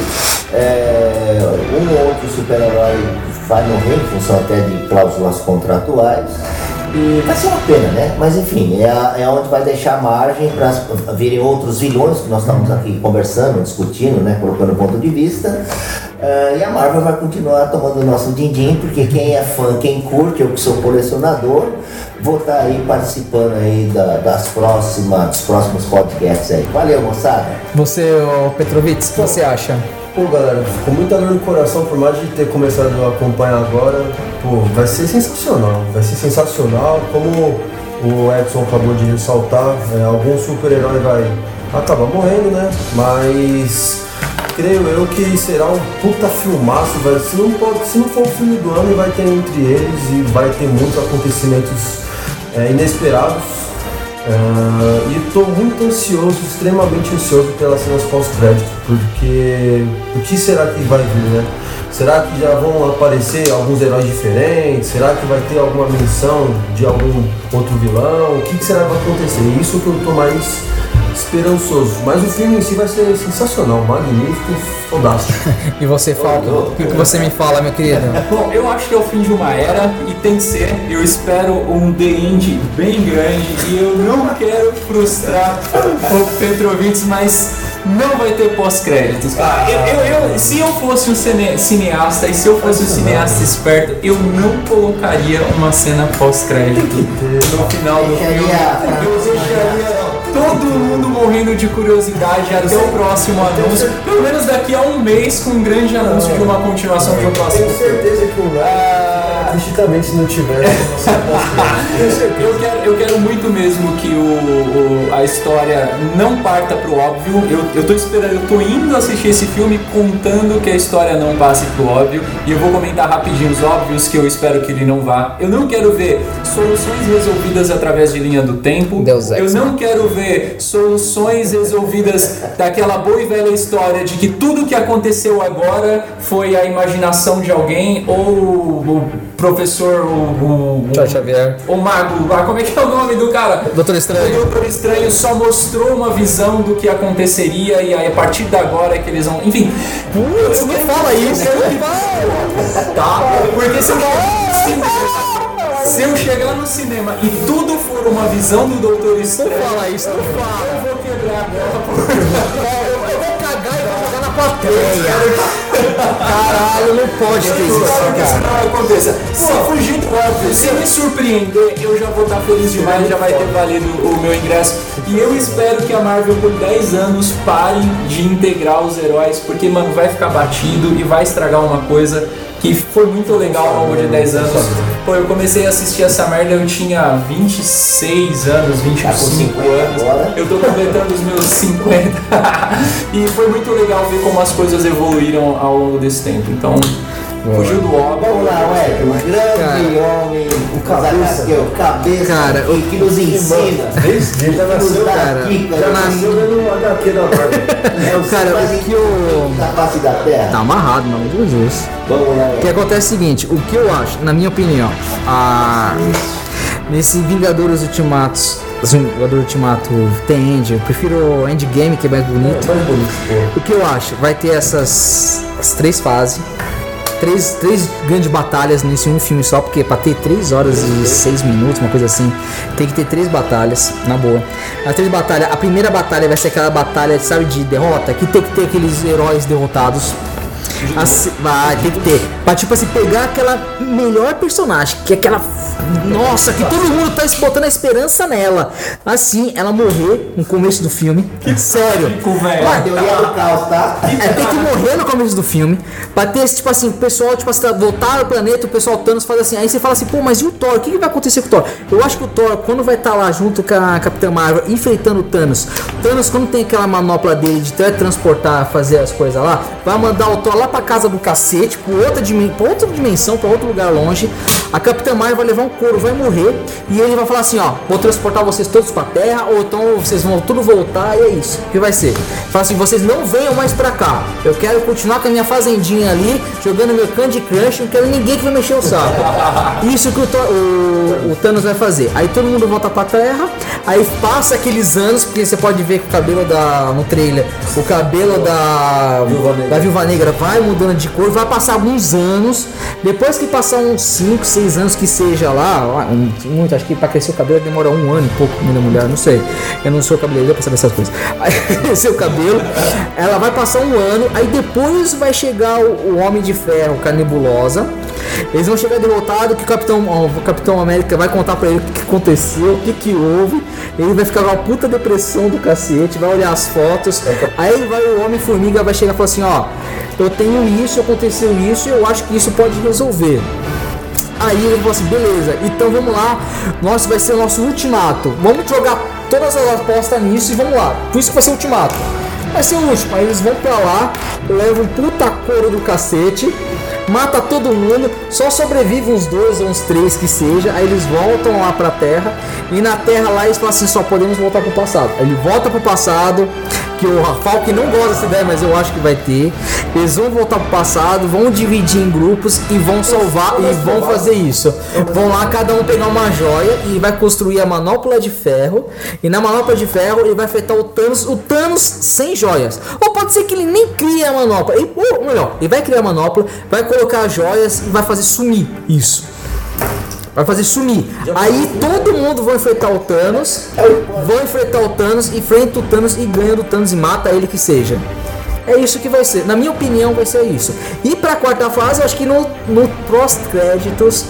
É, um ou outro super-herói vai morrer em função até de cláusulas contratuais. E vai ser uma pena, né? Mas enfim, é, a- é onde vai deixar margem para virem outros vilões que nós estamos aqui conversando, discutindo, né? Colocando ponto de vista. É, e a Marvel vai continuar tomando o nosso din-din, porque quem é fã, quem curte, eu que sou colecionador, vou estar aí participando aí da- das próximas, dos próximos podcasts aí. Valeu, moçada! Você, Petrovitz, o que você acha? Pô, galera, ficou muita dor no coração, por mais de ter começado a acompanhar agora. Pô, vai ser sensacional, vai ser sensacional. Como o Edson acabou de ressaltar, é, algum super-herói vai acabar morrendo, né? Mas creio eu que será um puta filmaço, vai, se, não pode, se não for o filme do ano, vai ter entre eles e vai ter muitos acontecimentos é, inesperados. Ah, e estou muito ansioso, extremamente ansioso pelas cenas pós-crédito, porque o que será que vai vir, né? Será que já vão aparecer alguns heróis diferentes? Será que vai ter alguma menção de algum outro vilão? O que, que será que vai acontecer? Isso que eu estou mais esperançoso. Mas o filme em si vai ser sensacional, magnífico, fantástico. E você fala, o que, você me fala, meu querido? Bom, eu acho que é o fim de uma era e tem que ser. Eu espero um The End bem grande e eu não quero frustrar o Petrovitz, mas não vai ter pós-créditos. cara. Eu, eu- eu- se eu fosse um cine- cineasta e se eu fosse um cineasta esperto, eu não colocaria uma cena pós-crédito no final do filme. Eu deixaria todo mundo morrendo de curiosidade até o próximo anúncio. Pelo menos daqui a um mês com um grande anúncio de uma continuação de um próximo Tenho certeza que o Ah, também se não tiver. Eu quero, eu quero muito mesmo que o, o- a história não parta pro óbvio. Eu, eu tô esperando, eu tô indo assistir esse filme contando que a história não passe pro óbvio. E eu vou comentar rapidinho os óbvios que eu espero que ele não vá. Eu não quero ver soluções resolvidas através de linha do tempo. Deus eu não quero ver soluções resolvidas daquela boa e velha história de que tudo que aconteceu agora foi a imaginação de alguém ou o professor, o, o, o Charles Xavier. o mago lá, como é que é o nome do cara? Doutor O Estranho. Doutor Estranho só mostrou uma visão do que aconteceria e aí a partir de agora é que eles vão. Enfim. Putz, não fala isso. Tá? Porque se eu, se eu chegar no cinema e tudo for uma visão do Doutor Estranho, Não fala isso, não fala. eu vou quebrar a porta. Eu vou cagar e vou jogar na plateia. Caralho, não pode ter isso cara. não aconteça. Se fugir do óbvio, se me surpreender, eu já vou estar feliz demais, já vai ter valido o meu ingresso. E eu espero que a Marvel por 10 anos pare de integrar os heróis, porque, mano, vai ficar batido e vai estragar uma coisa que foi muito legal ao longo de 10 anos. Pô, eu comecei a assistir essa merda, eu tinha 26 anos, 25 Tá com 50 anos. agora. Eu tô completando os meus 50. e foi muito legal ver como as coisas evoluíram ao longo desse tempo. Então, fugiu do óbvio. Vamos lá, Ué, o grande homem, o cabeça. O cabeça Cara, que, que nos ensina. Ele já nasceu, cara, dica, já nasceu vendo o HQ da Marvel. É o Cara, o que eu- da face da terra. Tá amarrado, não, meu Jesus. Vamos lá, O que acontece é o seguinte, o que eu acho, na minha opinião, a... nesse Vingadores Ultimatos, Vingadores Ultimato tem End, eu prefiro o Endgame que é mais bonito. Mais bonito. O que eu acho, vai ter essas as três fases, três, três grandes batalhas nesse um filme só, porque pra ter três horas e seis minutos, uma coisa assim, tem que ter três batalhas, na boa. As três batalhas, a primeira batalha vai ser aquela batalha, sabe, de derrota, que tem que ter aqueles heróis derrotados. Assim, vai, tem que ter. Pra tipo assim, pegar aquela melhor personagem, que é aquela. Nossa, que todo mundo tá botando a esperança nela. Assim, ela morrer no começo do filme. Sério. Com o velho. Teoria do caos, tá? É, tem que morrer no começo do filme. Pra ter esse, tipo assim, o pessoal, tipo assim, voltar ao planeta, o pessoal Thanos faz assim. Aí você fala assim, pô, mas e o Thor? O que, que vai acontecer com o Thor? Eu acho que o Thor, quando vai estar lá junto com a Capitã Marvel, enfrentando o Thanos, Thanos, quando tem aquela manopla dele de teletransportar, fazer as coisas lá, vai mandar o Thor lá pra casa do cacete, pra outra, dimen pra outra dimensão, pra outro lugar longe. A Capitã Marvel vai levar um couro, vai morrer. E ele vai falar assim: ó, vou transportar vocês todos pra terra, ou então vocês vão tudo voltar, e é isso. O que vai ser? Fala assim: vocês não venham mais pra cá. Eu quero continuar com a minha fazendinha ali, jogando meu Candy Crush, não quero ninguém que vai mexer o saco. Isso que o, o- o Thanos vai fazer. Aí todo mundo volta pra terra, aí passa aqueles anos, porque você pode ver que o cabelo da. no trailer, o cabelo da. Viúva Negra. da Viúva Negra vai mudando de cor, vai passar alguns anos. Depois que passar uns 5, 6 anos que seja lá, um- muito, acho que pra crescer o cabelo demora um ano e pouco da mulher, não sei. Eu não sou cabeleireiro pra saber essas coisas. Aí crescer o cabelo, ela vai passar um ano, aí depois vai chegar o, Homem de Ferro com a nebulosa. Eles vão chegar derrotado que o Capitão, o Capitão América vai contar pra ele o que aconteceu, o que, que houve. Ele vai ficar com uma puta depressão do cacete, vai olhar as fotos. Aí vai o Homem-Formiga vai chegar e falar assim, ó, eu tenho isso, aconteceu isso, eu acho que isso pode resolver. Aí ele falou assim, beleza, então vamos lá, nosso vai ser o nosso ultimato. Vamos jogar todas as apostas nisso e vamos lá. Por isso que vai ser o ultimato. Vai ser o último. Aí eles vão pra lá, levam puta couro do cacete, mata todo mundo, só sobrevive uns dois ou uns três que seja. Aí eles voltam lá pra terra e na terra lá eles falam assim, só podemos voltar pro passado. Aí ele volta pro passado, que o Falk não gosta dessa ideia, mas eu acho que vai ter. Eles vão voltar pro passado, vão dividir em grupos e vão salvar e vão fazer isso. Vão lá cada um pegar uma joia e vai construir a manopla de ferro. E na manopla de ferro ele vai afetar o Thanos, o Thanos sem joias. Ou pode ser que ele nem crie a manopla. Ele, ou melhor, ele vai criar a manopla, vai colocar as joias e vai fazer sumir isso. Vai fazer sumir. Aí todo mundo vai enfrentar o Thanos. Vão enfrentar o Thanos, enfrenta o Thanos e ganha do Thanos e mata ele que seja. É isso que vai ser. Na minha opinião, vai ser isso. E pra quarta fase, eu acho que no, no pós-créditos.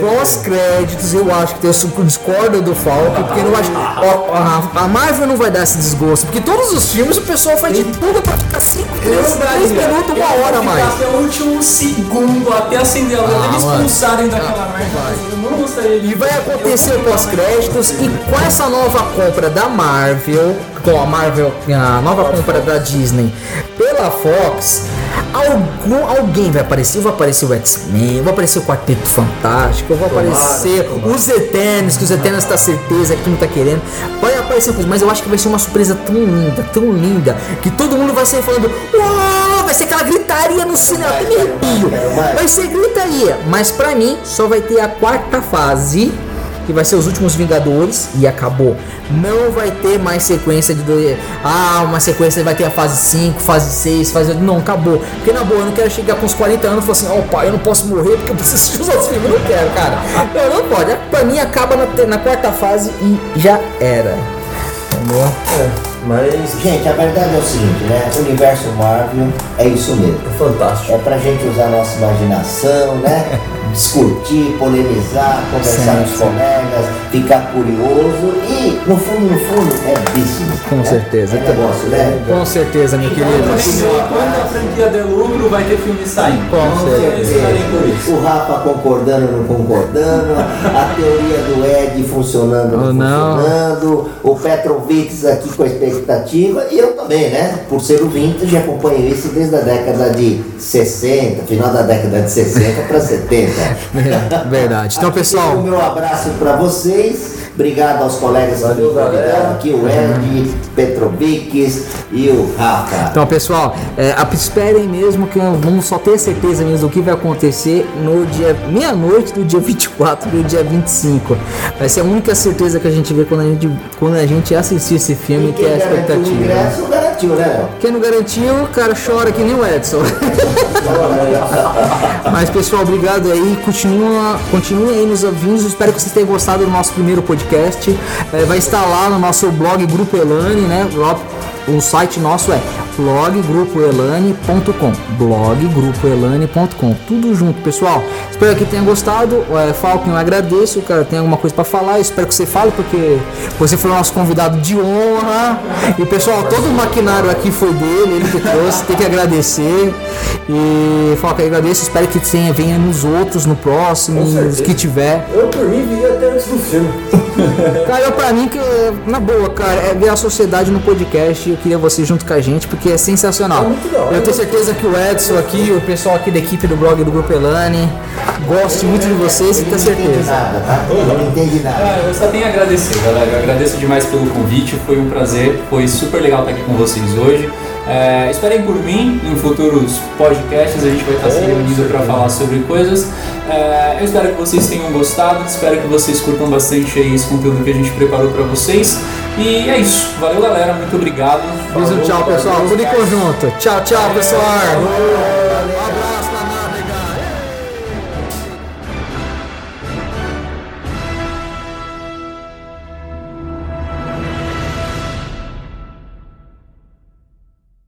Pós-créditos, eu acho que tem o discordo do Falco, porque não acho. a, a Marvel não vai dar esse desgosto. Porque todos os filmes o pessoal faz de tudo pra ficar 5, 3 minutos, uma hora mais. Até o último segundo, até acender a luz, Ah, eles expulsarem daquela merda. Eu não gostaria de E vai acontecer pós-créditos e com essa nova compra da Marvel, com a Marvel, a nova compra da Disney pela Fox, algum, alguém vai aparecer, vai aparecer o X-Men, vai aparecer o Quarteto Fantástico, vai aparecer os Eternos, que os Eternos tá certeza que tu não tá querendo, vai aparecer coisa, mas eu acho que vai ser uma surpresa tão linda, tão linda, que todo mundo vai sair falando, vai ser aquela gritaria no cinema, até me arrepio, vai ser gritaria, mas pra mim só vai ter a quarta fase que vai ser os últimos Vingadores e acabou. Não vai ter mais sequência de dois. Ah, uma sequência vai ter a fase 5, fase 6, fase. Não, acabou. Porque na boa, eu não quero chegar com os 40 anos e falar assim, ó pai, eu não posso morrer porque eu preciso assistir os outros filmes. Não quero, cara. Não, não pode. Pra mim acaba na, na quarta fase e já era. Entendeu? É, mas Gente, a verdade é o seguinte, né? O universo Marvel é isso mesmo. é fantástico. É pra gente usar a nossa imaginação, né? Discutir, polemizar, conversar Sim, com os colegas, ficar curioso e, no fundo, no fundo, é business. Com né? certeza. É negócio, né? Com certeza, meu querido. Quando a franquia der lucro, vai ter filme saindo. Com Não certeza. esperem por isso. O Rafa concordando não concordando, a teoria do Ed funcionando não Oh, não. funcionando, o Petrovic aqui com a expectativa, e eu também, né? Por ser o vintage, acompanho isso desde a década de 60, final da década de 60 para 70. Verdade. Então, pessoal. O meu abraço para vocês. Obrigado aos colegas que me convidaram aqui, o Ed, Petrovics e o Rafa. Então, pessoal, é, esperem mesmo que vamos só ter certeza mesmo do que vai acontecer no dia meia-noite do dia 24 e do dia 25. Vai ser a única certeza que a gente vê quando a gente, quando a gente assistir esse filme, que é a garantiu o expectativa. ingresso, garantiu, né? Quem não garantiu, o cara chora que nem o Edson. Mas pessoal, obrigado aí. Continua, continue aí nos ouvindo. Espero que vocês tenham gostado do nosso primeiro podcast. É, vai estar lá no nosso blog Grupo Elane, né? O site nosso é bloggrupoelane.com bloggrupoelane.com Tudo junto, pessoal. Espero que tenha gostado. É, Falcon, eu agradeço. Cara, tem alguma coisa para falar? espero que você fale, porque você foi o nosso convidado de honra. E pessoal, todo o maquinário aqui foi dele, ele que trouxe. Tem que agradecer. E Falcon, eu agradeço. Espero que tenha, venha nos outros, no próximo, que tiver. Eu por mim vi até antes do filme. Cara, pra mim, que, na boa, cara, é ver a sociedade no podcast. Eu queria você junto com a gente, porque é sensacional. É muito da hora. eu tenho certeza que o Edson aqui, o pessoal aqui da equipe do blog do Grupo Elane, goste muito de vocês, tenho Não entendi certeza. nada, tá? Eu não entendi nada. Ah, eu só tenho a agradecer, galera. Eu agradeço demais pelo convite, foi um prazer, foi super legal estar aqui com vocês hoje. É, esperem por mim em futuros podcasts, a gente vai estar se reunindo para falar sobre coisas. É, eu espero que vocês tenham gostado, espero que vocês curtam bastante aí esse conteúdo que a gente preparou para vocês. E é isso, valeu galera, muito obrigado. Beijo, tchau, pessoal. Tudo em conjunto. Tchau, tchau, pessoal.